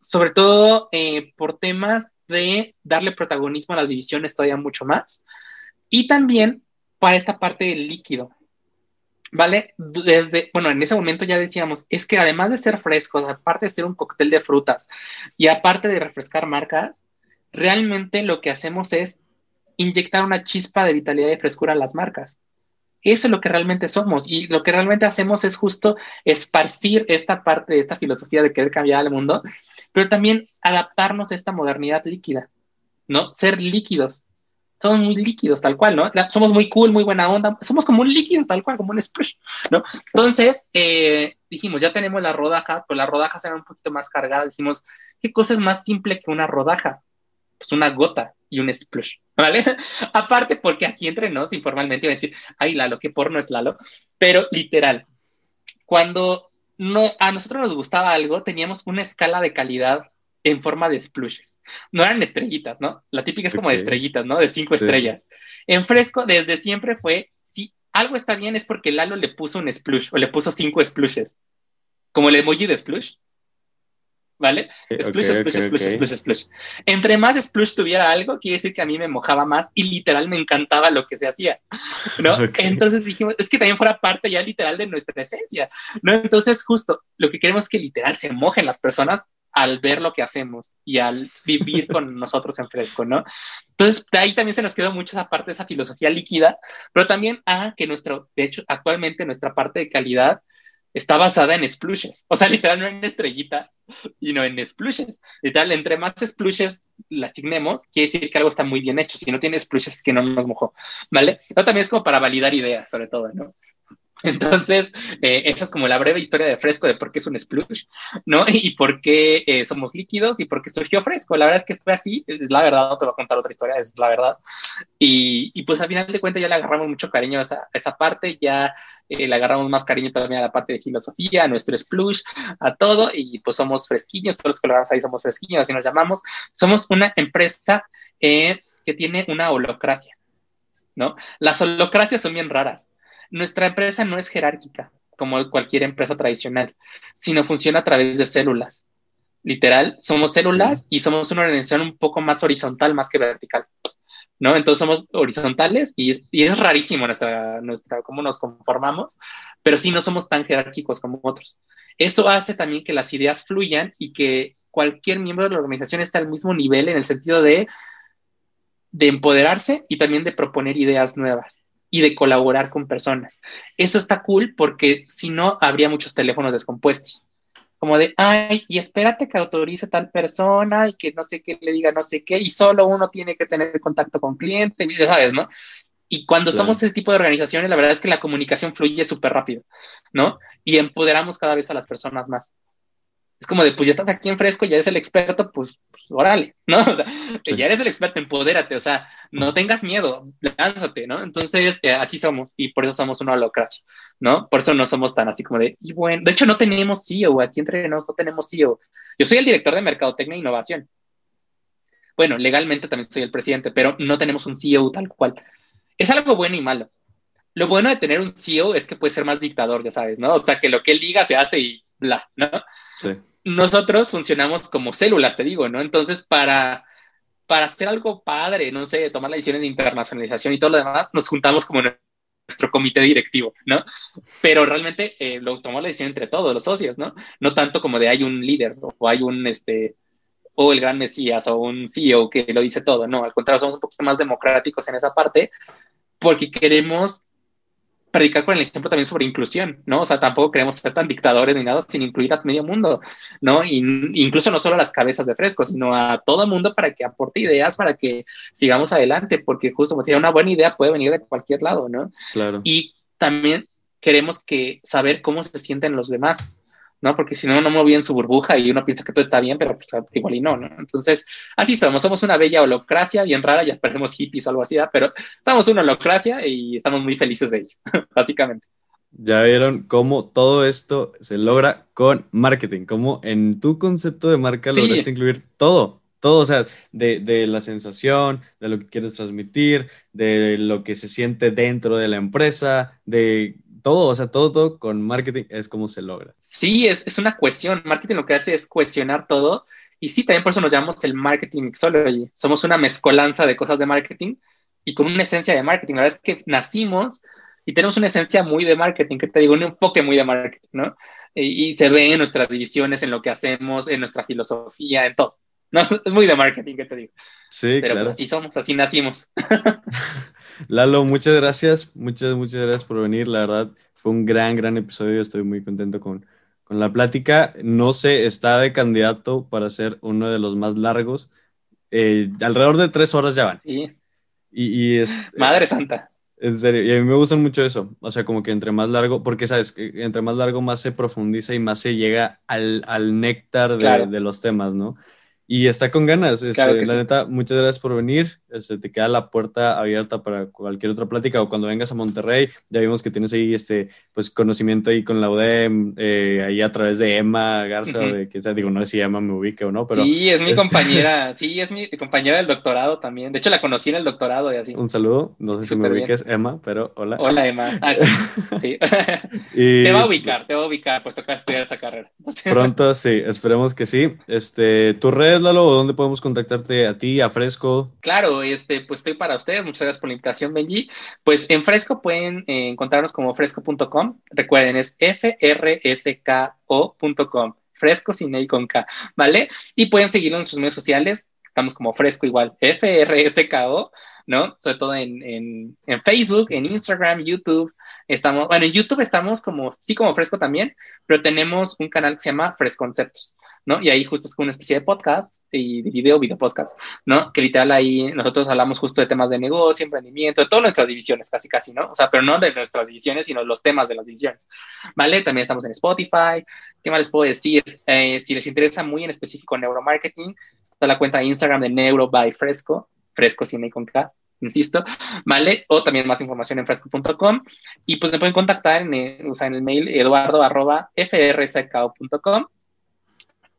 sobre todo eh, por temas de darle protagonismo a las divisiones todavía mucho más. Y también para esta parte del líquido. ¿Vale? Desde, bueno, en ese momento ya decíamos, es que además de ser frescos, aparte de ser un cóctel de frutas y aparte de refrescar marcas, realmente lo que hacemos es inyectar una chispa de vitalidad y frescura a las marcas. Eso es lo que realmente somos y lo que realmente hacemos es justo esparcir esta parte de esta filosofía de querer cambiar al mundo, pero también adaptarnos a esta modernidad líquida, ¿no? Ser líquidos. Somos muy líquidos, tal cual, ¿no? Somos muy cool, muy buena onda, somos como un líquido, tal cual, como un splash, ¿no? Entonces, eh, dijimos, ya tenemos la rodaja, pues las rodajas eran un poquito más cargadas, dijimos, ¿qué cosa es más simple que una rodaja? Pues una gota y un splash, ¿vale? *laughs* Aparte, porque aquí entre nos, informalmente, iba a decir, ay, Lalo, qué porno es Lalo, pero literal, cuando no, a nosotros nos gustaba algo, teníamos una escala de calidad en forma de splushes. No eran estrellitas, ¿no? La típica es como de estrellitas, ¿no? De cinco estrellas. En fresco, desde siempre fue, si algo está bien es porque Lalo le puso un splush o le puso cinco splushes. Como el emoji de splush. ¿Vale? Splush, splush, splush, splush, splush. Entre más splush tuviera algo, quiere decir que a mí me mojaba más y literal me encantaba lo que se hacía, ¿no? Entonces dijimos, es que también fuera parte ya literal de nuestra esencia, ¿no? Entonces justo lo que queremos es que literal se mojen las personas al ver lo que hacemos y al vivir con *laughs* nosotros en fresco, ¿no? Entonces, de ahí también se nos quedó mucho esa parte de esa filosofía líquida, pero también a que nuestro, de hecho, actualmente nuestra parte de calidad está basada en splushes. O sea, literal, no en estrellitas, sino en splushes. Literal, entre más splushes le asignemos, quiere decir que algo está muy bien hecho. Si no tiene splushes, es que no nos mojó, ¿vale? Pero también es como para validar ideas, sobre todo, ¿no? Entonces, eh, esa es como la breve historia de Fresco de por qué es un splush, ¿no? *laughs* Y por qué eh, somos líquidos y por qué surgió Fresco. La verdad es que fue así, es la verdad, no te voy a contar otra historia, es la verdad. Y, y pues al final de cuentas ya le agarramos mucho cariño a esa, esa parte, ya eh, le agarramos más cariño también a la parte de filosofía, a nuestro splush, a todo, y pues somos fresquiños, todos los lo ahí somos fresquiños, así nos llamamos. Somos una empresa que tiene una holocracia, ¿no? Las holocracias son bien raras nuestra empresa no es jerárquica, como cualquier empresa tradicional, sino funciona a través de células. Literal, somos células y somos una organización un poco más horizontal más que vertical. ¿no? Entonces somos horizontales y es, y es rarísimo nuestra, nuestra, cómo nos conformamos, pero sí no somos tan jerárquicos como otros. Eso hace también que las ideas fluyan y que cualquier miembro de la organización esté al mismo nivel en el sentido de, de empoderarse y también de proponer ideas nuevas y de colaborar con personas. Eso está cool porque si no, habría muchos teléfonos descompuestos. Como de, ay, y espérate que autorice tal persona y que no sé qué le diga no sé qué, y solo uno tiene que tener contacto con cliente, ya sabes, ¿no? Y cuando somos ese tipo de organizaciones, la verdad es que la comunicación fluye súper rápido, ¿no? Y empoderamos cada vez a las personas más es como de, pues ya estás aquí en fresco, ya eres el experto, pues, pues órale, ¿no? *laughs* O sea, ya eres el experto, empodérate, o sea, no tengas miedo, lánzate, ¿no? Entonces, eh, así somos, y por eso somos una holocracia, ¿no? Por eso no somos tan así como de, y bueno, de hecho no tenemos CEO, aquí entre nosotros no tenemos CEO. Yo soy el director de Mercadotecnia e Innovación. Bueno, legalmente también soy el presidente, pero no tenemos un CEO tal cual. Es algo bueno y malo. Lo bueno de tener un CEO es que puede ser más dictador, ya sabes, ¿no? O sea, que lo que él diga se hace y bla, ¿no? Sí nosotros funcionamos como células, te digo, ¿no? Entonces, para, para hacer algo padre, no sé, tomar las decisiones de internacionalización y todo lo demás, nos juntamos como nuestro comité directivo, ¿no? Pero realmente eh, lo tomamos la decisión entre todos los socios, ¿no? No tanto como de hay un líder o hay un, este, o el gran Mesías o un CEO que lo dice todo, no, al contrario, somos un poquito más democráticos en esa parte porque queremos predicar con el ejemplo también sobre inclusión, ¿no? O sea, tampoco queremos ser tan dictadores ni nada sin incluir a medio mundo, ¿no? Y, incluso no solo a las cabezas de fresco, sino a todo el mundo para que aporte ideas, para que sigamos adelante, porque justo como una buena idea puede venir de cualquier lado, ¿no? Claro. Y también queremos que saber cómo se sienten los demás, ¿no? Porque si no, no en su burbuja y uno piensa que todo está bien, pero pues, igual y no, ¿no? Entonces, así somos, somos una bella holocracia, bien rara, ya parecemos hippies o algo así, pero somos una holocracia y estamos muy felices de ello, *laughs* básicamente. Ya vieron cómo todo esto se logra con marketing, cómo en tu concepto de marca lograste incluir todo, todo, o sea, de, de, la sensación, de lo que quieres transmitir, de lo que se siente dentro de la empresa, de todo, o sea, todo, con marketing es como se logra. Sí, es, es una cuestión. Marketing lo que hace es cuestionar todo Y sí, también por eso nos llamamos el marketing mixology. Somos una mezcolanza de cosas de marketing y con una esencia de marketing. La verdad es que nacimos y tenemos una esencia muy de marketing, que te digo, un enfoque muy de marketing, ¿no? Y, se ve en nuestras divisiones, en lo que hacemos, en nuestra filosofía, en todo. No, *laughs* es muy de marketing, que te digo. Sí, Pero claro. pues así somos, así nacimos. *laughs* *laughs* Lalo, muchas gracias, muchas, muchas gracias por venir. La verdad, fue un gran, gran episodio. Estoy muy contento con, con la plática. No sé, está de candidato para ser uno de los más largos. Eh, alrededor de tres horas ya van. Sí. Y, y es, Madre Santa. En serio, y a mí me gusta mucho eso. O sea, como que entre más largo, porque sabes, que entre más largo más se profundiza y más se llega al, al néctar de, Claro. de los temas, ¿no? Y está con ganas. Este, Claro la sí. neta, muchas gracias por venir. Este, te queda la puerta abierta para cualquier otra plática o cuando vengas a Monterrey. Ya vimos que tienes ahí este, pues, conocimiento ahí con la UDEM, eh, ahí a través de Emma Garza, Ujú. de que sea, digo, no sé si Emma me ubique o no, pero sí, es mi este- compañera, *laughs* sí, es mi compañera del doctorado también. De hecho, la conocí en el doctorado y así. un saludo. No sé si me bien. ubiques, Emma, pero hola. Hola, Emma. *laughs* Ah, sí. sí. *laughs* Y- Te va a ubicar, te va a ubicar, pues toca estudiar esa carrera. Pronto, sí, esperemos que sí. Este, ¿tus dónde podemos contactarte a ti, a Fresco? Claro, este, pues estoy para ustedes. Muchas gracias por la invitación, Benji. Pues en Fresco pueden eh, encontrarnos como fresco.com. Recuerden, es F-R-S-K-O.com. Fresco sin E con K, ¿vale? Y pueden seguirnos en nuestros medios sociales. Estamos como Fresco igual, F-R-S-K-O, ¿no? Sobre todo en, en, en Facebook, en Instagram, YouTube. Estamos, bueno, en YouTube estamos como, sí, como Fresco también, pero tenemos un canal que se llama Fresconceptos. ¿No? Y ahí justo es como una especie de podcast y de video, video podcast, ¿no? Que literal ahí nosotros hablamos justo de temas de negocio, emprendimiento, de todas nuestras divisiones, casi, casi, ¿no? O sea, pero no de nuestras divisiones, sino los temas de las divisiones, ¿vale? También estamos en Spotify. ¿Qué más les puedo decir? Eh, si les interesa muy en específico neuromarketing, está la cuenta de Instagram de Neuro by Fresco, Fresco sin con K, insisto, ¿vale? O también más información en fresco.com y pues me pueden contactar en el, o sea, en el mail eduardo arroba frsko.com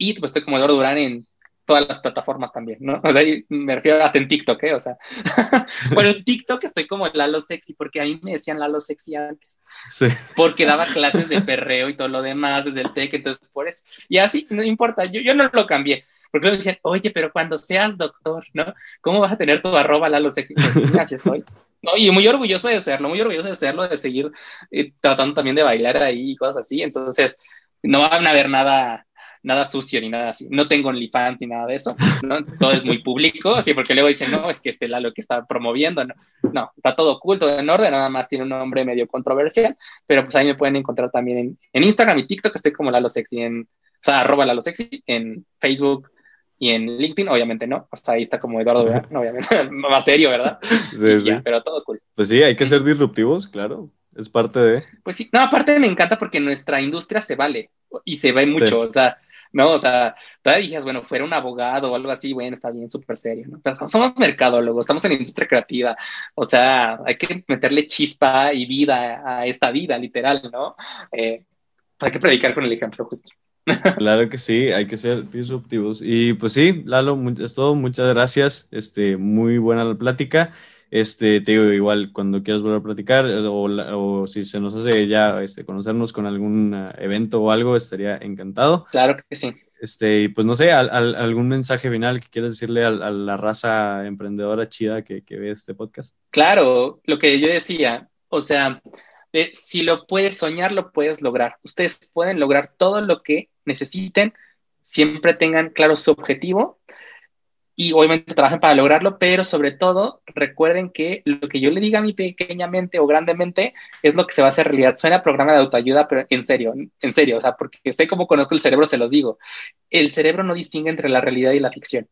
y pues estoy como Eduardo Durán en todas las plataformas también, ¿no? O sea, me refiero hasta en TikTok, ¿eh? O sea, *laughs* bueno, en TikTok estoy como Lalo Sexy, porque a mí me decían Lalo Sexy antes, Sí. porque daba *laughs* clases de perreo y todo lo demás desde el TEC, entonces por eso. Y así, no importa, yo, yo no lo cambié, porque luego me decían, oye, pero cuando seas doctor, ¿no? ¿Cómo vas a tener tu arroba Lalo Sexy? Pues sí, así estoy. No, y muy orgulloso de serlo, muy orgulloso de serlo, de seguir eh, tratando también de bailar ahí y cosas así, entonces no van a ver nada nada sucio ni nada así. No tengo OnlyFans ni nada de eso, ¿no? Todo es muy público, *laughs* así porque luego dicen, no, es que este Lalo que está promoviendo, no, no, está todo oculto, en orden, nada más tiene un nombre medio controversial, pero pues ahí me pueden encontrar también en, en Instagram y TikTok, estoy como Lalo Sexy, en, o sea, arroba Lalo Sexy, en Facebook y en LinkedIn, obviamente no, o sea, ahí está como Eduardo Durán, obviamente, *laughs* más serio, ¿verdad? Sí, sí. ya, pero todo cool. Pues sí, hay que ser disruptivos, claro. Es parte de. Pues sí, no, aparte me encanta porque nuestra industria se vale y se ve mucho, Sí. o sea, no, o sea, todavía dices, bueno, fuera un abogado o algo así, bueno, está bien, súper serio, ¿no? Pero somos, mercadólogos, estamos en industria creativa, o sea, hay que meterle chispa y vida a esta vida, literal, ¿no? Eh, hay que predicar con el ejemplo justo. Claro que sí, hay que ser disruptivos. Y pues sí, Lalo, es todo. Muchas gracias. Este, muy buena la plática. Este, te digo, igual cuando quieras volver a platicar eh, o, si se nos hace ya este, conocernos con algún eh, evento o algo, estaría encantado. Claro que sí. Este, y pues no sé, al- al- algún mensaje final que quieras decirle al- a, la raza emprendedora chida que, que ve este podcast. Claro, lo que yo decía, o sea, eh, si lo puedes soñar, lo puedes lograr. Ustedes pueden lograr todo lo que necesiten, siempre tengan claro su objetivo y obviamente trabajen para lograrlo, pero sobre todo recuerden que lo que yo le diga a mi pequeñamente o grandemente es lo que se va a hacer realidad. Suena programa de autoayuda, pero en serio, en serio, o sea, porque sé cómo conozco el cerebro, se los digo. El cerebro no distingue entre la realidad y la ficción.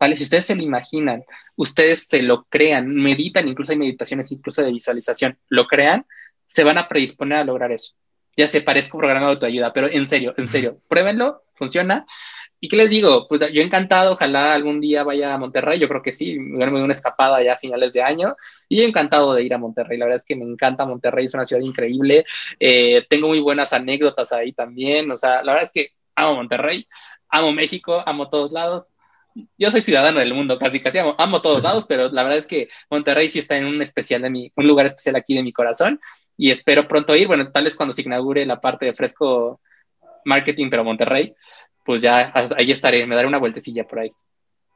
¿Vale? Si ustedes se lo imaginan, ustedes se lo crean, meditan, incluso hay meditaciones incluso de visualización, lo crean, se van a predisponer a lograr eso. Ya se parezco programa de autoayuda, pero en serio, en serio, pruébenlo, funciona. ¿Y qué les digo? Pues yo encantado, ojalá algún día vaya a Monterrey, yo creo que sí, me voy una escapada ya a finales de año, y yo encantado de ir a Monterrey, la verdad es que me encanta Monterrey, es una ciudad increíble, eh, tengo muy buenas anécdotas ahí también, o sea, la verdad es que amo Monterrey, amo México, amo todos lados, yo soy ciudadano del mundo, casi casi amo, amo todos lados, pero la verdad es que Monterrey sí está en un especial de mi, un lugar especial aquí de mi corazón y espero pronto ir, bueno, tal vez cuando se inaugure la parte de fresco marketing, pero Monterrey, pues ya ahí estaré, me daré una vueltecilla por ahí.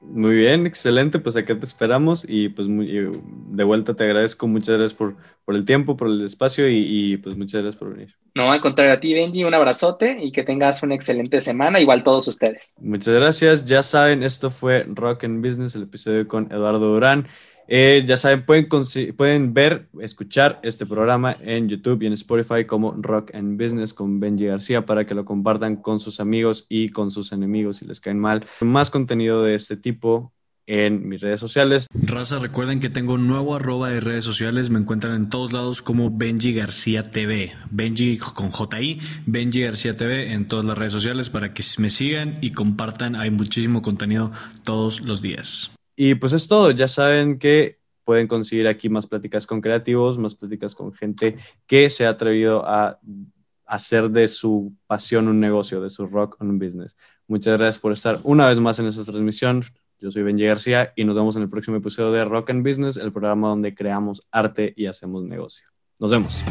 Muy bien, excelente, pues acá te esperamos y pues de vuelta te agradezco, muchas gracias por, por el tiempo, por el espacio y, pues muchas gracias por venir. No, al contrario a ti, Benji, un abrazote y que tengas una excelente semana, igual todos ustedes. Muchas gracias, ya saben, esto fue Rock and Business, el episodio con Eduardo Durán. Eh, ya saben, pueden, pueden ver, escuchar este programa en YouTube y en Spotify como Rock and Business con Benji García para que lo compartan con sus amigos y con sus enemigos si les caen mal. Más contenido de este tipo en mis redes sociales. Raza, recuerden que tengo un nuevo arroba de redes sociales. Me encuentran en todos lados como Benji García TV. Benji con JI, Benji García TV en todas las redes sociales para que me sigan y compartan. Hay muchísimo contenido todos los días. Y pues es todo, ya saben que pueden conseguir aquí más pláticas con creativos, más pláticas con gente que se ha atrevido a hacer de su pasión un negocio, de su rock un business. Muchas gracias por estar una vez más en esta transmisión. Yo soy Benji García y nos vemos en el próximo episodio de Rock and Business, el programa donde creamos arte y hacemos negocio. Nos vemos.